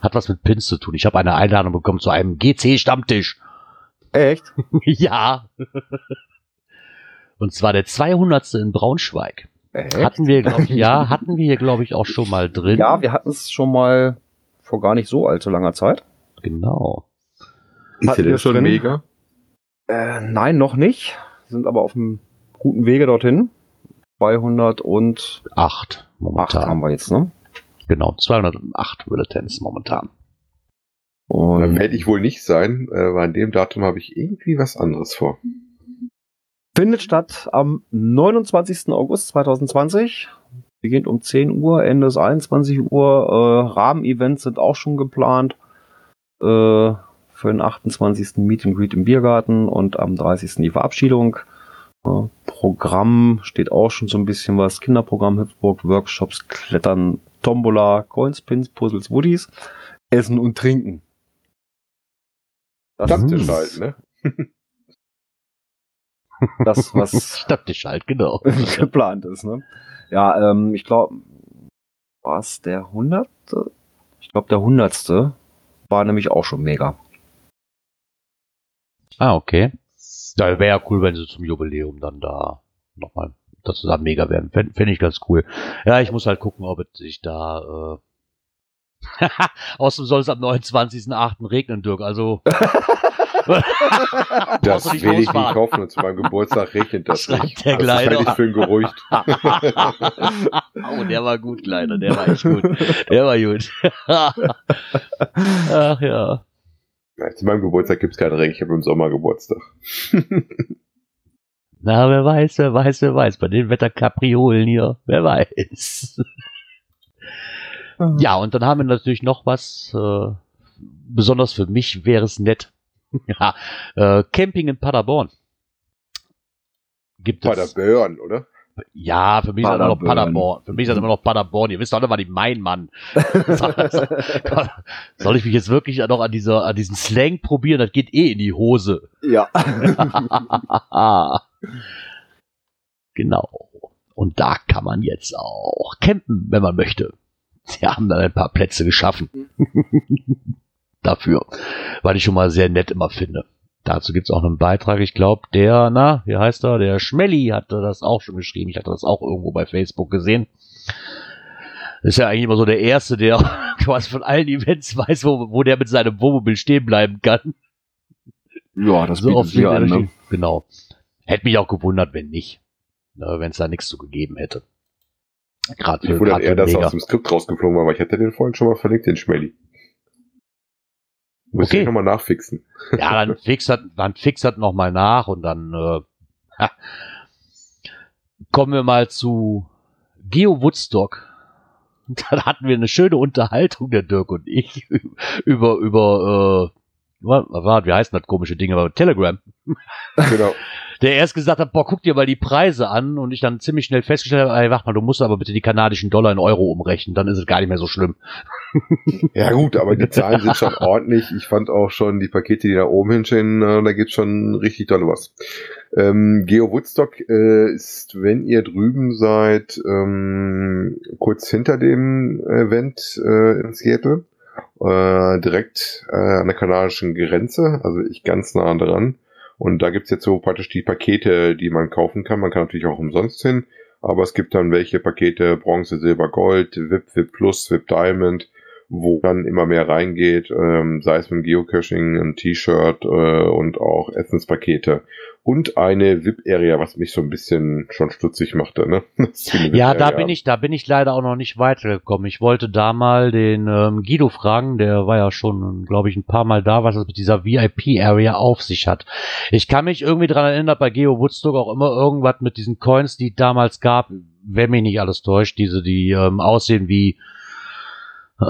Hat was mit Pins zu tun. Ich habe eine Einladung bekommen zu einem GC-Stammtisch. Echt? ja. Und zwar der 200. in Braunschweig. Echt? Hatten wir, glaube ich, ja, hatten wir hier, glaube ich, auch schon mal drin. Ja, wir hatten es schon mal vor gar nicht so allzu langer Zeit. Genau. Ist wir denn schon drin? mega? Äh, nein, noch nicht. Sind aber auf einem guten Wege dorthin. 208 Acht momentan. haben wir jetzt, ne? Genau, 208 Bulletins momentan. Dann Und werde ich wohl nicht sein, äh, weil an dem Datum habe ich irgendwie was anderes vor. findet statt am 29. August 2020. Beginnt um 10 Uhr, Ende ist 21 Uhr. Äh, Rahmenevents sind auch schon geplant. Äh, für den 28. Meet and Greet im Biergarten und am 30. die Verabschiedung. Äh, Programm steht auch schon so ein bisschen was. Kinderprogramm, Hüpfburg, Workshops, Klettern, Tombola, Coins, Pins, Puzzles, Woodies. Essen und Trinken. Das Stammtisch ist halt, ne? das, was Stammtisch halt, genau. geplant ist. Ne? Ja, ähm, ich glaube, war es der hundertste? Ich glaube, der hundertste war nämlich auch schon mega. Ah, okay. Ja, wäre ja cool, wenn sie zum Jubiläum dann da nochmal das zusammen mega werden. Fände fänd ich ganz cool. Ja, ich muss halt gucken, ob es sich da. Äh Außerdem soll es am 29.08. regnen, Dirk. Also Das will ich nicht kaufen und zu meinem Geburtstag regnet das Schreibt nicht. der das halte Kleider. ich für ein Gerücht. oh, der war gut, Kleiner. Der war echt gut. Der war gut. Ach ja. Nein, zu meinem Geburtstag gibt's keinen Regen, ich habe im Sommer Geburtstag. Na, wer weiß, wer weiß, wer weiß. Bei den Wetterkapriolen hier, wer weiß. ja, und dann haben wir natürlich noch was, äh, besonders für mich wäre es nett. ja, äh, Camping in Paderborn. Gibt Bei der es. Oder? Ja, für mich ist das immer noch Paderborn. Für mich ist das immer noch Paderborn. Ihr wisst doch was ich mein, Mann. Soll ich mich jetzt wirklich noch an dieser, an diesen Slang probieren? Das geht eh in die Hose. ja. genau. Und da kann man jetzt auch campen, wenn man möchte. Sie haben dann ein paar Plätze geschaffen. Dafür. Weil ich schon mal sehr nett immer finde. Dazu gibt's auch einen Beitrag. Ich glaube, der, na, wie heißt er? Der Schmelly hatte das auch schon geschrieben. Ich hatte das auch irgendwo bei Facebook gesehen. Ist ja eigentlich immer so der Erste, der quasi von allen Events weiß, wo, wo der mit seinem Wohnmobil stehen bleiben kann. ja, das So bietet sich an, ne? Genau. Hätte mich auch gewundert, wenn nicht. Wenn es da nichts zu gegeben hätte. Gerade für, Ich wundere eher, dass er aus dem Skript rausgeflogen war, weil ich hätte den vorhin schon mal verlinkt, den Schmelly. Muss Okay. ich nochmal nachfixen. Ja, dann fix das, dann fix das noch mal nach und dann äh, kommen wir mal zu Geo Woodstock. Dann hatten wir eine schöne Unterhaltung, der Dirk und ich, über, über, äh, was war, wie heißt das komische Ding, aber Telegram. Genau. Der erst gesagt hat, boah, guck dir mal die Preise an und ich dann ziemlich schnell festgestellt habe, ey, wach mal, du musst aber bitte die kanadischen Dollar in Euro umrechnen, dann ist es gar nicht mehr so schlimm. Ja gut, aber die Zahlen sind schon ordentlich. Ich fand auch schon die Pakete, die da oben hinstehen, da gibt's schon richtig dolle was. Ähm, Geo Woodstock äh, ist, wenn ihr drüben seid, ähm, kurz hinter dem Event äh, in Seattle, äh, direkt äh, an der kanadischen Grenze, also ich ganz nah dran. Und da gibt's jetzt so praktisch die Pakete, die man kaufen kann. Man kann natürlich auch umsonst hin, aber es gibt dann welche Pakete, Bronze, Silber, Gold, VIP, VIP Plus, VIP Diamond, wo dann immer mehr reingeht, ähm, sei es mit dem Geocaching, ein T-Shirt äh, und auch Essenspakete. Und eine VIP-Area, was mich so ein bisschen schon stutzig machte. Ne? Ja, da bin ich, da bin ich leider auch noch nicht weitergekommen. Ich wollte da mal den ähm, Guido fragen, der war ja schon, glaube ich, ein paar Mal da, was es mit dieser VIP-Area auf sich hat. Ich kann mich irgendwie dran erinnern, bei Geo Woodstock auch immer irgendwas mit diesen Coins, die damals gab, wenn mich nicht alles täuscht, diese, die ähm, aussehen wie, äh,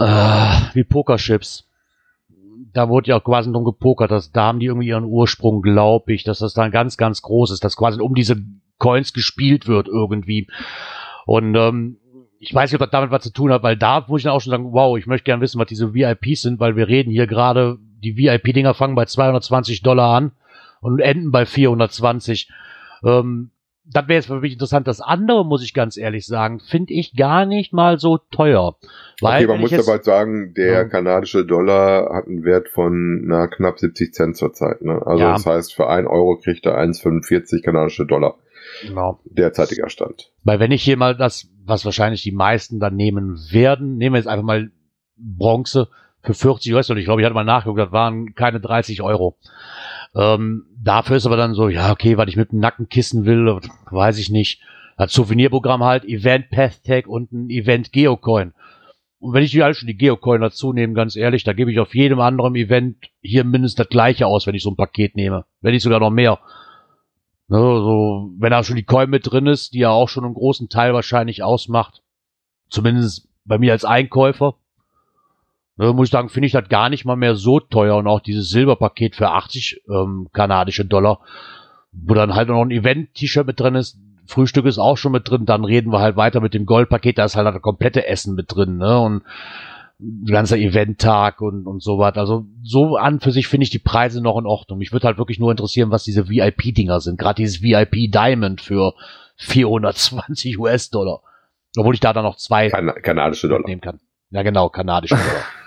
wie Pokerchips. Da wurde ja auch quasi drum gepokert, dass da haben die irgendwie ihren Ursprung, glaube ich, dass das dann ganz, ganz groß ist, dass quasi um diese Coins gespielt wird irgendwie. Und ähm, ich weiß nicht, ob das damit was zu tun hat, weil da muss ich dann auch schon sagen, wow, ich möchte gerne wissen, was diese VIPs sind, weil wir reden hier gerade, die VIP-Dinger fangen bei 220 Dollar an und enden bei 420. Ähm, das wäre jetzt für mich interessant. Das andere, muss ich ganz ehrlich sagen, finde ich gar nicht mal so teuer. Weil, Okay, man muss jetzt- aber sagen, der Ja. kanadische Dollar hat einen Wert von na, knapp 70 Cent zurzeit. Ne? Also Ja. das heißt, für 1 Euro kriegt er 1,45 kanadische Dollar. Genau. Derzeitiger Stand. Weil wenn ich hier mal das, was wahrscheinlich die meisten dann nehmen werden, nehmen wir jetzt einfach mal Bronze für 40 US-Dollar. Ich glaube, ich hatte mal nachgeguckt, das waren keine 30 Euro. Ähm, dafür ist aber dann so, ja, okay, was ich mit dem Nackenkissen will, weiß ich nicht. Als Souvenirprogramm halt Event Path Tag und ein Event Geocoin. Und wenn ich hier halt schon die Geocoin dazu nehme, ganz ehrlich, da gebe ich auf jedem anderen Event hier mindestens das gleiche aus, wenn ich so ein Paket nehme. Wenn nicht sogar noch mehr. Ne, so, wenn da schon die Coin mit drin ist, die ja auch schon einen großen Teil wahrscheinlich ausmacht. Zumindest bei mir als Einkäufer. Ne, muss ich sagen, finde ich das gar nicht mal mehr so teuer. Und auch dieses Silberpaket für 80 ähm, kanadische Dollar, wo dann halt noch ein Event-T-Shirt mit drin ist. Frühstück ist auch schon mit drin. Dann reden wir halt weiter mit dem Goldpaket. Da ist halt das komplette Essen mit drin. Ne? Und ganzer Eventtag und, und so was. Also so an für sich finde ich die Preise noch in Ordnung. Mich würde halt wirklich nur interessieren, was diese VIP-Dinger sind. Gerade dieses VIP Diamond für 420 US-Dollar. Obwohl ich da dann noch zwei Kan kanadische Dollar. nehmen kann. Ja genau, kanadische Dollar.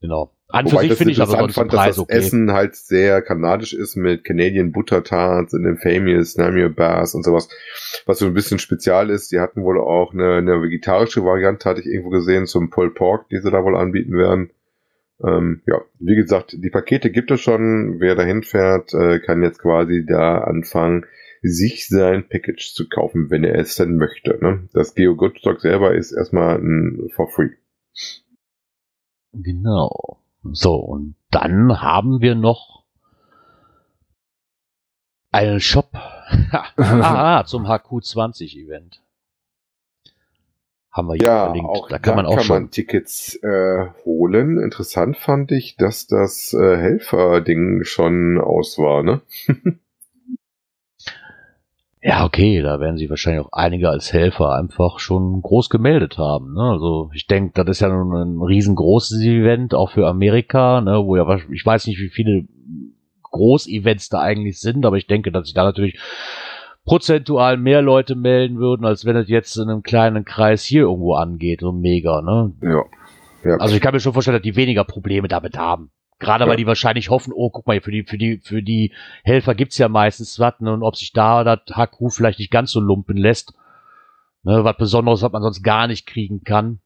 genau. An für Wobei ich sich das finde ich aber sonst den fand, dass Preis das okay. Essen halt sehr kanadisch ist mit Canadian Butter Tarts und Infamous, Namio Bars und sowas. Was so ein bisschen spezial ist. Die hatten wohl auch eine, eine vegetarische Variante, hatte ich irgendwo gesehen, zum Pulled Pork, die sie da wohl anbieten werden. Ähm, ja, wie gesagt, die Pakete gibt es schon. Wer dahin fährt, äh, kann jetzt quasi da anfangen, sich sein Package zu kaufen, wenn er es denn möchte. Ne? Das Geo Goodstock selber ist erstmal ein for free. Genau. So, und dann haben wir noch einen Shop ah, zum HQ20-Event. Haben wir hier Ja, verlinkt. auch da kann man auch kann schon. man Tickets äh, holen. Interessant fand ich, dass das äh, Helfer-Ding schon aus war. Ne? Ja, okay, da werden sich wahrscheinlich auch einige als Helfer einfach schon groß gemeldet haben. Ne? Also ich denke, das ist ja nun ein riesengroßes Event, auch für Amerika, ne? wo ja ich weiß nicht, wie viele Groß-Events da eigentlich sind, aber ich denke, dass sich da natürlich prozentual mehr Leute melden würden, als wenn es jetzt in einem kleinen Kreis hier irgendwo angeht, so mega, ne? Ja. ja. Also ich kann mir schon vorstellen, dass die weniger Probleme damit haben. Gerade Ja. weil die wahrscheinlich hoffen, oh, guck mal, für die, für die, für die Helfer gibt's ja meistens was, ne, und ob sich da das HQ vielleicht nicht ganz so lumpen lässt. Ne, was Besonderes, was man sonst gar nicht kriegen kann.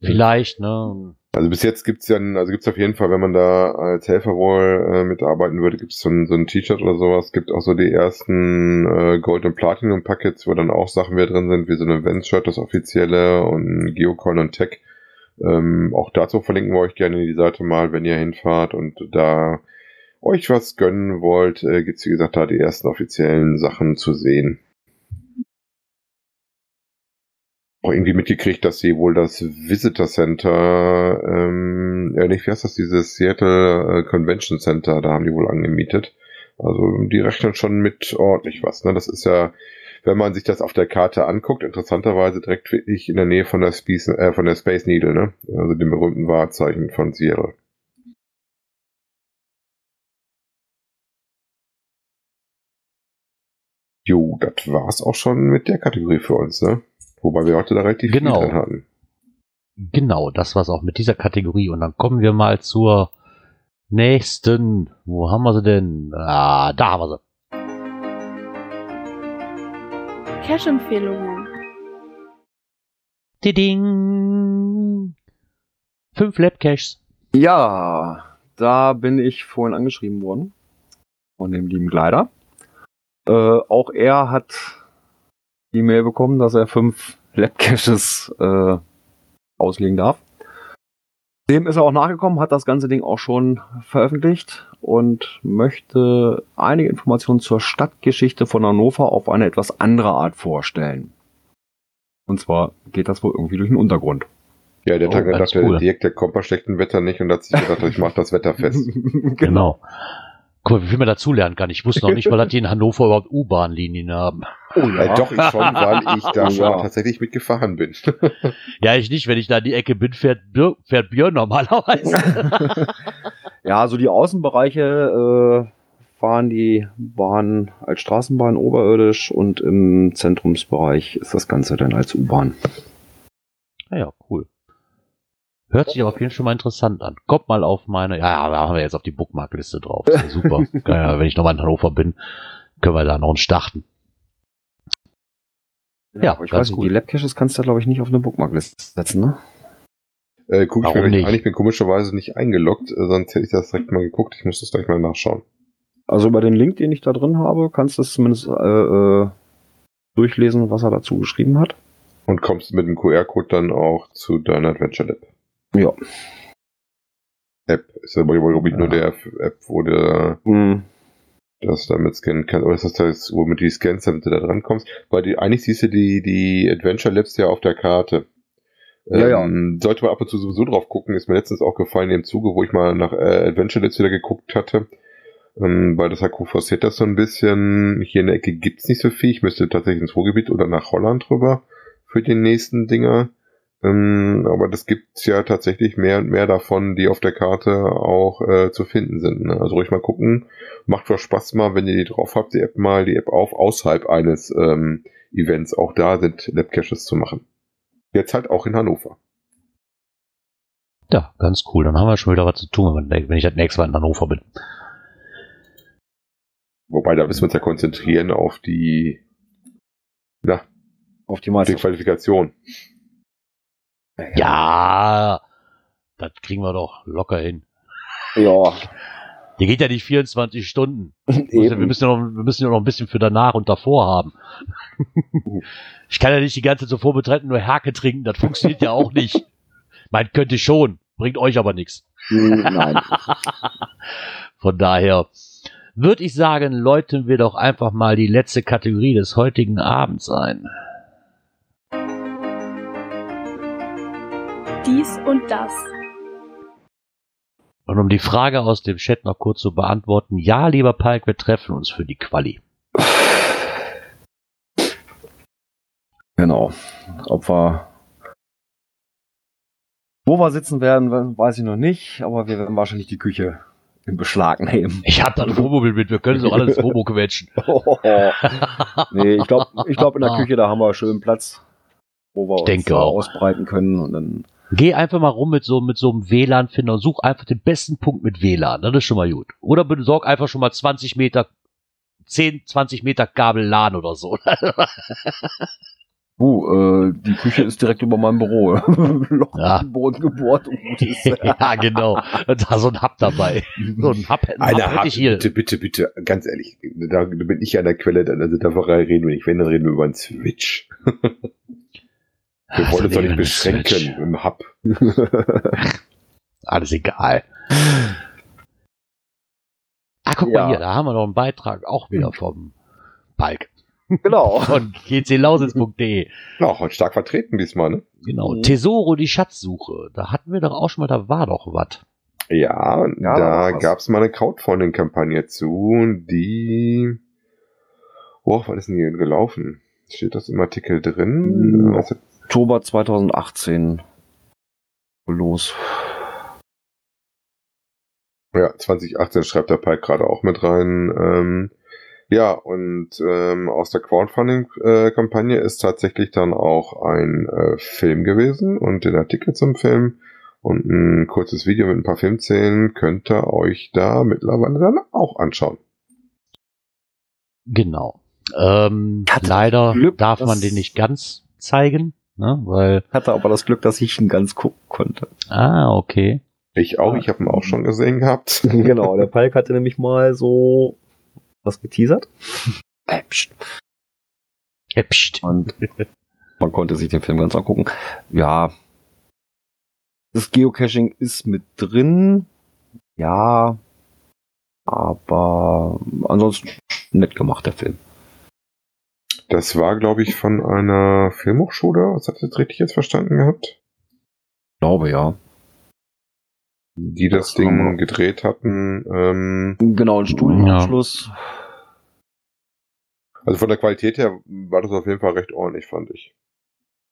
Vielleicht, ne? Also bis jetzt gibt's ja, also gibt's auf jeden Fall, wenn man da als Helfer wohl äh, mitarbeiten würde, gibt's so ein, so ein T-Shirt oder sowas. Gibt auch so die ersten äh, Gold- und Platinum-Packets, wo dann auch Sachen wieder drin sind, wie so ein Event-Shirt, das offizielle und Geocoin und Tech. Ähm, auch dazu verlinken wir euch gerne die Seite mal, wenn ihr hinfahrt und da euch was gönnen wollt, äh, gibt's wie gesagt da die ersten offiziellen Sachen zu sehen. Auch irgendwie mitgekriegt, dass sie wohl das Visitor Center, ähm, äh, nicht, wie heißt das, dieses Seattle äh, Convention Center, da haben die wohl angemietet. Also die rechnen schon mit ordentlich was. Ne? Das ist ja, wenn man sich das auf der Karte anguckt, interessanterweise direkt wirklich in der Nähe von der Space, äh, von der Space Needle, ne? Also dem berühmten Wahrzeichen von Seattle. Jo, das war's auch schon mit der Kategorie für uns, ne? Wobei wir heute da relativ Genau. viel drin hatten. Genau, das war's auch mit dieser Kategorie. Und dann kommen wir mal zur nächsten. Wo haben wir sie denn? Ah, da haben wir sie. Cash-Empfehlungen. Ding. Fünf Labcaches. Ja, da bin ich vorhin angeschrieben worden. Von dem lieben Gleider. Äh, auch er hat die Mail bekommen, dass er fünf Labcaches äh, auslegen darf. Dem ist er auch nachgekommen, hat das ganze Ding auch schon veröffentlicht und möchte einige Informationen zur Stadtgeschichte von Hannover auf eine etwas andere Art vorstellen. Und zwar geht das wohl irgendwie durch den Untergrund. Ja, der Oh, ganz gedacht, cool. der Dirk, der kommt bei schlechtem Wetter nicht und hat sich gedacht, ich mach das Wetter fest. Genau. Guck mal, wie viel man dazulernen kann. Ich wusste noch nicht mal, dass die in Hannover überhaupt U-Bahn-Linien haben. Oh Äh, doch, ich schon, weil ich da Oh, schon ja. tatsächlich mitgefahren bin. Ja, ich nicht. Wenn ich da in die Ecke bin, fährt, Bir fährt Björn normalerweise. Ja, so die Außenbereiche äh, fahren die Bahn als Straßenbahn oberirdisch und im Zentrumsbereich ist das Ganze dann als U-Bahn. Naja, cool. Hört sich aber auf jeden Fall schon mal interessant an. Kommt mal auf meine, ja, da haben wir jetzt auf die Bookmarkliste drauf. Ja super. ja, wenn ich nochmal in Hannover bin, können wir da noch einen starten. Ja, aber ich ganz weiß nicht, cool. die Labcaches kannst du, glaube ich, nicht auf eine Bookmarkliste setzen, ne? Äh, guck ich Warum mir gleich nicht? an, ich bin komischerweise nicht eingeloggt, äh, sonst hätte ich das direkt mal geguckt. Ich muss das gleich mal nachschauen. Also über den Link, den ich da drin habe, kannst du es zumindest äh, äh, durchlesen, was er dazu geschrieben hat. Und kommst mit dem QR-Code dann auch zu deiner Adventure Lab. Ja. App. Ist aber, glaube ich, nur der App, wo der Hm, das damit scannen kann. Oder ist das das, womit du die scannst, damit du da dran kommst? Weil die, eigentlich siehst du die, die Adventure Labs ja auf der Karte. Ja, ja. Ähm, sollte man ab und zu sowieso drauf gucken, ist mir letztens auch gefallen im Zuge, wo ich mal nach äh, Adventure Labs wieder geguckt hatte. Ähm, weil das HQ forciert das so ein bisschen. Hier in der Ecke gibt's nicht so viel. Ich müsste tatsächlich ins Ruhrgebiet oder nach Holland rüber für die nächsten Dinger. Ähm, aber das gibt's ja tatsächlich mehr und mehr davon, die auf der Karte auch äh, zu finden sind. Ne? Also ruhig mal gucken. Macht doch Spaß mal, wenn ihr die drauf habt, die App mal, die App auf, außerhalb eines ähm, Events. Auch da sind Labcaches zu machen. Jetzt halt auch in Hannover. Ja, ganz cool. Dann haben wir schon wieder was zu tun, wenn ich das nächste Mal in Hannover bin. Wobei, da müssen wir uns ja konzentrieren auf die, na, auf die die Meisterschaft. Qualifikation. Ja, Das kriegen wir doch locker hin. Ja, Die geht ja nicht 24 Stunden. Wir müssen, ja noch, wir müssen ja noch ein bisschen für danach und davor haben. ich kann ja nicht die ganze Zeit so vorbetreiten nur Herke trinken. Das funktioniert ja auch nicht. Meint könnte ich schon. Bringt euch aber nichts. Hm, Nein. Von daher würde ich sagen, läuten wir doch einfach mal die letzte Kategorie des heutigen Abends ein. Dies und das. Und um die Frage aus dem Chat noch kurz zu beantworten, ja, lieber Palk, wir treffen uns für die Quali. Genau. Ob wir. Wo wir sitzen werden, weiß ich noch nicht, aber wir werden wahrscheinlich die Küche in Beschlag nehmen. Ich hab da ein Wohnmobil mit, wir können so alles Womo quetschen. nee, ich glaube, ich glaub, in der Küche, da haben wir schön Platz, wo wir uns denke da auch. ausbreiten können und dann. Geh einfach mal rum mit so, mit so einem WLAN-Finder und such einfach den besten Punkt mit WLAN. Das ist schon mal gut. Oder besorg einfach schon mal 20 Meter, 10, 20 Meter Kabel LAN oder so. Uh, äh, die Küche ist direkt über meinem Büro. Loch Ja. im Boden gebohrt und gut ist. ja, genau. Da so ein Hub dabei. So ein Hub, ein Hub Eine hätte hat, ich hier. bitte, bitte, bitte, ganz ehrlich, da bin ich an der Quelle, also da reden wir nicht, wenn, dann reden wir über einen Switch. Wir Ah, wollen uns doch nicht Switch. beschränken im Hub. Alles egal. Ah, guck Ja. mal hier, da haben wir noch einen Beitrag, auch wieder vom Balk. genau. Von gclausitz.de. Ja, heute stark vertreten diesmal, ne? Genau. Mhm. Tesoro, die Schatzsuche. Da hatten wir doch auch schon mal, da war doch was. Ja, Ja, da was. gab's mal eine Crowdfunding-Kampagne zu, die, oh, wann ist denn die denn gelaufen? Steht das im Artikel drin? Mhm. Was- Oktober 2018 los. Ja, 2018 schreibt der Pike gerade auch mit rein. Ähm, ja, und ähm, aus der Crowdfunding-Kampagne ist tatsächlich dann auch ein äh, Film gewesen und den Artikel zum Film und ein kurzes Video mit ein paar Filmszenen könnt ihr euch da mittlerweile dann auch anschauen. Genau. Ähm, leider Glück, darf man den nicht ganz zeigen, ne? Weil, Hatte aber das Glück, dass ich ihn ganz gucken konnte. ah, okay. Ich auch, ich habe ihn auch schon gesehen gehabt. genau, der Palk hatte nämlich mal so was geteasert. Äh, pst. Äh, pst. Und man konnte sich den Film ganz angucken. Ja. Das Geocaching ist mit drin. Ja. Aber ansonsten nett gemacht, der Film. Das war, glaube ich, von einer Filmhochschule. Was hat das richtig jetzt verstanden gehabt? Glaube ja. Die das, Das Ding gedreht hatten. Ähm, Genau, ein Studienabschluss. also von der Qualität her war das auf jeden Fall recht ordentlich, fand ich.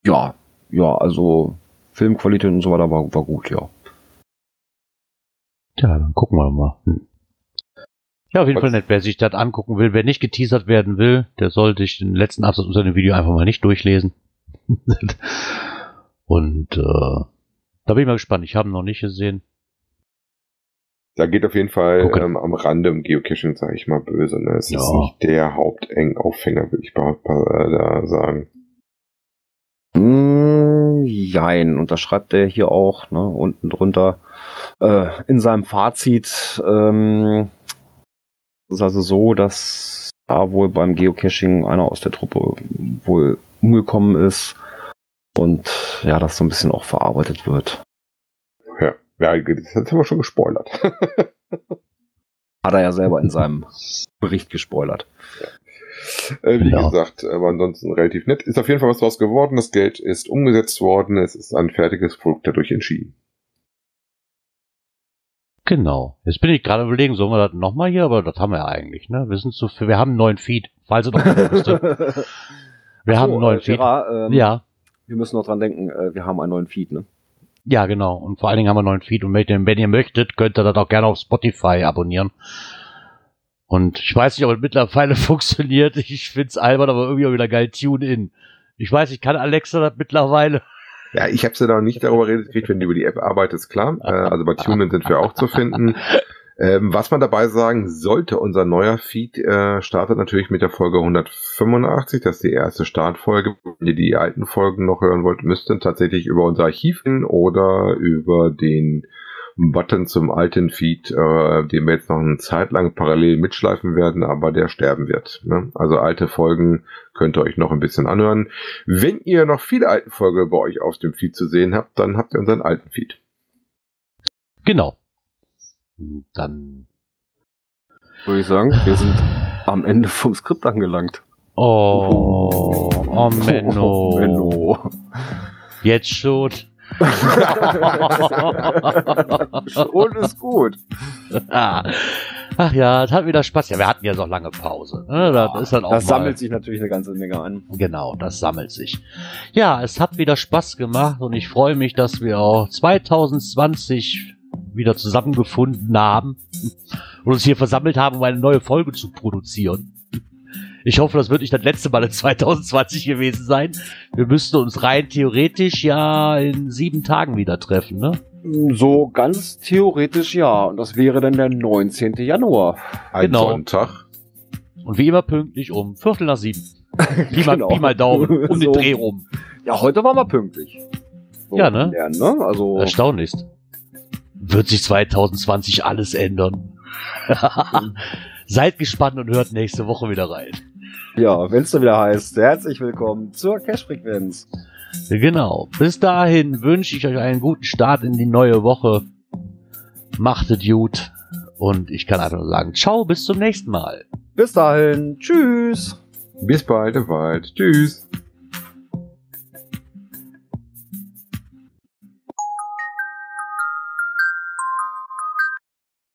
Ja. Ja, also Filmqualität und so weiter war, war gut, ja. Ja, dann gucken wir mal. Hm. Ja, auf jeden Was- Fall nett. Wer sich das angucken will, wer nicht geteasert werden will, der sollte sich den letzten Absatz unter dem Video einfach mal nicht durchlesen. Und äh, da bin ich mal gespannt. Ich habe ihn noch nicht gesehen. Da geht auf jeden Fall Okay. ähm, am Rande im Geocaching, sage ich mal böse. Ne? Es ist Ja. nicht der Hauptengaufhänger, würde ich äh, da sagen. Mm, Jein, und da schreibt er hier auch, ne, unten drunter, äh, in seinem Fazit, ähm, ist also so, dass da wohl beim Geocaching einer aus der Truppe wohl umgekommen ist und ja, das so ein bisschen auch verarbeitet wird. Ja, ja das haben wir schon gespoilert. Hat er ja selber in seinem Bericht gespoilert. äh, wie Ja. gesagt, aber ansonsten relativ nett. Ist auf jeden Fall was draus geworden. Das Geld ist umgesetzt worden. Es ist ein fertiges Produkt dadurch entschieden. Genau. Jetzt bin ich gerade überlegen, sollen wir das nochmal hier, aber das haben wir ja eigentlich, ne? Wir sind so für, wir haben einen neuen Feed, falls ihr noch nicht wusstet. Wir haben einen neuen Feed. Gerard, ähm, Ja, Wir müssen noch dran denken, äh, wir haben einen neuen Feed, ne? ja, genau. Und vor allen Dingen haben wir einen neuen Feed. Und wenn ihr, wenn ihr möchtet, könnt ihr das auch gerne auf Spotify abonnieren. Und ich weiß nicht, ob es mittlerweile funktioniert. Ich find's albern, aber irgendwie auch wieder geil. Tune in. Ich weiß, ich kann Alexa das mittlerweile. Ja, ich habe sie da nicht darüber gekriegt, wenn du über die App arbeitest, klar. Äh, also bei TuneIn sind wir auch zu finden. Ähm, was man dabei sagen sollte, unser neuer Feed äh, startet natürlich mit der Folge 185. Das ist die erste Startfolge. Wenn ihr die alten Folgen noch hören wollt, müsst ihr tatsächlich über unser Archiv gehen oder über den Button zum alten Feed, äh, den wir jetzt noch eine Zeit lang parallel mitschleifen werden, aber der sterben wird. Ne? Also alte Folgen könnt ihr euch noch ein bisschen anhören. Wenn ihr noch viele alte Folgen bei euch auf dem Feed zu sehen habt, dann habt ihr unseren alten Feed. Genau. Dann. Würde ich sagen, wir sind am Ende vom Skript angelangt. Oh, oh, Menno. Oh, Menno. Jetzt schon. Und ist gut. Ach ja, es hat wieder Spaß. Ja, wir hatten ja noch lange Pause. Ne? Das ist dann auch Das sammelt sich natürlich eine ganze Menge an. Genau, das sammelt sich. Ja, es hat wieder Spaß gemacht und ich freue mich, dass wir auch 2020 wieder zusammengefunden haben und uns hier versammelt haben, um eine neue Folge zu produzieren. Ich hoffe, das wird nicht das letzte Mal in 2020 gewesen sein. Wir müssten uns rein theoretisch ja in sieben Tagen wieder treffen, ne? So ganz theoretisch ja. Und das wäre dann der 19. Januar. Ein Genau. Sonntag. Und wie immer pünktlich um Viertel nach sieben. Pi mal, Genau. Pi mal Daumen, um den So. Dreh rum. Ja, heute waren wir pünktlich. So Ja, ne? lernen, ne? Also, Erstaunlichst. Wird sich 2020 alles ändern. Seid gespannt und hört nächste Woche wieder rein. Ja, wenn es dann wieder heißt, herzlich willkommen zur Cash-Frequenz. Genau. Bis dahin wünsche ich euch einen guten Start in die neue Woche. Macht es gut. Und ich kann einfach nur sagen, ciao, bis zum nächsten Mal. Bis dahin, tschüss. Bis bald im Wald. Tschüss.